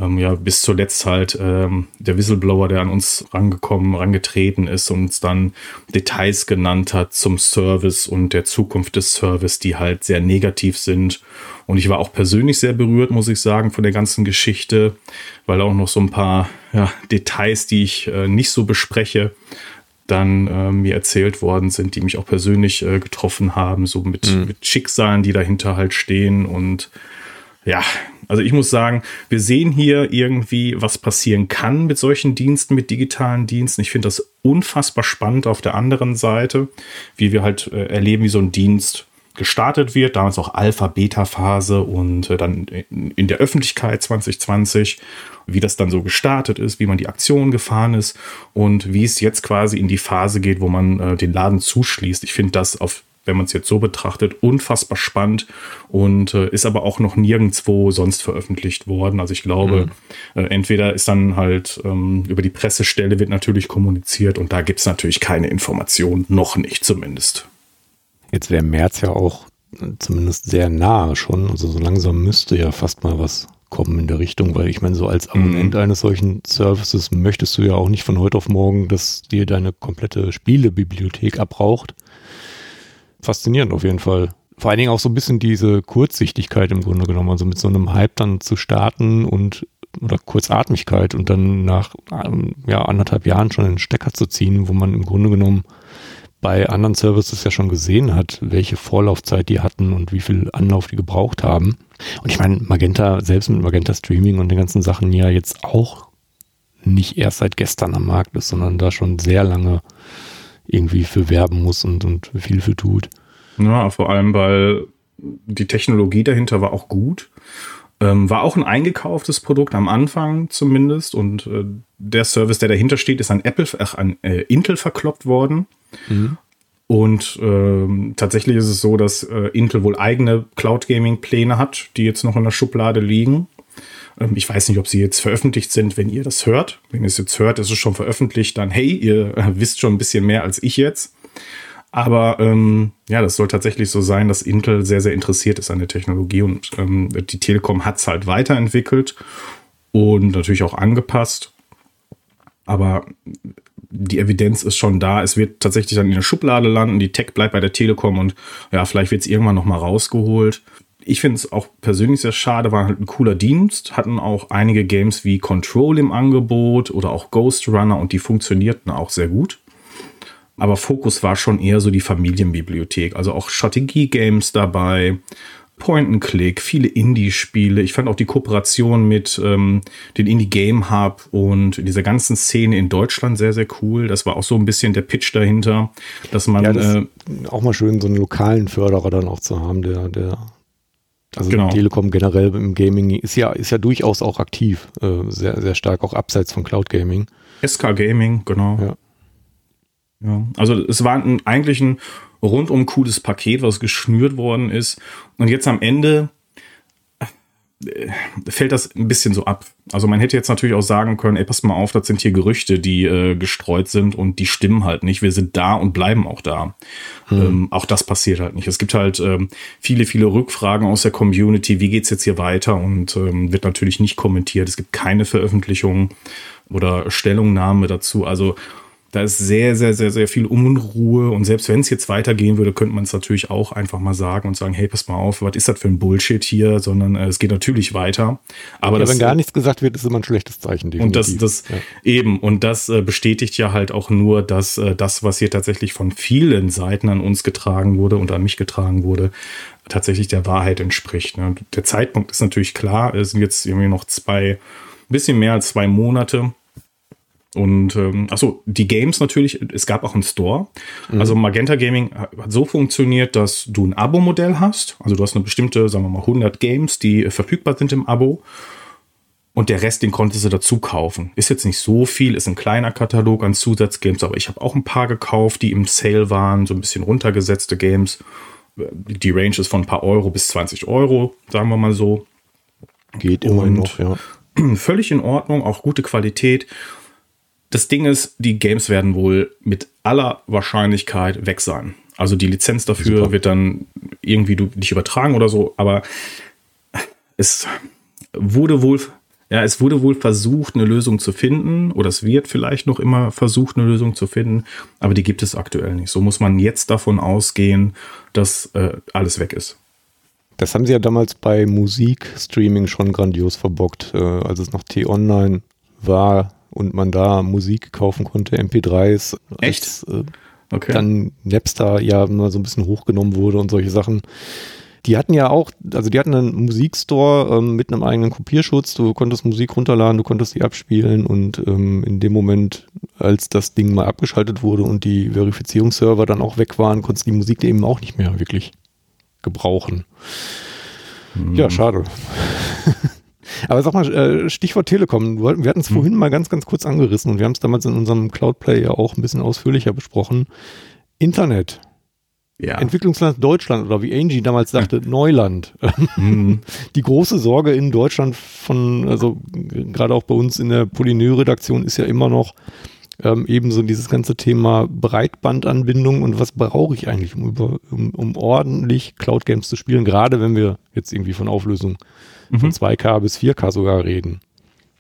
ähm, ja bis zuletzt halt ähm, der Whistleblower, der an uns rangekommen, rangetreten ist und uns dann Details genannt hat zum Service und der Zukunft des Service, die halt sehr negativ sind. Und ich war auch persönlich sehr berührt, muss ich sagen, von der ganzen Geschichte, weil auch noch so ein paar ja, Details, die ich äh, nicht so bespreche, dann äh, mir erzählt worden sind, die mich auch persönlich äh, getroffen haben, so mit, mhm. mit Schicksalen, die dahinter halt stehen und ja, also ich muss sagen, wir sehen hier irgendwie, was passieren kann mit solchen Diensten, mit digitalen Diensten. Ich finde das unfassbar spannend auf der anderen Seite, wie wir halt äh, erleben, wie so ein Dienst gestartet wird, damals auch Alpha-Beta-Phase und äh, dann in, der Öffentlichkeit 2020, wie das dann so gestartet ist, wie man die Aktion gefahren ist und wie es jetzt quasi in die Phase geht, wo man äh, den Laden zuschließt. Ich finde das auf wenn man es jetzt so betrachtet, unfassbar spannend und äh, ist aber auch noch nirgendwo sonst veröffentlicht worden. Also ich glaube, mhm. äh, entweder ist dann halt ähm, über die Pressestelle wird natürlich kommuniziert und da gibt es natürlich keine Information, noch nicht zumindest. Jetzt wäre März ja auch zumindest sehr nahe schon. Also so langsam müsste ja fast mal was kommen in der Richtung, weil ich meine, so als Abonnent mhm. eines solchen Services möchtest du ja auch nicht von heute auf morgen, dass dir deine komplette Spielebibliothek abraucht. Faszinierend auf jeden Fall. Vor allen Dingen auch so ein bisschen diese Kurzsichtigkeit im Grunde genommen, also mit so einem Hype dann zu starten und oder Kurzatmigkeit und dann nach ähm, ja, anderthalb Jahren schon einen Stecker zu ziehen, wo man im Grunde genommen bei anderen Services ja schon gesehen hat, welche Vorlaufzeit die hatten und wie viel Anlauf die gebraucht haben. Und ich meine, Magenta, selbst mit Magenta Streaming und den ganzen Sachen ja jetzt auch nicht erst seit gestern am Markt ist, sondern da schon sehr lange irgendwie für werben muss und, und viel für tut. Ja, vor allem, weil die Technologie dahinter war auch gut. Ähm, war auch ein eingekauftes Produkt am Anfang zumindest und äh, der Service, der dahinter steht, ist an Apple, ach, an äh, Intel verkloppt worden. Mhm. Und ähm, tatsächlich ist es so, dass äh, Intel wohl eigene Cloud Gaming Pläne hat, die jetzt noch in der Schublade liegen. Ähm, ich weiß nicht, ob sie jetzt veröffentlicht sind, wenn ihr das hört. Wenn ihr es jetzt hört, ist es schon veröffentlicht, dann hey, ihr wisst schon ein bisschen mehr als ich jetzt. Aber ähm, ja, das soll tatsächlich so sein, dass Intel sehr, sehr interessiert ist an der Technologie und ähm, die Telekom hat es halt weiterentwickelt und natürlich auch angepasst. Aber die Evidenz ist schon da. Es wird tatsächlich dann in der Schublade landen. Die Tech bleibt bei der Telekom und ja, vielleicht wird es irgendwann nochmal rausgeholt. Ich finde es auch persönlich sehr schade, war halt ein cooler Dienst, hatten auch einige Games wie Control im Angebot oder auch Ghost Runner und die funktionierten auch sehr gut. Aber Fokus war schon eher so die Familienbibliothek. Also auch Strategie-Games dabei, Point-and-Click, viele Indie-Spiele. Ich fand auch die Kooperation mit ähm, den Indie-Game Hub und dieser ganzen Szene in Deutschland sehr, sehr cool. Das war auch so ein bisschen der Pitch dahinter, dass man. Ja, das äh, auch mal schön, so einen lokalen Förderer dann auch zu haben, der, der also genau. Telekom generell im Gaming ist ja, ist ja durchaus auch aktiv, äh, sehr, sehr stark, auch abseits von Cloud Gaming. SK Gaming, genau. Ja. Ja, also es war ein, eigentlich ein rundum cooles Paket, was geschnürt worden ist. Und jetzt am Ende fällt das ein bisschen so ab. Also man hätte jetzt natürlich auch sagen können, ey, pass mal auf, das sind hier Gerüchte, die äh, gestreut sind und die stimmen halt nicht. Wir sind da und bleiben auch da. Hm. Ähm, auch das passiert halt nicht. Es gibt halt ähm, viele, viele Rückfragen aus der Community, wie geht's jetzt hier weiter und ähm, wird natürlich nicht kommentiert. Es gibt keine Veröffentlichung oder Stellungnahme dazu. Also da ist sehr, sehr, sehr, sehr viel Unruhe. Und selbst wenn es jetzt weitergehen würde, könnte man es natürlich auch einfach mal sagen und sagen, hey, pass mal auf, was ist das für ein Bullshit hier? Sondern äh, es geht natürlich weiter. Aber ja, das, wenn gar nichts gesagt wird, ist immer ein schlechtes Zeichen. Definitiv. Und das, das ja. eben, und das äh, bestätigt ja halt auch nur, dass äh, das, was hier tatsächlich von vielen Seiten an uns getragen wurde und an mich getragen wurde, tatsächlich der Wahrheit entspricht. Ne? Der Zeitpunkt ist natürlich klar, es sind jetzt irgendwie noch zwei, ein bisschen mehr als zwei Monate und ähm, achso, die Games natürlich, es gab auch einen Store. Mhm. Also Magenta Gaming hat so funktioniert, dass du ein Abo-Modell hast. Also du hast eine bestimmte, sagen wir mal, 100 Games, die verfügbar sind im Abo. Und der Rest, den konntest du dazu kaufen. Ist jetzt nicht so viel, ist ein kleiner Katalog an Zusatzgames, aber ich habe auch ein paar gekauft, die im Sale waren, so ein bisschen runtergesetzte Games. Die Range ist von ein paar Euro bis 20 Euro, sagen wir mal so. Geht immer noch, ja. Völlig in Ordnung, auch gute Qualität das Ding ist, die Games werden wohl mit aller Wahrscheinlichkeit weg sein. Also die Lizenz dafür Super. wird dann irgendwie du, nicht übertragen oder so, aber es wurde wohl, ja, es wurde wohl versucht, eine Lösung zu finden, oder es wird vielleicht noch immer versucht, eine Lösung zu finden, aber die gibt es aktuell nicht. So muss man jetzt davon ausgehen, dass äh, alles weg ist. Das haben sie ja damals bei Musikstreaming schon grandios verbockt, äh, als es noch T-Online war, und man da Musik kaufen konnte, MP3s. Echt? Als, äh, okay. Dann Napster ja mal so ein bisschen hochgenommen wurde und solche Sachen. Die hatten ja auch, also die hatten einen Musikstore ähm, mit einem eigenen Kopierschutz. Du konntest Musik runterladen, du konntest die abspielen und ähm, in dem Moment, als das Ding mal abgeschaltet wurde und die Verifizierungsserver dann auch weg waren, konntest du die Musik eben auch nicht mehr wirklich gebrauchen. Hm. Ja, schade. Aber sag mal, äh, Stichwort Telekom. Wir hatten es hm. vorhin mal ganz, ganz kurz angerissen und wir haben es damals in unserem Cloudplay ja auch ein bisschen ausführlicher besprochen. Internet. Ja. Entwicklungsland Deutschland oder wie Angie damals sagte, Neuland. Mhm. Die große Sorge in Deutschland von, also gerade auch bei uns in der Polynö-Redaktion ist ja immer noch, ähm, ebenso dieses ganze Thema Breitbandanbindung und was brauche ich eigentlich, um, über, um, um ordentlich Cloud Games zu spielen, gerade wenn wir jetzt irgendwie von Auflösung mhm. von 2K bis 4K sogar reden.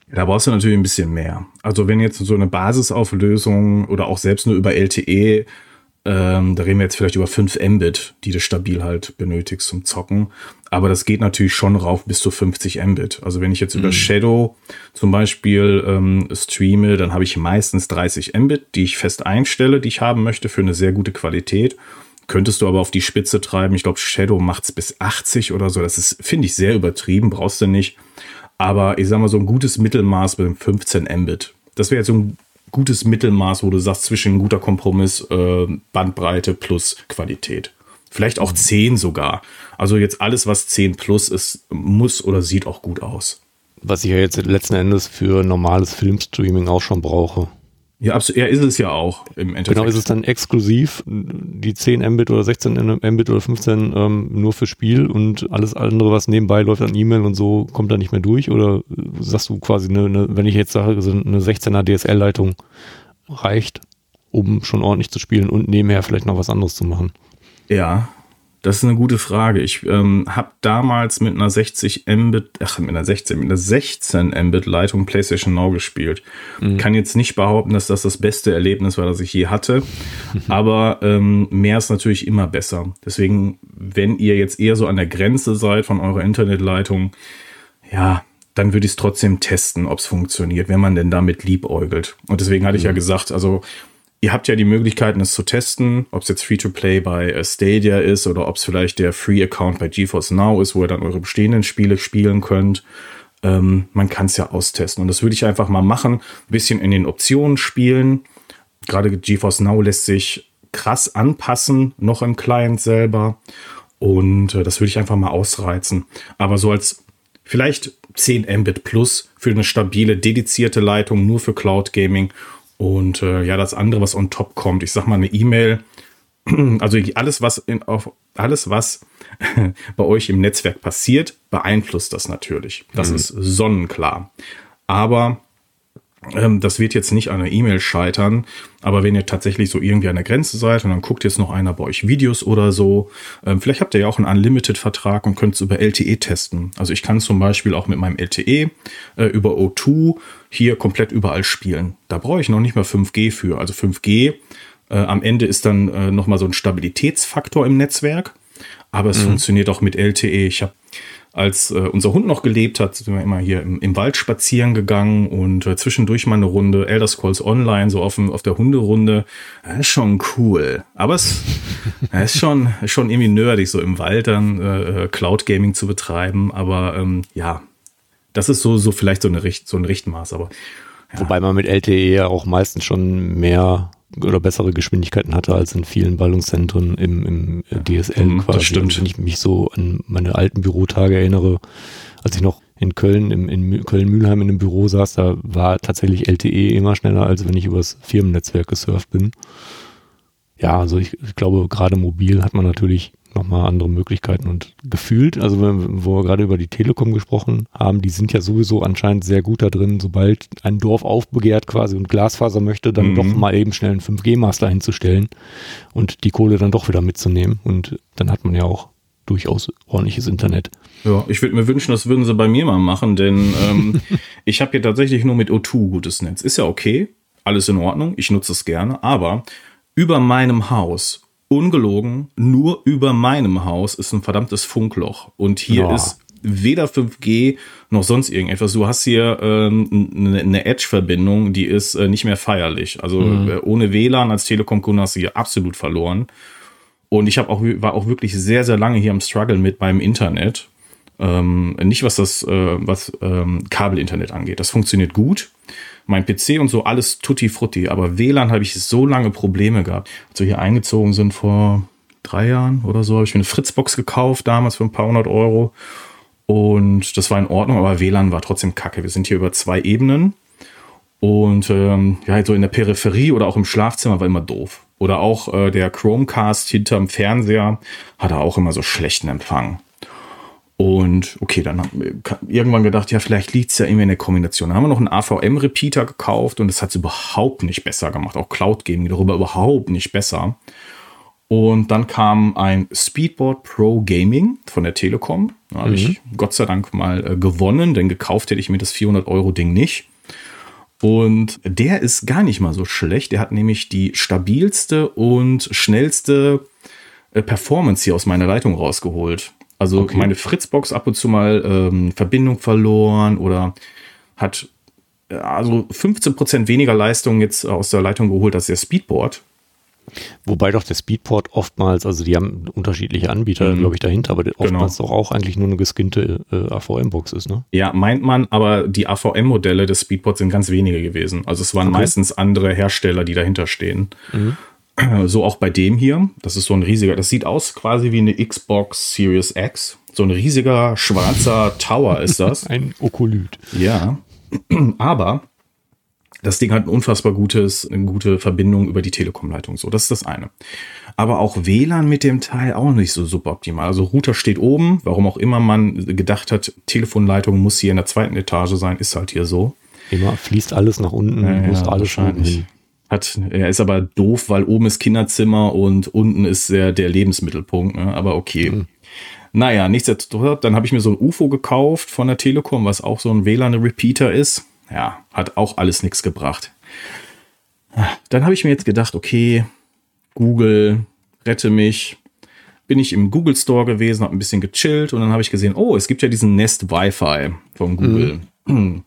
Da brauchst du natürlich ein bisschen mehr. Also wenn jetzt so eine Basisauflösung oder auch selbst nur über LTE, ähm, da reden wir jetzt vielleicht über 5 Mbit, die du stabil halt benötigst zum Zocken. Aber das geht natürlich schon rauf bis zu 50 Mbit. Also wenn ich jetzt mhm. über Shadow zum Beispiel ähm, streame, dann habe ich meistens 30 Mbit, die ich fest einstelle, die ich haben möchte für eine sehr gute Qualität. Könntest du aber auf die Spitze treiben. Ich glaube, Shadow macht es bis 80 oder so. Das ist, finde ich, sehr übertrieben. Brauchst du nicht. Aber ich sag mal, so ein gutes Mittelmaß mit 15 Mbit. Das wäre jetzt so ein gutes Mittelmaß, wo du sagst, zwischen guter Kompromiss, äh, Bandbreite plus Qualität. Vielleicht auch 10 sogar. Also jetzt alles, was 10 plus ist, muss oder sieht auch gut aus. Was ich ja jetzt letzten Endes für normales Filmstreaming auch schon brauche. Ja, absolut. Ja, ist es ja auch im Endeffekt. Genau, ist es dann exklusiv, die 10 Mbit oder 16 Mbit oder 15 ähm, nur für Spiel und alles andere, was nebenbei läuft an E-Mail und so, kommt da nicht mehr durch? Oder sagst du quasi, eine, eine, wenn ich jetzt sage, eine 16er DSL-Leitung reicht, um schon ordentlich zu spielen und nebenher vielleicht noch was anderes zu machen? Ja, das ist eine gute Frage. Ich ähm, habe damals mit einer 60 Mbit, ach, mit einer 16, mit einer 16 Mbit Leitung PlayStation Now gespielt. Mhm. Kann jetzt nicht behaupten, dass das das beste Erlebnis war, das ich je hatte. Aber ähm, mehr ist natürlich immer besser. Deswegen, wenn ihr jetzt eher so an der Grenze seid von eurer Internetleitung, ja, dann würde ich es trotzdem testen, ob es funktioniert, wenn man denn damit liebäugelt. Und deswegen hatte ich ja mhm. gesagt, also Ihr habt ja die Möglichkeiten, es zu testen, ob es jetzt Free-to-Play bei äh, Stadia ist oder ob es vielleicht der Free-Account bei GeForce Now ist, wo ihr dann eure bestehenden Spiele spielen könnt. Ähm, man kann es ja austesten. Und das würde ich einfach mal machen. Ein bisschen in den Optionen spielen. Gerade GeForce Now lässt sich krass anpassen, noch im Client selber. Und äh, das würde ich einfach mal ausreizen. Aber so als vielleicht 10 Mbit plus für eine stabile, dedizierte Leitung nur für Cloud Gaming und äh, ja, das andere, was on top kommt, ich sag mal eine E-Mail, also alles, was in, auf, alles, was bei euch im Netzwerk passiert, beeinflusst das natürlich. Das mhm. ist sonnenklar. Aber das wird jetzt nicht an der E-Mail scheitern, aber wenn ihr tatsächlich so irgendwie an der Grenze seid und dann guckt jetzt noch einer bei euch Videos oder so, ähm, vielleicht habt ihr ja auch einen Unlimited-Vertrag und könnt es über LTE testen. Also ich kann zum Beispiel auch mit meinem LTE äh, über O2 hier komplett überall spielen. Da brauche ich noch nicht mal 5G für. Also 5G äh, am Ende ist dann äh, nochmal so ein Stabilitätsfaktor im Netzwerk, aber es mhm. funktioniert auch mit LTE. Ich habe als äh, unser Hund noch gelebt hat, sind wir immer hier im, im Wald spazieren gegangen und äh, zwischendurch mal eine Runde Elder Scrolls Online, so auf, auf der Hunderunde. Das ist schon cool. Aber es ist schon, schon irgendwie nerdig, so im Wald dann äh, äh, Cloud Gaming zu betreiben. Aber ähm, ja, das ist so, so vielleicht so, eine Richt, so ein Richtmaß. Aber ja. Wobei man mit LTE ja auch meistens schon mehr oder bessere Geschwindigkeiten hatte als in vielen Ballungszentren im, im DSL mhm, quasi. Das stimmt. Und wenn ich mich so an meine alten Bürotage erinnere, als ich noch in Köln, im, in Köln-Mühlheim in einem Büro saß, da war tatsächlich LTE immer schneller, als wenn ich übers Firmennetzwerk gesurft bin. Ja, also ich, ich glaube, gerade mobil hat man natürlich nochmal andere Möglichkeiten und gefühlt, also wenn, wo wir gerade über die Telekom gesprochen haben, die sind ja sowieso anscheinend sehr gut da drin, sobald ein Dorf aufbegehrt quasi und Glasfaser möchte, dann mhm. doch mal eben schnell einen 5G-Master hinzustellen und die Kohle dann doch wieder mitzunehmen und dann hat man ja auch durchaus ordentliches Internet. Ja, ich würde mir wünschen, das würden sie bei mir mal machen, denn ähm, ich habe hier tatsächlich nur mit O2 gutes Netz. Ist ja okay, alles in Ordnung, ich nutze es gerne, aber über meinem Haus ungelogen, nur über meinem Haus ist ein verdammtes Funkloch. Und hier ja. ist weder 5G noch sonst irgendetwas. Du hast hier ähm, eine, eine Edge-Verbindung, die ist äh, nicht mehr feierlich. Also mhm. äh, ohne WLAN als Telekom-Kunde hast du hier absolut verloren. Und ich habe auch war auch wirklich sehr sehr lange hier am Struggle mit beim Internet. Ähm, nicht was das äh, was ähm, Kabelinternet angeht. Das funktioniert gut mein PC und so alles tutti frutti. Aber WLAN habe ich so lange Probleme gehabt. Als wir hier eingezogen sind vor drei Jahren oder so, habe ich mir eine Fritzbox gekauft, damals für ein paar hundert Euro. Und das war in Ordnung, aber WLAN war trotzdem kacke. Wir sind hier über zwei Ebenen. Und ähm, ja, so in der Peripherie oder auch im Schlafzimmer war immer doof. Oder auch äh, der Chromecast hinterm Fernseher hat er auch immer so schlechten Empfang. Und okay, dann haben wir irgendwann gedacht, ja, vielleicht liegt es ja irgendwie in der Kombination. Dann haben wir noch einen AVM-Repeater gekauft und das hat es überhaupt nicht besser gemacht. Auch Cloud Gaming darüber überhaupt nicht besser. Und dann kam ein Speedboard Pro Gaming von der Telekom. Da habe mhm. ich Gott sei Dank mal äh, gewonnen, denn gekauft hätte ich mir das 400 Euro Ding nicht. Und der ist gar nicht mal so schlecht. Der hat nämlich die stabilste und schnellste äh, Performance hier aus meiner Leitung rausgeholt. Also okay. meine Fritzbox ab und zu mal ähm, Verbindung verloren oder hat äh, also 15% weniger Leistung jetzt aus der Leitung geholt als der Speedboard. Wobei doch der Speedport oftmals, also die haben unterschiedliche Anbieter, mhm. glaube ich, dahinter, aber genau. oftmals genau. doch auch eigentlich nur eine geskinnte äh, AVM-Box ist, ne? Ja, meint man, aber die AVM-Modelle des Speedports sind ganz wenige gewesen. Also es waren okay. meistens andere Hersteller, die dahinter stehen. Mhm. So auch bei dem hier. Das ist so ein riesiger, das sieht aus quasi wie eine Xbox Series X. So ein riesiger schwarzer Tower ist das. ein Okolyt. Ja. Aber das Ding hat ein unfassbar gutes, eine gute Verbindung über die Telekom-Leitung. So, das ist das eine. Aber auch WLAN mit dem Teil auch nicht so super optimal. Also Router steht oben, warum auch immer man gedacht hat, Telefonleitung muss hier in der zweiten Etage sein, ist halt hier so. Immer fließt alles nach unten, ja, muss ja, alles hin. Hat, er ist aber doof, weil oben ist Kinderzimmer und unten ist der, der Lebensmittelpunkt. Ne? Aber okay. Mhm. Naja, nichtsdestotrotz, dann habe ich mir so ein UFO gekauft von der Telekom, was auch so ein WLAN-Repeater ist. Ja, hat auch alles nichts gebracht. Dann habe ich mir jetzt gedacht, okay, Google, rette mich. Bin ich im Google Store gewesen, habe ein bisschen gechillt und dann habe ich gesehen, oh, es gibt ja diesen Nest Wi-Fi von Google. Mhm.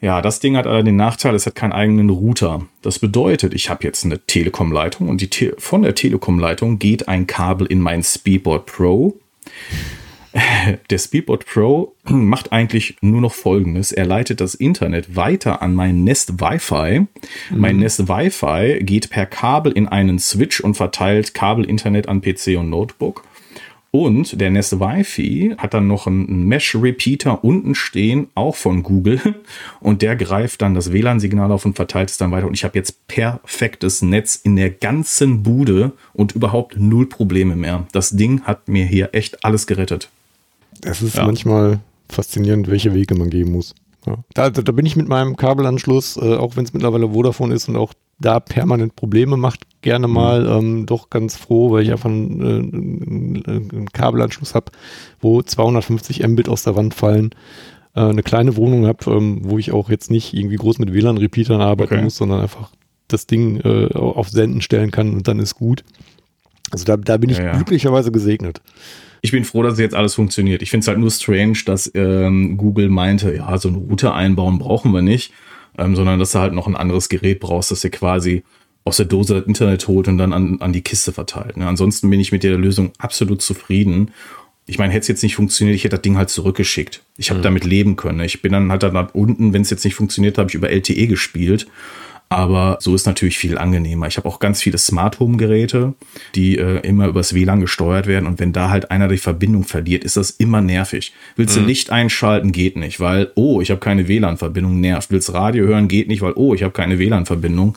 Ja, das Ding hat aber den Nachteil, es hat keinen eigenen Router. Das bedeutet, ich habe jetzt eine Telekom-Leitung und die Te von der Telekom-Leitung geht ein Kabel in mein Speedboard Pro. Der Speedboard Pro macht eigentlich nur noch Folgendes. Er leitet das Internet weiter an mein Nest Wi-Fi. Mhm. Mein Nest Wi-Fi geht per Kabel in einen Switch und verteilt Kabel-Internet an PC und Notebook. Und der Nest Wi-Fi hat dann noch einen Mesh-Repeater unten stehen, auch von Google. Und der greift dann das WLAN-Signal auf und verteilt es dann weiter. Und ich habe jetzt perfektes Netz in der ganzen Bude und überhaupt null Probleme mehr. Das Ding hat mir hier echt alles gerettet. Es ist ja. manchmal faszinierend, welche Wege man gehen muss. Ja. Da, da, bin ich mit meinem Kabelanschluss, äh, auch wenn es mittlerweile Vodafone ist und auch da permanent Probleme macht, gerne mhm. mal ähm, doch ganz froh, weil ich einfach einen, äh, einen Kabelanschluss habe, wo 250 Mbit aus der Wand fallen. Äh, eine kleine Wohnung habe, ähm, wo ich auch jetzt nicht irgendwie groß mit WLAN-Repeatern arbeiten okay. muss, sondern einfach das Ding äh, auf Senden stellen kann und dann ist gut. Also da, da bin ich ja, ja. glücklicherweise gesegnet ich bin froh, dass jetzt alles funktioniert. Ich finde es halt nur strange, dass ähm, Google meinte, ja, so einen Router einbauen brauchen wir nicht, ähm, sondern dass du halt noch ein anderes Gerät brauchst, das dir quasi aus der Dose das Internet holt und dann an, an die Kiste verteilt. Ne? Ansonsten bin ich mit der Lösung absolut zufrieden. Ich meine, hätte es jetzt nicht funktioniert, ich hätte das Ding halt zurückgeschickt. Ich habe mhm. damit leben können. Ich bin dann halt dann unten, wenn es jetzt nicht funktioniert, habe ich über LTE gespielt aber so ist natürlich viel angenehmer. Ich habe auch ganz viele Smart Home Geräte, die äh, immer übers WLAN gesteuert werden. Und wenn da halt einer die Verbindung verliert, ist das immer nervig. Willst du mhm. Licht einschalten, geht nicht, weil, oh, ich habe keine WLAN-Verbindung, nervt. Willst Radio hören, geht nicht, weil, oh, ich habe keine WLAN-Verbindung.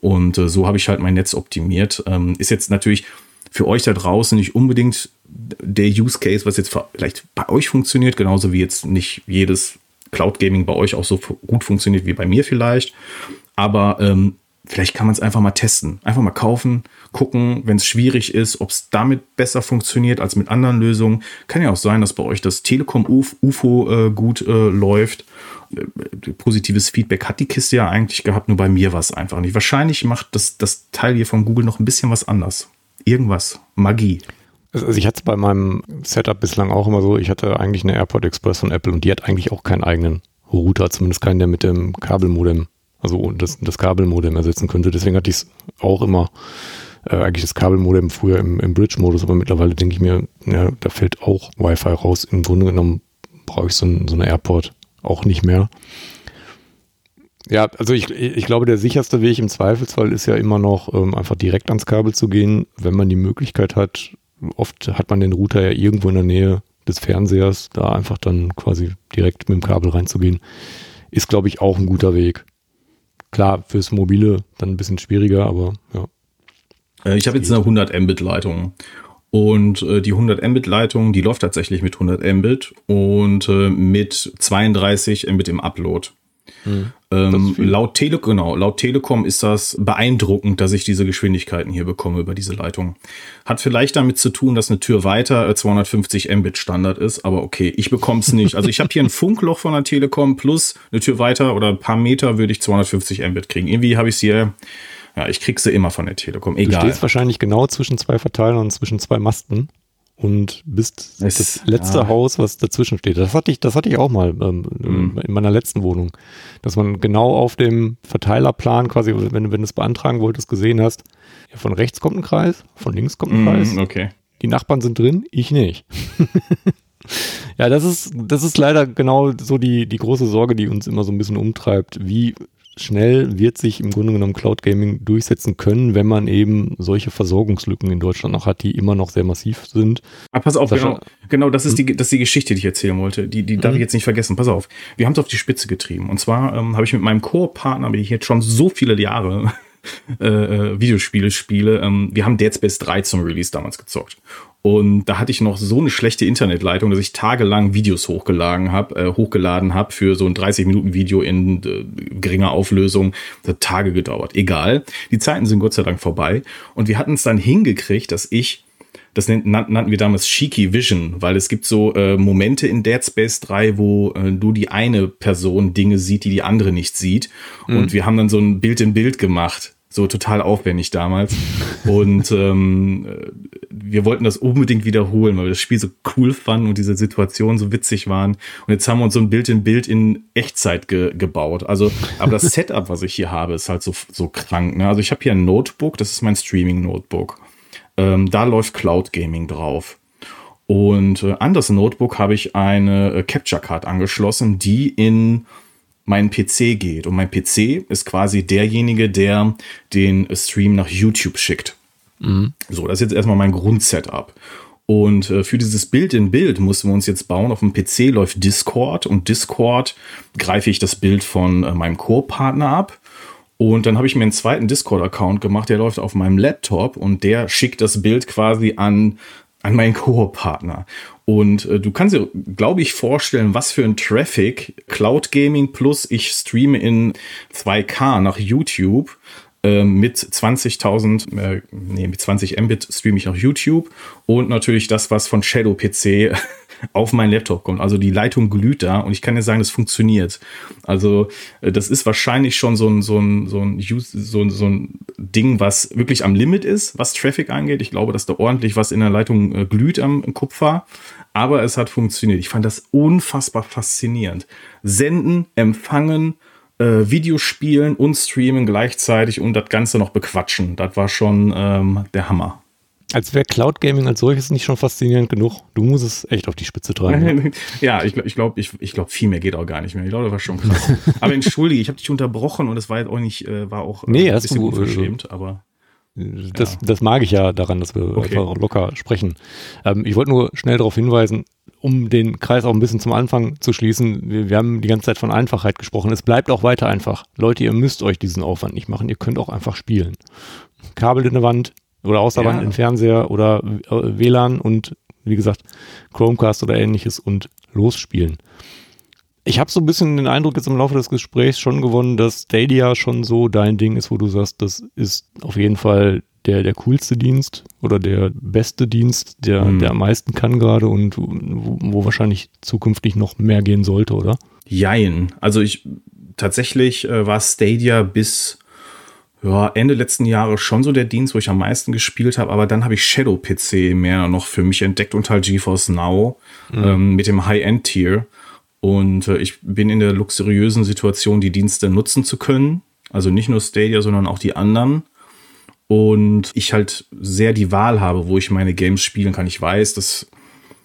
Und äh, so habe ich halt mein Netz optimiert. Ähm, ist jetzt natürlich für euch da draußen nicht unbedingt der Use Case, was jetzt vielleicht bei euch funktioniert, genauso wie jetzt nicht jedes Cloud Gaming bei euch auch so gut funktioniert wie bei mir vielleicht. Aber ähm, vielleicht kann man es einfach mal testen. Einfach mal kaufen, gucken, wenn es schwierig ist, ob es damit besser funktioniert als mit anderen Lösungen. Kann ja auch sein, dass bei euch das Telekom UFO äh, gut äh, läuft. Äh, positives Feedback hat die Kiste ja eigentlich gehabt, nur bei mir war es einfach nicht. Wahrscheinlich macht das, das Teil hier von Google noch ein bisschen was anders. Irgendwas. Magie. Also ich hatte es bei meinem Setup bislang auch immer so, ich hatte eigentlich eine AirPod Express von Apple und die hat eigentlich auch keinen eigenen Router, zumindest keinen, der mit dem Kabelmodem also das, das Kabelmodem ersetzen könnte. Deswegen hatte ich es auch immer, äh, eigentlich das Kabelmodem früher im, im Bridge-Modus, aber mittlerweile denke ich mir, ja, da fällt auch Wi-Fi raus. Im Grunde genommen brauche ich so, ein, so eine Airport auch nicht mehr. Ja, also ich, ich glaube, der sicherste Weg im Zweifelsfall ist ja immer noch, ähm, einfach direkt ans Kabel zu gehen, wenn man die Möglichkeit hat. Oft hat man den Router ja irgendwo in der Nähe des Fernsehers, da einfach dann quasi direkt mit dem Kabel reinzugehen, ist, glaube ich, auch ein guter Weg. Klar, fürs Mobile dann ein bisschen schwieriger, aber ja. Äh, ich habe jetzt eine 100 Mbit Leitung Und äh, die 100 Mbit Leitung, die läuft tatsächlich mit 100 Mbit und äh, mit 32 Mbit im Upload. Hm. Ähm, laut, Tele genau, laut Telekom ist das beeindruckend, dass ich diese Geschwindigkeiten hier bekomme über diese Leitung. Hat vielleicht damit zu tun, dass eine Tür weiter 250 äh, Mbit Standard ist, aber okay, ich bekomme es nicht. Also ich habe hier ein Funkloch von der Telekom plus eine Tür weiter oder ein paar Meter würde ich 250 Mbit kriegen. Irgendwie habe ich es hier ja, ich krieg sie immer von der Telekom, egal. Du stehst wahrscheinlich genau zwischen zwei Verteilern und zwischen zwei Masten und bist es, das letzte ja. Haus, was dazwischen steht. Das hatte ich, das hatte ich auch mal ähm, mhm. in meiner letzten Wohnung, dass man genau auf dem Verteilerplan quasi, wenn, wenn du es beantragen wolltest, gesehen hast, ja, von rechts kommt ein Kreis, von links kommt ein mhm, Kreis. Okay. Die Nachbarn sind drin, ich nicht. ja, das ist, das ist leider genau so die, die große Sorge, die uns immer so ein bisschen umtreibt. Wie schnell wird sich im Grunde genommen Cloud Gaming durchsetzen können, wenn man eben solche Versorgungslücken in Deutschland noch hat, die immer noch sehr massiv sind. Aber ah, pass auf, Sascha, genau, genau das ist die, das ist die Geschichte, die ich erzählen wollte. Die, die darf mhm. ich jetzt nicht vergessen. Pass auf, wir haben es auf die Spitze getrieben. Und zwar ähm, habe ich mit meinem Co-Partner, mit dem ich jetzt schon so viele Jahre äh, äh, Videospiele spiele, ähm, wir haben Dead Space 3 zum Release damals gezockt. Und da hatte ich noch so eine schlechte Internetleitung, dass ich tagelang Videos hochgeladen habe, äh, hochgeladen habe für so ein 30 Minuten Video in äh, geringer Auflösung. Das hat Tage gedauert. Egal. Die Zeiten sind Gott sei Dank vorbei. Und wir hatten es dann hingekriegt, dass ich das nannten wir damals Cheeky Vision, weil es gibt so äh, Momente in Dead Space 3, wo äh, du die eine Person Dinge sieht, die die andere nicht sieht. Mhm. Und wir haben dann so ein Bild in Bild gemacht so total aufwendig damals. Und ähm, wir wollten das unbedingt wiederholen, weil wir das Spiel so cool fanden und diese Situationen so witzig waren. Und jetzt haben wir uns so ein Bild in Bild in Echtzeit ge gebaut. Also, aber das Setup, was ich hier habe, ist halt so, so krank. Ne? Also ich habe hier ein Notebook, das ist mein Streaming-Notebook. Ähm, da läuft Cloud Gaming drauf. Und äh, an das Notebook habe ich eine äh, Capture Card angeschlossen, die in mein PC geht. Und mein PC ist quasi derjenige, der den Stream nach YouTube schickt. Mhm. So, das ist jetzt erstmal mein Grundsetup. Und äh, für dieses Bild in Bild mussten wir uns jetzt bauen. Auf dem PC läuft Discord und Discord greife ich das Bild von äh, meinem Co-Partner ab. Und dann habe ich mir einen zweiten Discord-Account gemacht, der läuft auf meinem Laptop und der schickt das Bild quasi an, an meinen Co-Partner. Und äh, du kannst dir, glaube ich, vorstellen, was für ein Traffic Cloud Gaming plus ich streame in 2K nach YouTube äh, mit 20.000, äh, nee, mit 20 Mbit streame ich nach YouTube und natürlich das, was von Shadow PC auf meinen Laptop kommt. Also die Leitung glüht da und ich kann dir sagen, das funktioniert. Also äh, das ist wahrscheinlich schon so ein, so ein, so ein, so ein, so ein Ding, was wirklich am Limit ist, was Traffic angeht. Ich glaube, dass da ordentlich was in der Leitung äh, glüht am Kupfer. Aber es hat funktioniert. Ich fand das unfassbar faszinierend. Senden, empfangen, äh, Videospielen und streamen gleichzeitig und das Ganze noch bequatschen. Das war schon ähm, der Hammer. Als wäre Cloud Gaming als solches nicht schon faszinierend genug. Du musst es echt auf die Spitze treiben. ja, ich, ich glaube, ich, ich glaub, viel mehr geht auch gar nicht mehr. Ich glaube, das war schon krass. aber entschuldige, ich habe dich unterbrochen und es war jetzt auch nicht, äh, war auch äh, nee, ein bisschen du, unverschämt, aber. Das, ja. das mag ich ja daran, dass wir okay. einfach locker sprechen. Ähm, ich wollte nur schnell darauf hinweisen, um den Kreis auch ein bisschen zum Anfang zu schließen. Wir, wir, haben die ganze Zeit von Einfachheit gesprochen. Es bleibt auch weiter einfach. Leute, ihr müsst euch diesen Aufwand nicht machen. Ihr könnt auch einfach spielen. Kabel in der Wand, oder Außerwand ja. in Fernseher oder äh, WLAN und wie gesagt Chromecast oder ähnliches und losspielen. Ich habe so ein bisschen den Eindruck jetzt im Laufe des Gesprächs schon gewonnen, dass Stadia schon so dein Ding ist, wo du sagst, das ist auf jeden Fall der, der coolste Dienst oder der beste Dienst, der, mhm. der am meisten kann gerade und wo, wo wahrscheinlich zukünftig noch mehr gehen sollte, oder? Jein. Also ich tatsächlich äh, war Stadia bis ja, Ende letzten Jahres schon so der Dienst, wo ich am meisten gespielt habe, aber dann habe ich Shadow PC mehr noch für mich entdeckt und halt GeForce Now mhm. ähm, mit dem High-End-Tier. Und äh, ich bin in der luxuriösen Situation, die Dienste nutzen zu können. Also nicht nur Stadia, sondern auch die anderen. Und ich halt sehr die Wahl habe, wo ich meine Games spielen kann. Ich weiß, dass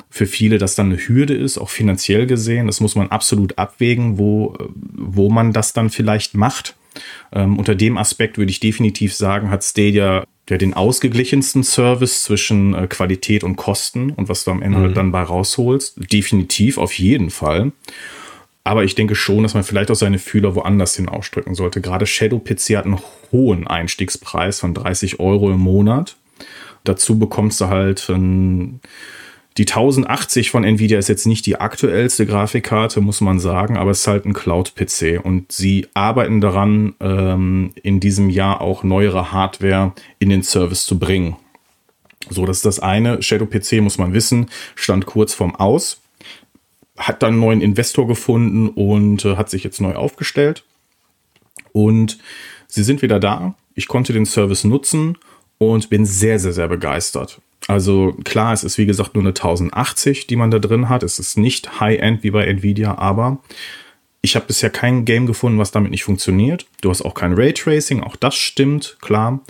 für viele das dann eine Hürde ist, auch finanziell gesehen. Das muss man absolut abwägen, wo, wo man das dann vielleicht macht. Ähm, unter dem Aspekt würde ich definitiv sagen, hat Stadia der den ausgeglichensten Service zwischen äh, Qualität und Kosten und was du am Ende mhm. dann bei rausholst. Definitiv, auf jeden Fall. Aber ich denke schon, dass man vielleicht auch seine Fühler woanders hin ausdrücken sollte. Gerade Shadow PC hat einen hohen Einstiegspreis von 30 Euro im Monat. dazu bekommst du halt ein die 1080 von Nvidia ist jetzt nicht die aktuellste Grafikkarte, muss man sagen, aber es ist halt ein Cloud-PC und sie arbeiten daran, ähm, in diesem Jahr auch neuere Hardware in den Service zu bringen. So, das ist das eine. Shadow PC muss man wissen, stand kurz vorm Aus, hat dann einen neuen Investor gefunden und äh, hat sich jetzt neu aufgestellt. Und sie sind wieder da. Ich konnte den Service nutzen und bin sehr, sehr, sehr begeistert. Also klar, es ist wie gesagt nur eine 1080, die man da drin hat. Es ist nicht High-End wie bei Nvidia, aber ich habe bisher kein Game gefunden, was damit nicht funktioniert. Du hast auch kein Raytracing, auch das stimmt, klar.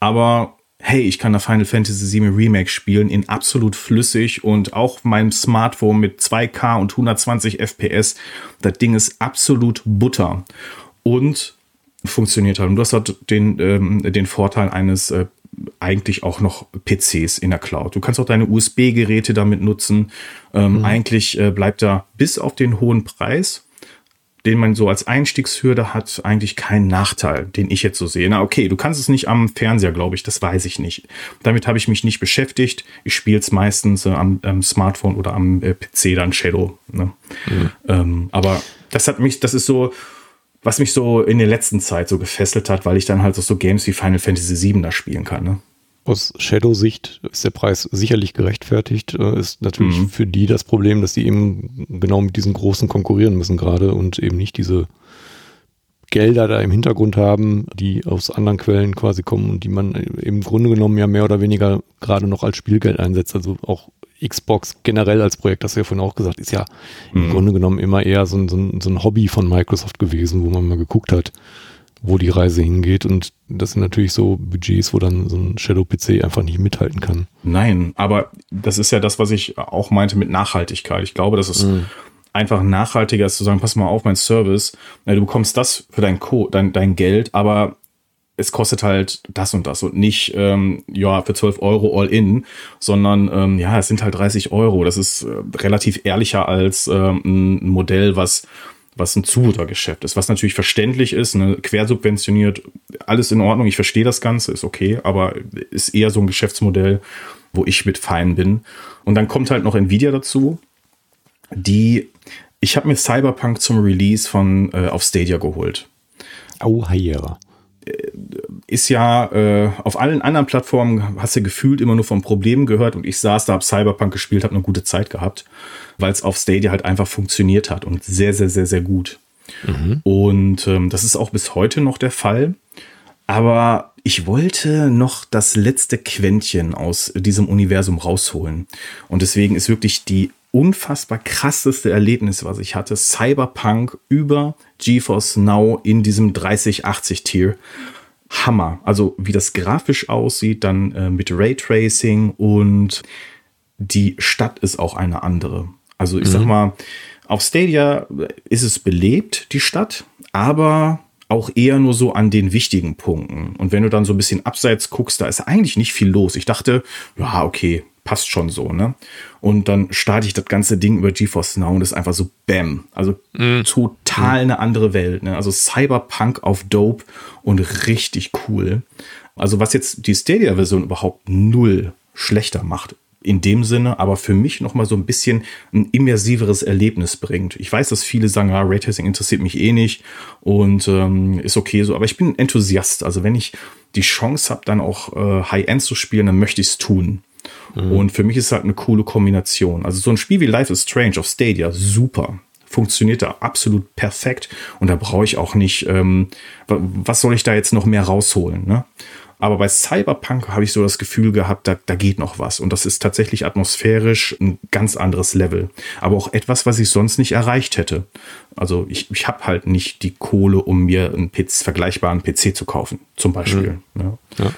Aber hey, ich kann da Final Fantasy VII Remake spielen in absolut flüssig und auch meinem Smartphone mit 2K und 120 FPS. Das Ding ist absolut Butter und funktioniert halt. Und du hast halt den, ähm, den Vorteil eines äh, eigentlich auch noch PCs in der Cloud. Du kannst auch deine USB-Geräte damit nutzen. Ähm, mhm. Eigentlich äh, bleibt da bis auf den hohen Preis, den man so als Einstiegshürde hat, eigentlich kein Nachteil, den ich jetzt so sehe. Na okay, du kannst es nicht am Fernseher, glaube ich, das weiß ich nicht. Damit habe ich mich nicht beschäftigt. Ich spiele es meistens äh, am, am, Smartphone oder am äh, PC dann Shadow. Ne? Mhm. Ähm, aber das hat mich, das ist so, was mich so in der letzten Zeit so gefesselt hat, weil ich dann halt so Games wie Final Fantasy VII da spielen kann. Ne? Aus Shadow-Sicht ist der Preis sicherlich gerechtfertigt. Äh, ist natürlich mhm. für die das Problem, dass die eben genau mit diesen Großen konkurrieren müssen gerade und eben nicht diese Gelder da im Hintergrund haben, die aus anderen Quellen quasi kommen und die man im Grunde genommen ja mehr oder weniger gerade noch als Spielgeld einsetzt. Also auch Xbox generell als Projekt, das hast du ja vorhin auch gesagt, ist ja mhm. im Grunde genommen immer eher so ein, so, ein, so ein Hobby von Microsoft gewesen, wo man mal geguckt hat, wo die Reise hingeht. Und das sind natürlich so Budgets, wo dann so ein Shadow-PC einfach nicht mithalten kann. Nein, aber das ist ja das, was ich auch meinte mit Nachhaltigkeit. Ich glaube, das ist mhm. einfach nachhaltiger als zu sagen, pass mal auf, mein Service, du bekommst das für dein, Co dein, dein Geld, aber es kostet halt das und das und nicht, ähm, ja, für 12 Euro all in, sondern ähm, ja, es sind halt 30 Euro. Das ist äh, relativ ehrlicher als ähm, ein Modell, was was ein Zubehörgeschäft ist, was natürlich verständlich ist, ne, quersubventioniert, alles in Ordnung, ich verstehe das Ganze, ist okay, aber ist eher so ein Geschäftsmodell, wo ich mit fein bin. Und dann kommt halt noch Nvidia dazu, die, ich habe mir Cyberpunk zum Release von äh, auf Stadia geholt. Oh, ja ist ja äh, auf allen anderen Plattformen hast du gefühlt immer nur von Problemen gehört und ich saß da, hab Cyberpunk gespielt, habe eine gute Zeit gehabt, weil es auf Stadia halt einfach funktioniert hat und sehr, sehr, sehr, sehr gut. Mhm. Und ähm, das ist auch bis heute noch der Fall. Aber ich wollte noch das letzte Quäntchen aus diesem Universum rausholen. Und deswegen ist wirklich die unfassbar krasseste Erlebnis, was ich hatte. Cyberpunk über GeForce Now in diesem 3080-Tier. Hammer. Also wie das grafisch aussieht, dann äh, mit Raytracing und die Stadt ist auch eine andere. Also ich mhm. sag mal, auf Stadia ist es belebt, die Stadt, aber auch eher nur so an den wichtigen Punkten. Und wenn du dann so ein bisschen abseits guckst, da ist eigentlich nicht viel los. Ich dachte, ja, okay, passt schon so, ne? Und dann starte ich das ganze Ding über GeForce Now und ist einfach so Bam. Also mm. total eine andere Welt, ne? Also Cyberpunk auf Dope und richtig cool. Also was jetzt die Stadia-Version überhaupt null schlechter macht, in dem Sinne, aber für mich noch mal so ein bisschen ein immersiveres Erlebnis bringt. Ich weiß, dass viele sagen, ja, Raytracing interessiert mich eh nicht und ähm, ist okay so, aber ich bin Enthusiast. Also wenn ich die Chance habe, dann auch äh, High-End zu spielen, dann möchte ich es tun. Mhm. Und für mich ist es halt eine coole Kombination. Also so ein Spiel wie Life is Strange auf Stadia, super. Funktioniert da absolut perfekt. Und da brauche ich auch nicht, ähm, was soll ich da jetzt noch mehr rausholen? Ne? Aber bei Cyberpunk habe ich so das Gefühl gehabt, da, da geht noch was. Und das ist tatsächlich atmosphärisch ein ganz anderes Level. Aber auch etwas, was ich sonst nicht erreicht hätte. Also ich, ich habe halt nicht die Kohle, um mir einen PC, vergleichbaren PC zu kaufen, zum Beispiel. Mhm. Ne? Ja. Ja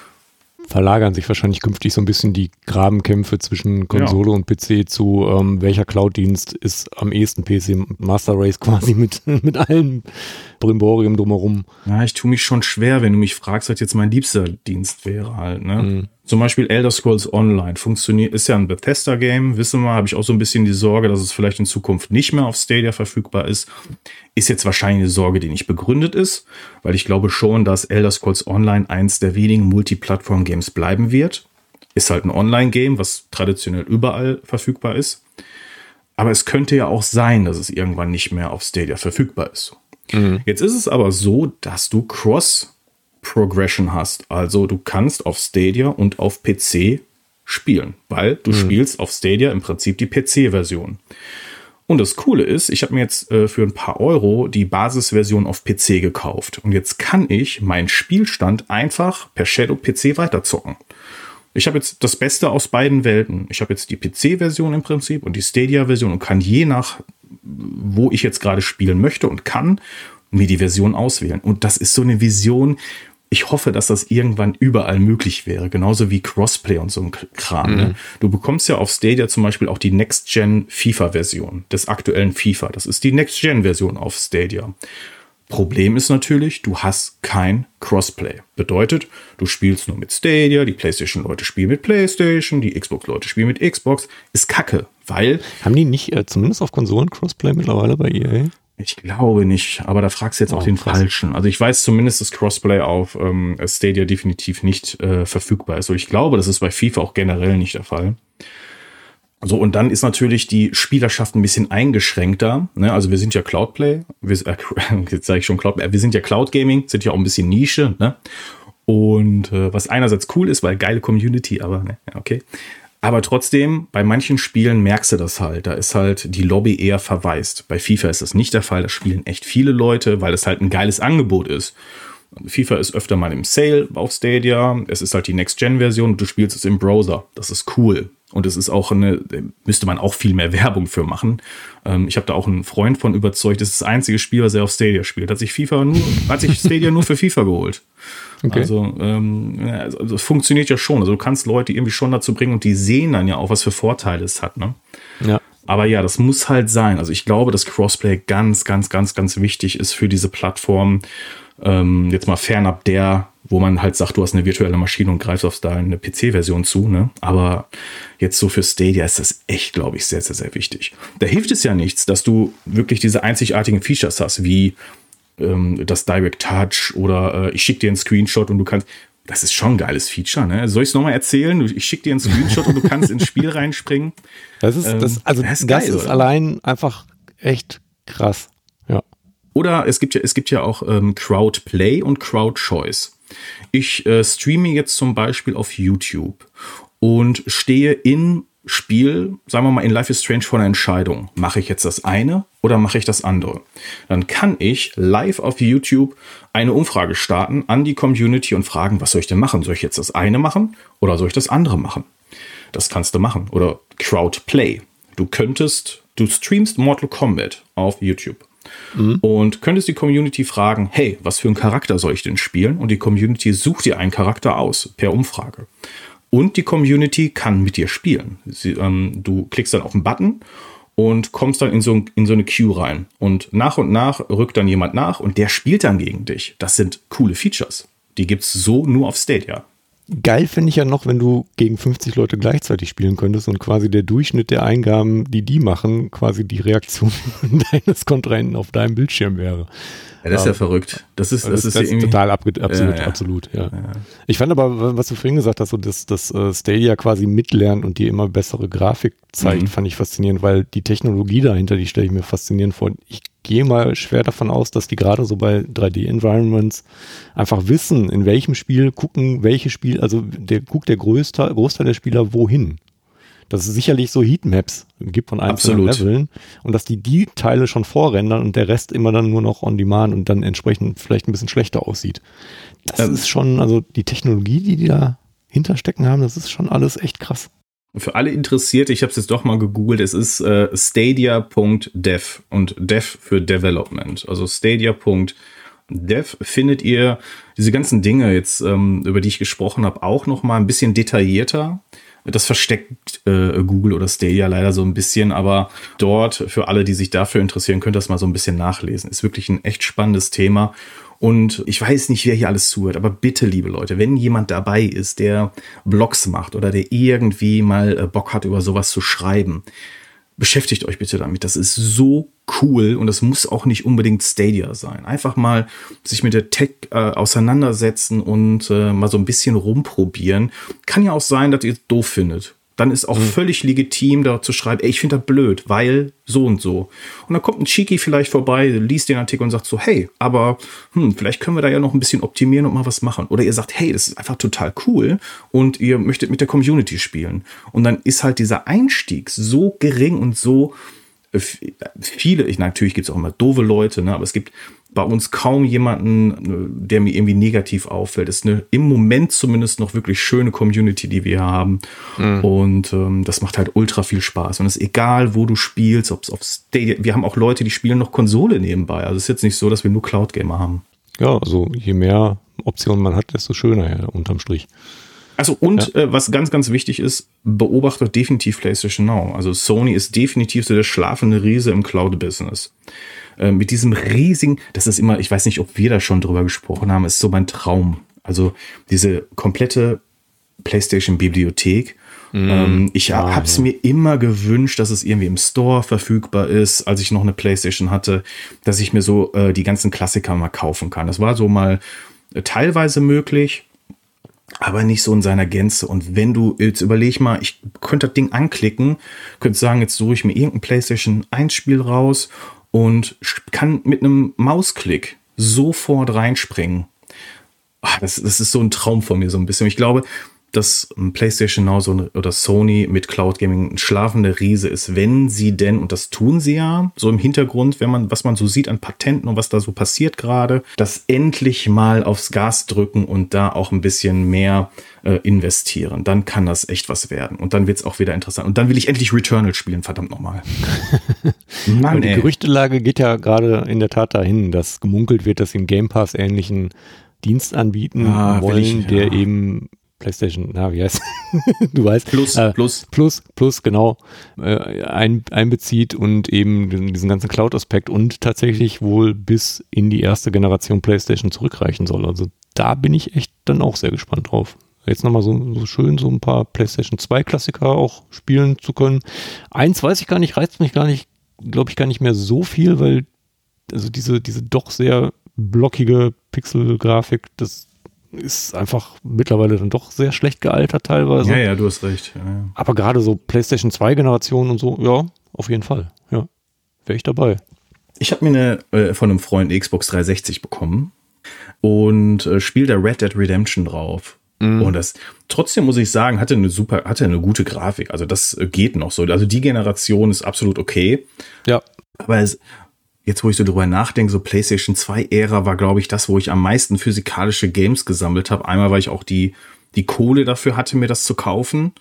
verlagern sich wahrscheinlich künftig so ein bisschen die Grabenkämpfe zwischen Konsole ja. und PC zu, ähm, welcher Cloud-Dienst ist am ehesten PC Master Race quasi mit, mit allen Brimborium drumherum. Ja, ich tue mich schon schwer, wenn du mich fragst, was jetzt mein liebster Dienst wäre halt, ne? Mhm. Zum Beispiel Elder Scrolls Online funktioniert, ist ja ein Bethesda-Game, wissen wir, habe ich auch so ein bisschen die Sorge, dass es vielleicht in Zukunft nicht mehr auf Stadia verfügbar ist. Ist jetzt wahrscheinlich eine Sorge, die nicht begründet ist, weil ich glaube schon, dass Elder Scrolls Online eins der wenigen Multiplattform-Games bleiben wird. Ist halt ein Online-Game, was traditionell überall verfügbar ist. Aber es könnte ja auch sein, dass es irgendwann nicht mehr auf Stadia verfügbar ist. Mhm. Jetzt ist es aber so, dass du Cross-Progression hast. Also du kannst auf Stadia und auf PC spielen, weil du mhm. spielst auf Stadia im Prinzip die PC-Version. Und das Coole ist, ich habe mir jetzt äh, für ein paar Euro die Basisversion auf PC gekauft. Und jetzt kann ich meinen Spielstand einfach per Shadow PC weiterzocken. Ich habe jetzt das Beste aus beiden Welten. Ich habe jetzt die PC-Version im Prinzip und die Stadia-Version und kann je nach, wo ich jetzt gerade spielen möchte und kann, mir die Version auswählen. Und das ist so eine Vision, ich hoffe, dass das irgendwann überall möglich wäre, genauso wie Crossplay und so ein Kram. Ne? Mhm. Ne? Du bekommst ja auf Stadia zum Beispiel auch die Next-Gen FIFA-Version des aktuellen FIFA. Das ist die Next-Gen-Version auf Stadia. Problem ist natürlich, du hast kein Crossplay. Bedeutet, du spielst nur mit Stadia, die PlayStation-Leute spielen mit PlayStation, die Xbox-Leute spielen mit Xbox. Ist kacke, weil. Haben die nicht äh, zumindest auf Konsolen Crossplay mittlerweile bei EA? Ich glaube nicht, aber da fragst du jetzt oh, auch den krass. Falschen. Also ich weiß zumindest, dass Crossplay auf ähm, Stadia definitiv nicht äh, verfügbar ist. Und ich glaube, das ist bei FIFA auch generell nicht der Fall. So, und dann ist natürlich die Spielerschaft ein bisschen eingeschränkter. Ne? Also wir sind ja Cloudplay, wir, äh, jetzt sage ich schon Cloudplay, wir sind ja Cloud Gaming, sind ja auch ein bisschen Nische. Ne? Und äh, was einerseits cool ist, weil geile Community, aber ne, okay. Aber trotzdem, bei manchen Spielen merkst du das halt. Da ist halt die Lobby eher verwaist. Bei FIFA ist das nicht der Fall. Da spielen echt viele Leute, weil es halt ein geiles Angebot ist. FIFA ist öfter mal im Sale auf Stadia. Es ist halt die Next-Gen-Version und du spielst es im Browser. Das ist cool. Und es ist auch eine, müsste man auch viel mehr Werbung für machen. Ähm, ich habe da auch einen Freund von überzeugt. Das ist das einzige Spiel, was er auf Stadia spielt. Hat sich FIFA nur, hat sich Stadia nur für FIFA geholt. Okay. Also, ähm, also es funktioniert ja schon. Also du kannst Leute irgendwie schon dazu bringen und die sehen dann ja auch, was für Vorteile es hat. Ne? Ja. Aber ja, das muss halt sein. Also ich glaube, dass Crossplay ganz, ganz, ganz, ganz wichtig ist für diese Plattform. Ähm, jetzt mal fernab der wo man halt sagt, du hast eine virtuelle Maschine und greifst auf deine PC-Version zu. Ne? Aber jetzt so für Stadia ist das echt, glaube ich, sehr, sehr, sehr wichtig. Da hilft es ja nichts, dass du wirklich diese einzigartigen Features hast, wie ähm, das Direct Touch oder äh, ich schicke dir einen Screenshot und du kannst. Das ist schon ein geiles Feature, ne? Soll ich es nochmal erzählen? Ich schicke dir einen Screenshot und du kannst ins Spiel reinspringen. Das ist, das, ähm, also das ist, geil, ist allein einfach echt krass. Oder es gibt ja, es gibt ja auch ähm, Crowd Play und Crowd Choice. Ich äh, streame jetzt zum Beispiel auf YouTube und stehe im Spiel, sagen wir mal in Life is Strange vor einer Entscheidung. Mache ich jetzt das eine oder mache ich das andere? Dann kann ich live auf YouTube eine Umfrage starten an die Community und fragen, was soll ich denn machen? Soll ich jetzt das eine machen oder soll ich das andere machen? Das kannst du machen. Oder Crowdplay. Du könntest, du streamst Mortal Kombat auf YouTube. Mhm. Und könntest die Community fragen, hey, was für einen Charakter soll ich denn spielen? Und die Community sucht dir einen Charakter aus per Umfrage. Und die Community kann mit dir spielen. Sie, ähm, du klickst dann auf einen Button und kommst dann in so, in so eine Queue rein. Und nach und nach rückt dann jemand nach und der spielt dann gegen dich. Das sind coole Features. Die gibt es so nur auf Stadia. Geil finde ich ja noch, wenn du gegen 50 Leute gleichzeitig spielen könntest und quasi der Durchschnitt der Eingaben, die die machen, quasi die Reaktion deines Kontrahenten auf deinem Bildschirm wäre. Ja, das ist ja verrückt. Das ist, das, das ist, ist total absolut, ja, ja. absolut, ja. Ich fand aber, was du vorhin gesagt hast, so dass das äh, Stadia quasi mitlernt und dir immer bessere Grafik zeigt, mhm. fand ich faszinierend, weil die Technologie dahinter, die stelle ich mir faszinierend vor. Ich gehe mal schwer davon aus, dass die gerade so bei 3D-Environments einfach wissen, in welchem Spiel gucken, welche Spiel, also der guckt der Großteil, Großteil der Spieler wohin dass es sicherlich so Heatmaps gibt von einzelnen Absolut. Leveln und dass die die Teile schon vorrendern und der Rest immer dann nur noch on demand und dann entsprechend vielleicht ein bisschen schlechter aussieht. Das ähm, ist schon, also die Technologie, die die da hinterstecken haben, das ist schon alles echt krass. Für alle Interessierte, ich habe es jetzt doch mal gegoogelt, es ist äh, stadia.dev und dev für Development. Also stadia.dev findet ihr diese ganzen Dinge jetzt, ähm, über die ich gesprochen habe, auch noch mal ein bisschen detaillierter. Das versteckt äh, Google oder Stadia leider so ein bisschen, aber dort, für alle, die sich dafür interessieren, könnt ihr das mal so ein bisschen nachlesen. Ist wirklich ein echt spannendes Thema. Und ich weiß nicht, wer hier alles zuhört, aber bitte, liebe Leute, wenn jemand dabei ist, der Blogs macht oder der irgendwie mal äh, Bock hat, über sowas zu schreiben, beschäftigt euch bitte damit. Das ist so cool und das muss auch nicht unbedingt Stadia sein. Einfach mal sich mit der Tech äh, auseinandersetzen und äh, mal so ein bisschen rumprobieren. Kann ja auch sein, dass ihr es doof findet dann ist auch mhm. völlig legitim, da zu schreiben, ey, ich finde das blöd, weil so und so. Und dann kommt ein Cheeky vielleicht vorbei, liest den Artikel und sagt so, hey, aber hm, vielleicht können wir da ja noch ein bisschen optimieren und mal was machen. Oder ihr sagt, hey, das ist einfach total cool und ihr möchtet mit der Community spielen. Und dann ist halt dieser Einstieg so gering und so äh, viele, ich, natürlich gibt es auch immer doofe Leute, ne, aber es gibt bei uns kaum jemanden, äh, der mir irgendwie negativ auffällt. Es ist eine im Moment zumindest noch wirklich schöne Community, die wir haben. Mhm. Und ähm, das macht halt ultra viel Spaß. Und es ist egal, wo du spielst, ob es auf Stadia. Wir haben auch Leute, die spielen noch Konsole nebenbei. Also es ist jetzt nicht so, dass wir nur Cloud-Gamer haben. Ja, also je mehr Optionen man hat, desto schöner ja, unterm Strich. Also und ja. äh, was ganz, ganz wichtig ist, beobachtet definitiv PlayStation Now. Also Sony ist definitiv so der schlafende Riese im Cloud-Business. Äh, mit diesem riesigen, das ist immer, ich weiß nicht, ob wir da schon drüber gesprochen haben, ist so mein Traum. Also diese komplette PlayStation-Bibliothek. Mm, ähm, ich ah, habe es ja. mir immer gewünscht, dass es irgendwie im Store verfügbar ist, als ich noch eine PlayStation hatte, dass ich mir so äh, die ganzen Klassiker mal kaufen kann. Das war so mal äh, teilweise möglich, aber nicht so in seiner Gänze. Und wenn du, jetzt überleg mal, ich könnte das Ding anklicken, könnte sagen, jetzt suche ich mir irgendein PlayStation 1 Spiel raus und kann mit einem Mausklick sofort reinspringen. Ach, das, das ist so ein Traum von mir so ein bisschen. Ich glaube, dass PlayStation Now so oder Sony mit Cloud Gaming ein schlafender Riese ist, wenn sie denn, und das tun sie ja, so im Hintergrund, wenn man, was man so sieht an Patenten und was da so passiert gerade, das endlich mal aufs Gas drücken und da auch ein bisschen mehr äh, investieren. Dann kann das echt was werden. Und dann wird es auch wieder interessant. Und dann will ich endlich Returnal spielen, verdammt nochmal. Mann, die Gerüchtelage geht ja gerade in der Tat dahin, dass gemunkelt wird, dass sie einen Game Pass ähnlichen Dienst anbieten ah, wollen, ich, ja. der eben PlayStation, na, wie heißt Du weißt. Plus, äh, plus. Plus, plus, genau, äh, ein, einbezieht und eben diesen ganzen Cloud-Aspekt und tatsächlich wohl bis in die erste Generation PlayStation zurückreichen soll. Also da bin ich echt dann auch sehr gespannt drauf. Jetzt nochmal so, so schön so ein paar PlayStation 2 Klassiker auch spielen zu können. Eins weiß ich gar nicht, reizt mich gar nicht, glaube ich, gar nicht mehr so viel, weil also diese, diese doch sehr blockige Pixel-Grafik, das ist einfach mittlerweile dann doch sehr schlecht gealtert teilweise. Ja, ja, du hast recht. Ja, ja. Aber gerade so PlayStation 2 Generationen und so, ja, auf jeden Fall. Ja, wäre ich dabei. Ich habe mir eine äh, von einem Freund Xbox 360 bekommen und äh, spielt da Red Dead Redemption drauf. Mm. Und das trotzdem muss ich sagen, hatte eine super, hatte eine gute Grafik. Also das äh, geht noch so. Also die Generation ist absolut okay. Ja. Aber es, jetzt wo ich so drüber nachdenke, so PlayStation 2 Ära war, glaube ich, das, wo ich am meisten physikalische Games gesammelt habe. Einmal, weil ich auch die, die Kohle dafür hatte, mir das zu kaufen.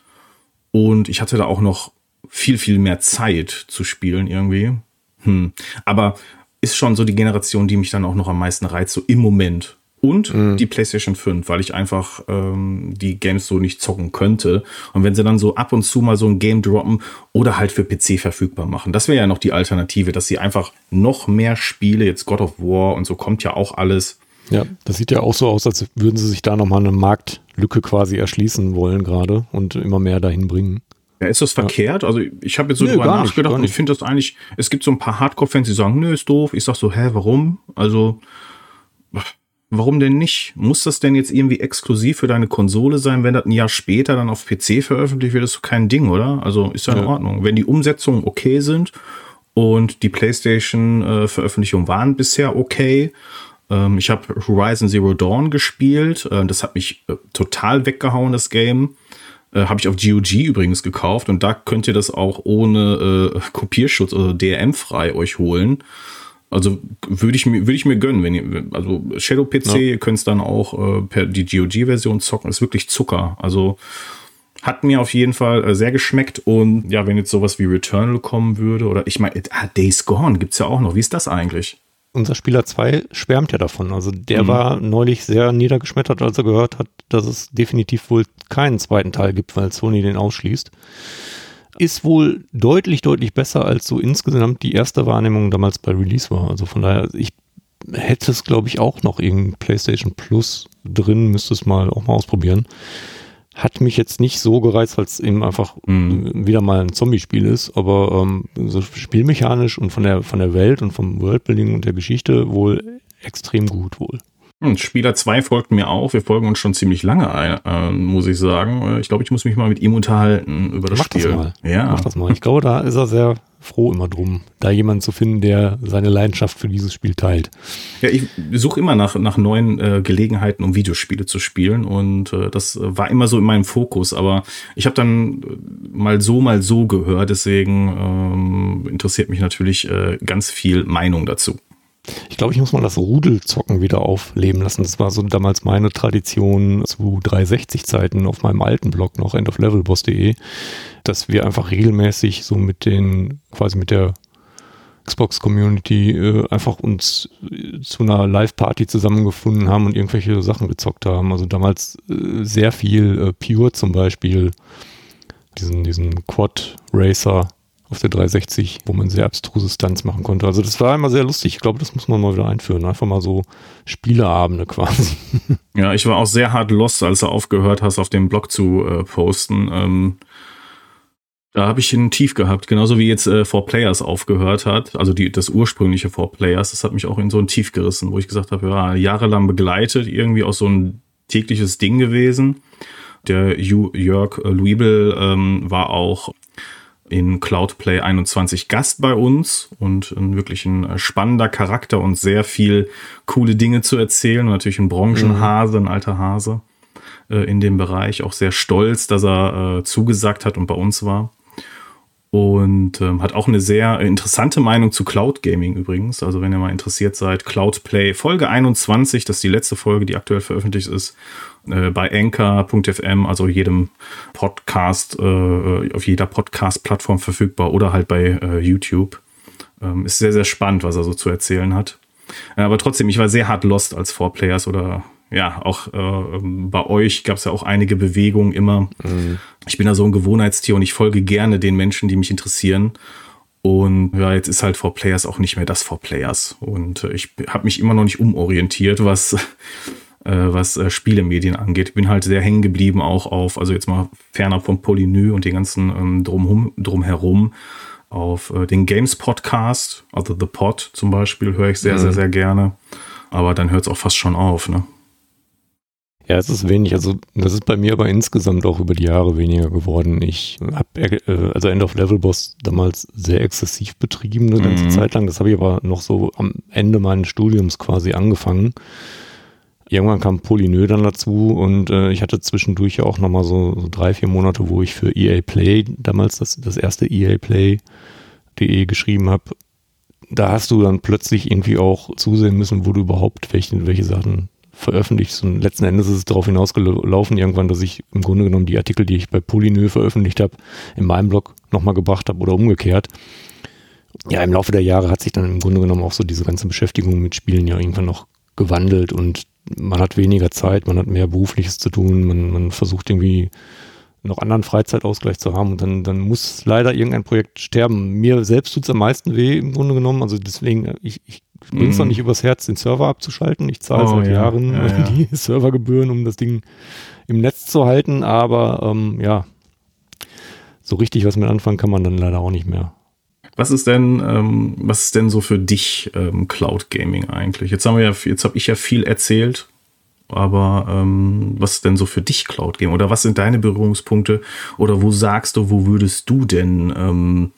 Und ich hatte da auch noch viel, viel mehr Zeit zu spielen irgendwie. Hm. Aber ist schon so die Generation, die mich dann auch noch am meisten reizt, so im Moment und mhm. die PlayStation 5, weil ich einfach ähm, die Games so nicht zocken könnte. Und wenn sie dann so ab und zu mal so ein Game droppen oder halt für PC verfügbar machen, das wäre ja noch die Alternative, dass sie einfach noch mehr Spiele, jetzt God of War und so kommt ja auch alles. Ja, das sieht ja auch so aus, als würden sie sich da nochmal eine Marktlücke quasi erschließen wollen gerade und immer mehr dahin bringen. Ja, ist das verkehrt? Also ich habe jetzt so nö, drüber nachgedacht nicht, und ich finde das eigentlich, es gibt so ein paar Hardcore-Fans, die sagen, nö, ist doof. Ich sag so, hä, warum? Also Warum denn nicht? Muss das denn jetzt irgendwie exklusiv für deine Konsole sein, wenn das ein Jahr später dann auf PC veröffentlicht wird? Das ist kein Ding, oder? Also ist ja in ja. Ordnung. Wenn die Umsetzungen okay sind und die PlayStation-Veröffentlichungen äh, waren bisher okay. Ähm, ich habe Horizon Zero Dawn gespielt. Äh, das hat mich äh, total weggehauen, das Game. Äh, habe ich auf GOG übrigens gekauft und da könnt ihr das auch ohne äh, Kopierschutz oder DRM frei euch holen. Also würde ich mir würde ich mir gönnen, wenn ihr also Shadow PC, ja. ihr könnt es dann auch äh, per die GOG Version zocken, ist wirklich Zucker. Also hat mir auf jeden Fall äh, sehr geschmeckt und ja, wenn jetzt sowas wie Returnal kommen würde oder ich meine, ah, Days Gone gibt's ja auch noch. Wie ist das eigentlich? Unser Spieler 2 schwärmt ja davon. Also der mhm. war neulich sehr niedergeschmettert, als er gehört hat, dass es definitiv wohl keinen zweiten Teil gibt, weil Sony den ausschließt ist wohl deutlich, deutlich besser als so insgesamt die erste Wahrnehmung damals bei Release war. Also von daher, ich hätte es, glaube ich, auch noch irgendein PlayStation Plus drin, müsste es mal auch mal ausprobieren. hat mich jetzt nicht so gereizt, weil es eben einfach mhm. wieder mal ein Zombie-Spiel ist, aber ähm, so spielmechanisch und von der von der Welt und vom Worldbuilding und der Geschichte wohl extrem gut wohl. Hm, Spieler 2 folgt mir auch. Wir folgen uns schon ziemlich lange, ein, äh, muss ich sagen. Ich glaube, ich muss mich mal mit ihm unterhalten über das Mach Spiel. Das mal. Ja. Mach das mal. Ich glaube, da ist er sehr froh immer drum, da jemanden zu finden, der seine Leidenschaft für dieses Spiel teilt. Ja, ich suche immer nach, nach neuen äh, Gelegenheiten, um Videospiele zu spielen und äh, das war immer so in meinem Fokus, aber ich habe dann mal so, mal so gehört, deswegen ähm, interessiert mich natürlich äh, ganz viel Meinung dazu. Ich glaube, ich muss mal das Rudelzocken wieder aufleben lassen. Das war so damals meine Tradition zu 360-Zeiten auf meinem alten Blog noch, endoflevelboss.de, dass wir einfach regelmäßig so mit den, quasi mit der Xbox-Community äh, einfach uns äh, zu einer Live-Party zusammengefunden haben und irgendwelche Sachen gezockt haben. Also damals äh, sehr viel äh, Pure zum Beispiel, diesen, diesen Quad-Racer auf der 360, wo man sehr abstruse Stunts machen konnte. Also das war immer sehr lustig. Ich glaube, das muss man mal wieder einführen. Einfach mal so Spieleabende quasi. Ja, ich war auch sehr hart lost, als du aufgehört hast, auf dem Blog zu äh, posten. Ähm, da habe ich einen Tief gehabt, genauso wie jetzt äh, Four Players aufgehört hat. Also die, das ursprüngliche Four Players, das hat mich auch in so ein Tief gerissen, wo ich gesagt habe, ja, jahrelang begleitet, irgendwie auch so ein tägliches Ding gewesen. Der Jörg Luibel ähm, war auch in Cloudplay 21 Gast bei uns und ein wirklich ein äh, spannender Charakter und sehr viel coole Dinge zu erzählen und natürlich ein Branchenhase, ein alter Hase äh, in dem Bereich. Auch sehr stolz, dass er äh, zugesagt hat und bei uns war. Und ähm, hat auch eine sehr interessante Meinung zu Cloud Gaming übrigens. Also wenn ihr mal interessiert seid, Cloudplay Folge 21, das ist die letzte Folge, die aktuell veröffentlicht ist, äh, bei Anchor.fm, also jedem Podcast, äh, auf jeder Podcast-Plattform verfügbar oder halt bei äh, YouTube. Ähm, ist sehr, sehr spannend, was er so zu erzählen hat. Äh, aber trotzdem, ich war sehr hart lost als Four Players oder ja, auch äh, bei euch gab es ja auch einige Bewegungen immer. Mhm. Ich bin da so ein Gewohnheitstier und ich folge gerne den Menschen, die mich interessieren. Und ja, jetzt ist halt For Players auch nicht mehr das For Players. Und äh, ich habe mich immer noch nicht umorientiert, was äh, was äh, Spielemedien angeht. Ich bin halt sehr hängen geblieben auch auf, also jetzt mal ferner vom Polynö und den ganzen ähm, drumhum, drumherum, auf äh, den Games Podcast, also The Pod zum Beispiel, höre ich sehr, mhm. sehr, sehr gerne. Aber dann hört es auch fast schon auf, ne? Ja, es ist wenig. Also das ist bei mir aber insgesamt auch über die Jahre weniger geworden. Ich habe äh, also End of Level Boss damals sehr exzessiv betrieben, eine ganze mhm. Zeit lang. Das habe ich aber noch so am Ende meines Studiums quasi angefangen. Irgendwann kam Polynö dann dazu und äh, ich hatte zwischendurch ja auch nochmal so, so drei, vier Monate, wo ich für EA Play, damals das, das erste EA Play.de geschrieben habe. Da hast du dann plötzlich irgendwie auch zusehen müssen, wo du überhaupt welche, welche Sachen veröffentlichst. Und letzten Endes ist es darauf hinausgelaufen, irgendwann, dass ich im Grunde genommen die Artikel, die ich bei Polynö veröffentlicht habe, in meinem Blog nochmal gebracht habe oder umgekehrt. Ja, im Laufe der Jahre hat sich dann im Grunde genommen auch so diese ganze Beschäftigung mit Spielen ja irgendwann noch gewandelt und man hat weniger Zeit, man hat mehr berufliches zu tun, man, man versucht irgendwie noch anderen Freizeitausgleich zu haben und dann, dann muss leider irgendein Projekt sterben. Mir selbst tut es am meisten weh im Grunde genommen, also deswegen, ich, ich bringe es mm. noch nicht übers Herz, den Server abzuschalten. Ich zahle oh, seit ja. Jahren ja, ja. die Servergebühren, um das Ding im Netz zu halten, aber ähm, ja, so richtig was mit anfangen kann man dann leider auch nicht mehr. Was ist denn, ähm, was ist denn so für dich ähm, Cloud Gaming eigentlich? Jetzt haben wir ja, jetzt habe ich ja viel erzählt, aber ähm, was ist denn so für dich Cloud Gaming? Oder was sind deine Berührungspunkte? Oder wo sagst du, wo würdest du denn, ähm,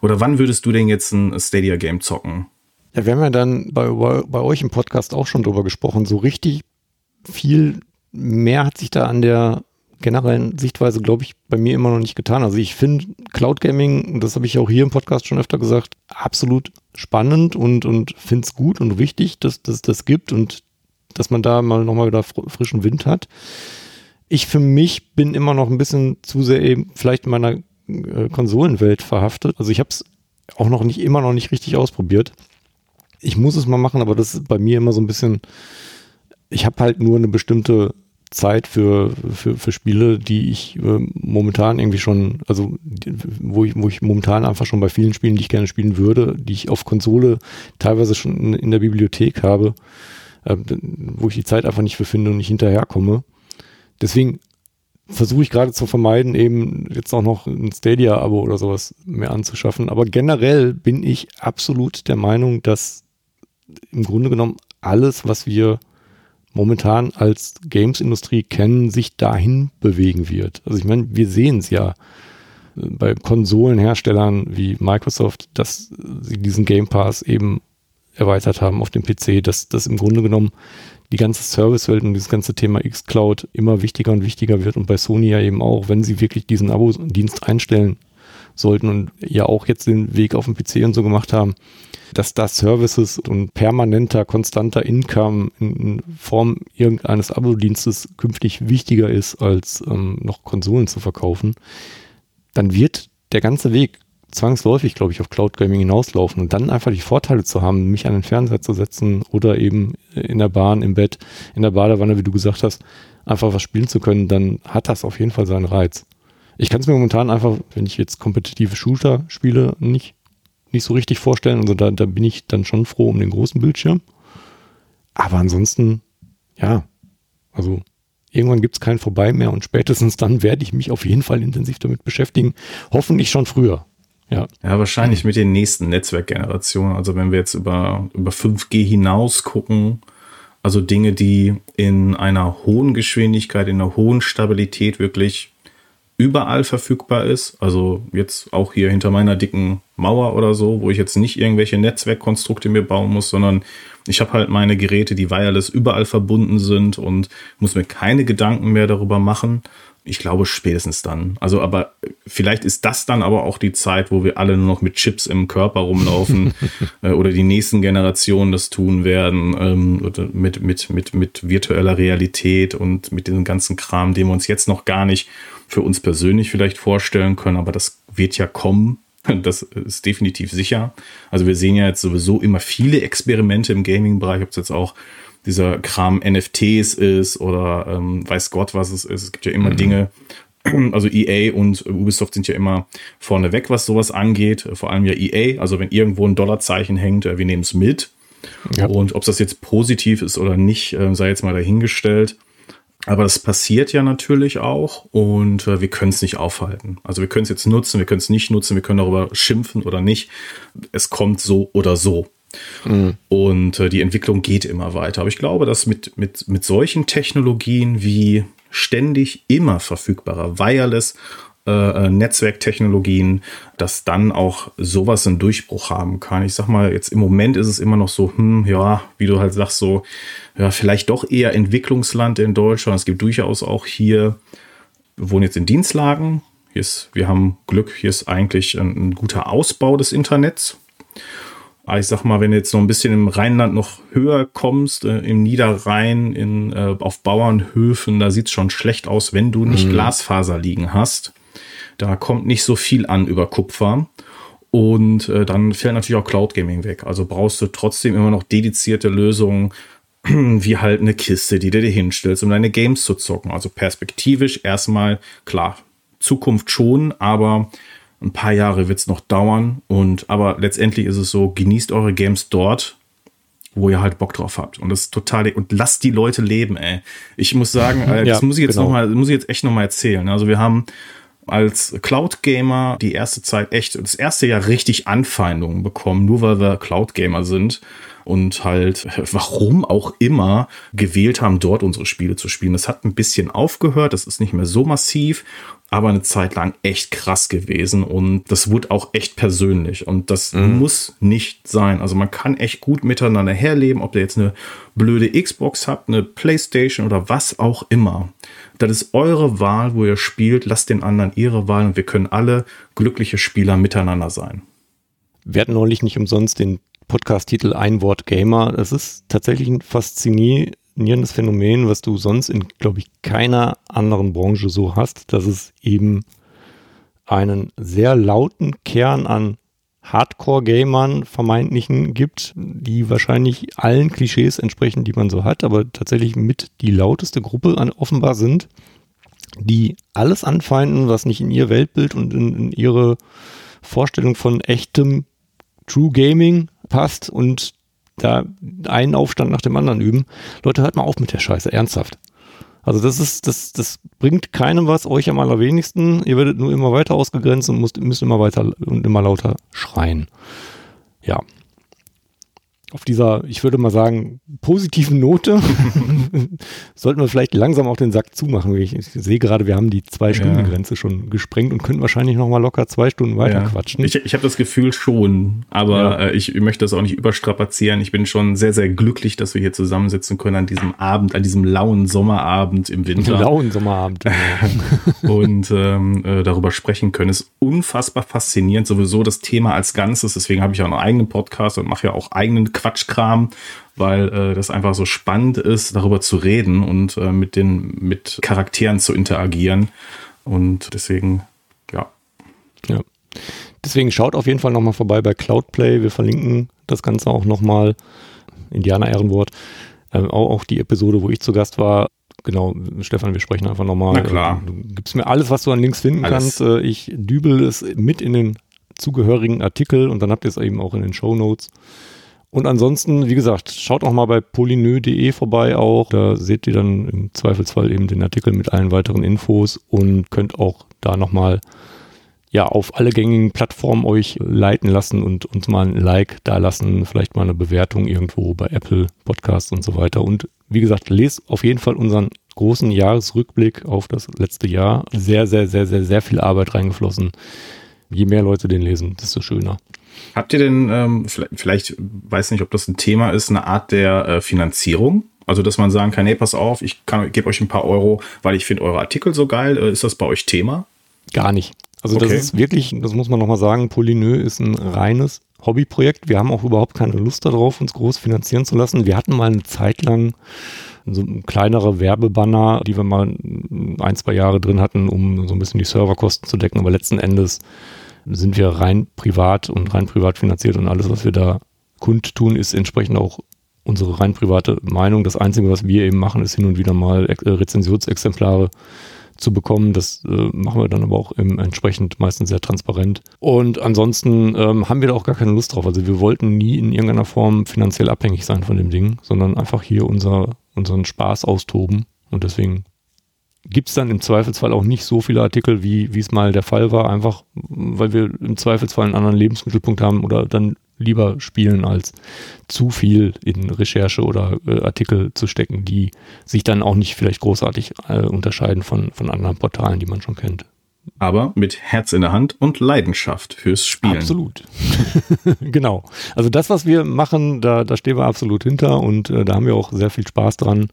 oder wann würdest du denn jetzt ein Stadia Game zocken? Ja, wir haben ja dann bei, bei euch im Podcast auch schon drüber gesprochen. So richtig viel mehr hat sich da an der generellen Sichtweise, glaube ich, bei mir immer noch nicht getan. Also ich finde Cloud Gaming, das habe ich auch hier im Podcast schon öfter gesagt, absolut spannend und, und finde es gut und wichtig, dass es das gibt und dass man da mal nochmal wieder frischen Wind hat. Ich für mich bin immer noch ein bisschen zu sehr eben vielleicht in meiner äh, Konsolenwelt verhaftet. Also ich habe es auch noch nicht, immer noch nicht richtig ausprobiert. Ich muss es mal machen, aber das ist bei mir immer so ein bisschen, ich habe halt nur eine bestimmte Zeit für, für, für Spiele, die ich äh, momentan irgendwie schon, also wo ich, wo ich momentan einfach schon bei vielen Spielen, die ich gerne spielen würde, die ich auf Konsole teilweise schon in, in der Bibliothek habe, äh, wo ich die Zeit einfach nicht für finde und nicht hinterherkomme. Deswegen versuche ich gerade zu vermeiden, eben jetzt auch noch ein Stadia-Abo oder sowas mehr anzuschaffen. Aber generell bin ich absolut der Meinung, dass im Grunde genommen alles, was wir momentan als Games-Industrie kennen, sich dahin bewegen wird. Also ich meine, wir sehen es ja bei Konsolenherstellern wie Microsoft, dass sie diesen Game Pass eben erweitert haben auf dem PC, dass das im Grunde genommen die ganze Servicewelt und dieses ganze Thema xCloud immer wichtiger und wichtiger wird und bei Sony ja eben auch, wenn sie wirklich diesen Abo-Dienst einstellen sollten und ja auch jetzt den Weg auf dem PC und so gemacht haben, dass da Services und permanenter, konstanter Income in Form irgendeines Abo-Dienstes künftig wichtiger ist, als ähm, noch Konsolen zu verkaufen, dann wird der ganze Weg zwangsläufig, glaube ich, auf Cloud Gaming hinauslaufen und dann einfach die Vorteile zu haben, mich an den Fernseher zu setzen oder eben in der Bahn, im Bett, in der Badewanne, wie du gesagt hast, einfach was spielen zu können, dann hat das auf jeden Fall seinen Reiz. Ich kann es mir momentan einfach, wenn ich jetzt kompetitive Shooter spiele, nicht, nicht so richtig vorstellen. Also da, da bin ich dann schon froh um den großen Bildschirm. Aber ansonsten, ja, also irgendwann gibt es kein Vorbei mehr und spätestens dann werde ich mich auf jeden Fall intensiv damit beschäftigen. Hoffentlich schon früher. Ja. ja, wahrscheinlich mit den nächsten Netzwerkgenerationen. Also wenn wir jetzt über, über 5G hinaus gucken, also Dinge, die in einer hohen Geschwindigkeit, in einer hohen Stabilität wirklich überall verfügbar ist. Also jetzt auch hier hinter meiner dicken Mauer oder so, wo ich jetzt nicht irgendwelche Netzwerkkonstrukte mir bauen muss, sondern ich habe halt meine Geräte, die wireless überall verbunden sind und muss mir keine Gedanken mehr darüber machen, ich glaube spätestens dann. Also, aber vielleicht ist das dann aber auch die Zeit, wo wir alle nur noch mit Chips im Körper rumlaufen äh, oder die nächsten Generationen das tun werden ähm, mit, mit, mit, mit virtueller Realität und mit diesem ganzen Kram, den wir uns jetzt noch gar nicht für uns persönlich vielleicht vorstellen können, aber das wird ja kommen. Das ist definitiv sicher. Also wir sehen ja jetzt sowieso immer viele Experimente im Gaming-Bereich, ob es jetzt auch dieser Kram NFTs ist oder ähm, weiß Gott, was es ist. Es gibt ja immer mhm. Dinge, also EA und Ubisoft sind ja immer vorneweg, was sowas angeht. Vor allem ja EA. Also wenn irgendwo ein Dollarzeichen hängt, äh, wir nehmen es mit. Ja. Und ob das jetzt positiv ist oder nicht, äh, sei jetzt mal dahingestellt. Aber das passiert ja natürlich auch und äh, wir können es nicht aufhalten. Also wir können es jetzt nutzen, wir können es nicht nutzen, wir können darüber schimpfen oder nicht. Es kommt so oder so. Mhm. Und äh, die Entwicklung geht immer weiter. Aber ich glaube, dass mit, mit, mit solchen Technologien wie ständig immer verfügbarer Wireless äh, äh, Netzwerktechnologien, dass dann auch sowas einen Durchbruch haben kann. Ich sag mal, jetzt im Moment ist es immer noch so, hm, ja, wie du halt sagst, so, ja, vielleicht doch eher Entwicklungsland in Deutschland. Es gibt durchaus auch hier, wir wohnen jetzt in Dienstlagen. Hier ist, wir haben Glück, hier ist eigentlich ein, ein guter Ausbau des Internets. Aber ich sag mal, wenn du jetzt noch ein bisschen im Rheinland noch höher kommst, äh, im Niederrhein, in, äh, auf Bauernhöfen, da sieht's schon schlecht aus, wenn du nicht mhm. Glasfaser liegen hast. Da kommt nicht so viel an über Kupfer. Und äh, dann fällt natürlich auch Cloud Gaming weg. Also brauchst du trotzdem immer noch dedizierte Lösungen, wie halt eine Kiste, die du dir hinstellst, um deine Games zu zocken. Also perspektivisch erstmal, klar, Zukunft schon, aber ein paar Jahre wird es noch dauern. Und aber letztendlich ist es so, genießt eure Games dort, wo ihr halt Bock drauf habt. Und das ist total, und lasst die Leute leben, ey. Ich muss sagen, äh, das ja, muss ich jetzt genau. noch mal, muss ich jetzt echt noch mal erzählen. Also wir haben als Cloud Gamer die erste Zeit echt, das erste Jahr richtig Anfeindungen bekommen, nur weil wir Cloud Gamer sind und halt, warum auch immer, gewählt haben, dort unsere Spiele zu spielen. Das hat ein bisschen aufgehört, das ist nicht mehr so massiv aber eine Zeit lang echt krass gewesen und das wurde auch echt persönlich und das mhm. muss nicht sein. Also man kann echt gut miteinander herleben, ob ihr jetzt eine blöde Xbox habt, eine Playstation oder was auch immer. Das ist eure Wahl, wo ihr spielt. Lasst den anderen ihre Wahl und wir können alle glückliche Spieler miteinander sein. Wir hatten neulich nicht umsonst den Podcast-Titel Ein Wort Gamer. Das ist tatsächlich ein faszinierend faszinierendes Phänomen, was du sonst in, glaube ich, keiner anderen Branche so hast, dass es eben einen sehr lauten Kern an Hardcore-Gamern vermeintlichen gibt, die wahrscheinlich allen Klischees entsprechen, die man so hat, aber tatsächlich mit die lauteste Gruppe an, offenbar sind, die alles anfeinden, was nicht in ihr Weltbild und in, in ihre Vorstellung von echtem True Gaming passt und da einen Aufstand nach dem anderen üben. Leute, hört mal auf mit der Scheiße, ernsthaft. Also das ist, das, das bringt keinem was, euch am allerwenigsten. Ihr werdet nur immer weiter ausgegrenzt und müsst, müsst immer weiter und immer lauter schreien. Ja, auf dieser, ich würde mal sagen, positiven Note sollten wir vielleicht langsam auch den Sack zumachen. Ich, ich sehe gerade, wir haben die Zwei-Stunden-Grenze ja. schon gesprengt und könnten wahrscheinlich noch mal locker zwei Stunden weiter ja. quatschen. Ich, ich habe das Gefühl schon, aber ja. äh, ich möchte das auch nicht überstrapazieren. Ich bin schon sehr, sehr glücklich, dass wir hier zusammensitzen können an diesem Abend, an diesem lauen Sommerabend im Winter. Lauen Sommerabend. und ähm, äh, darüber sprechen können. Ist unfassbar faszinierend, sowieso das Thema als Ganzes. Deswegen habe ich auch einen eigenen Podcast und mache ja auch eigenen Quatschkram, weil äh, das einfach so spannend ist, darüber zu reden und äh, mit den mit Charakteren zu interagieren. Und deswegen, ja. Ja. Deswegen schaut auf jeden Fall nochmal vorbei bei Cloudplay. Wir verlinken das Ganze auch nochmal. Indianer Ehrenwort. Ähm, auch, auch die Episode, wo ich zu Gast war. Genau, Stefan, wir sprechen einfach nochmal. Na klar. Du gibst mir alles, was du an Links finden alles. kannst. Äh, ich dübel es mit in den zugehörigen Artikel und dann habt ihr es eben auch in den Show Notes. Und ansonsten, wie gesagt, schaut auch mal bei polynö.de vorbei auch. Da seht ihr dann im Zweifelsfall eben den Artikel mit allen weiteren Infos und könnt auch da nochmal ja, auf alle gängigen Plattformen euch leiten lassen und uns mal ein Like da lassen, vielleicht mal eine Bewertung irgendwo bei Apple Podcasts und so weiter. Und wie gesagt, lest auf jeden Fall unseren großen Jahresrückblick auf das letzte Jahr. Sehr, sehr, sehr, sehr, sehr viel Arbeit reingeflossen. Je mehr Leute den lesen, desto schöner. Habt ihr denn, ähm, vielleicht, vielleicht, weiß nicht, ob das ein Thema ist, eine Art der äh, Finanzierung? Also, dass man sagen kann, hey, pass auf, ich gebe euch ein paar Euro, weil ich finde eure Artikel so geil. Äh, ist das bei euch Thema? Gar nicht. Also okay. das ist wirklich, das muss man nochmal sagen, Polynö ist ein reines Hobbyprojekt. Wir haben auch überhaupt keine Lust darauf, uns groß finanzieren zu lassen. Wir hatten mal eine Zeit lang so kleinere Werbebanner, die wir mal ein, zwei Jahre drin hatten, um so ein bisschen die Serverkosten zu decken. Aber letzten Endes sind wir rein privat und rein privat finanziert und alles, was wir da kundtun, ist entsprechend auch unsere rein private Meinung. Das Einzige, was wir eben machen, ist hin und wieder mal äh, Rezensionsexemplare zu bekommen. Das äh, machen wir dann aber auch im, entsprechend meistens sehr transparent. Und ansonsten ähm, haben wir da auch gar keine Lust drauf. Also wir wollten nie in irgendeiner Form finanziell abhängig sein von dem Ding, sondern einfach hier unser, unseren Spaß austoben. Und deswegen gibt es dann im Zweifelsfall auch nicht so viele Artikel, wie es mal der Fall war, einfach weil wir im Zweifelsfall einen anderen Lebensmittelpunkt haben oder dann lieber spielen, als zu viel in Recherche oder äh, Artikel zu stecken, die sich dann auch nicht vielleicht großartig äh, unterscheiden von, von anderen Portalen, die man schon kennt aber mit Herz in der Hand und Leidenschaft fürs Spielen. Absolut. genau. Also das, was wir machen, da, da stehen wir absolut hinter und äh, da haben wir auch sehr viel Spaß dran.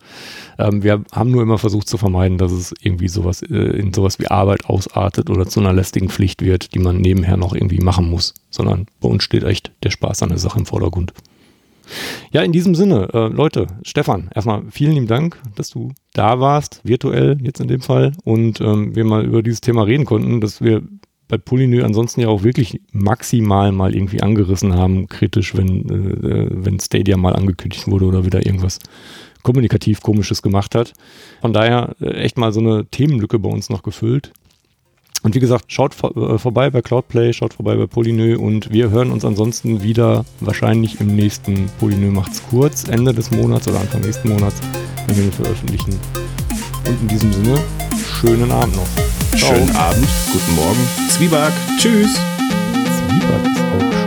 Ähm, wir haben nur immer versucht zu vermeiden, dass es irgendwie sowas äh, in sowas wie Arbeit ausartet oder zu einer lästigen Pflicht wird, die man nebenher noch irgendwie machen muss, sondern bei uns steht echt der Spaß an der Sache im Vordergrund. Ja, in diesem Sinne, äh, Leute, Stefan, erstmal vielen lieben Dank, dass du da warst, virtuell jetzt in dem Fall, und ähm, wir mal über dieses Thema reden konnten, dass wir bei Polynö ansonsten ja auch wirklich maximal mal irgendwie angerissen haben, kritisch, wenn, äh, wenn Stadia mal angekündigt wurde oder wieder irgendwas kommunikativ komisches gemacht hat. Von daher äh, echt mal so eine Themenlücke bei uns noch gefüllt. Und wie gesagt, schaut vor, äh, vorbei bei Cloudplay, schaut vorbei bei Polynö und wir hören uns ansonsten wieder wahrscheinlich im nächsten Polynö macht's kurz, Ende des Monats oder Anfang nächsten Monats, wenn wir ihn veröffentlichen. Und in diesem Sinne, schönen Abend noch. Ciao. Schönen Abend, guten Morgen. Zwieback, tschüss. Zwieback ist auch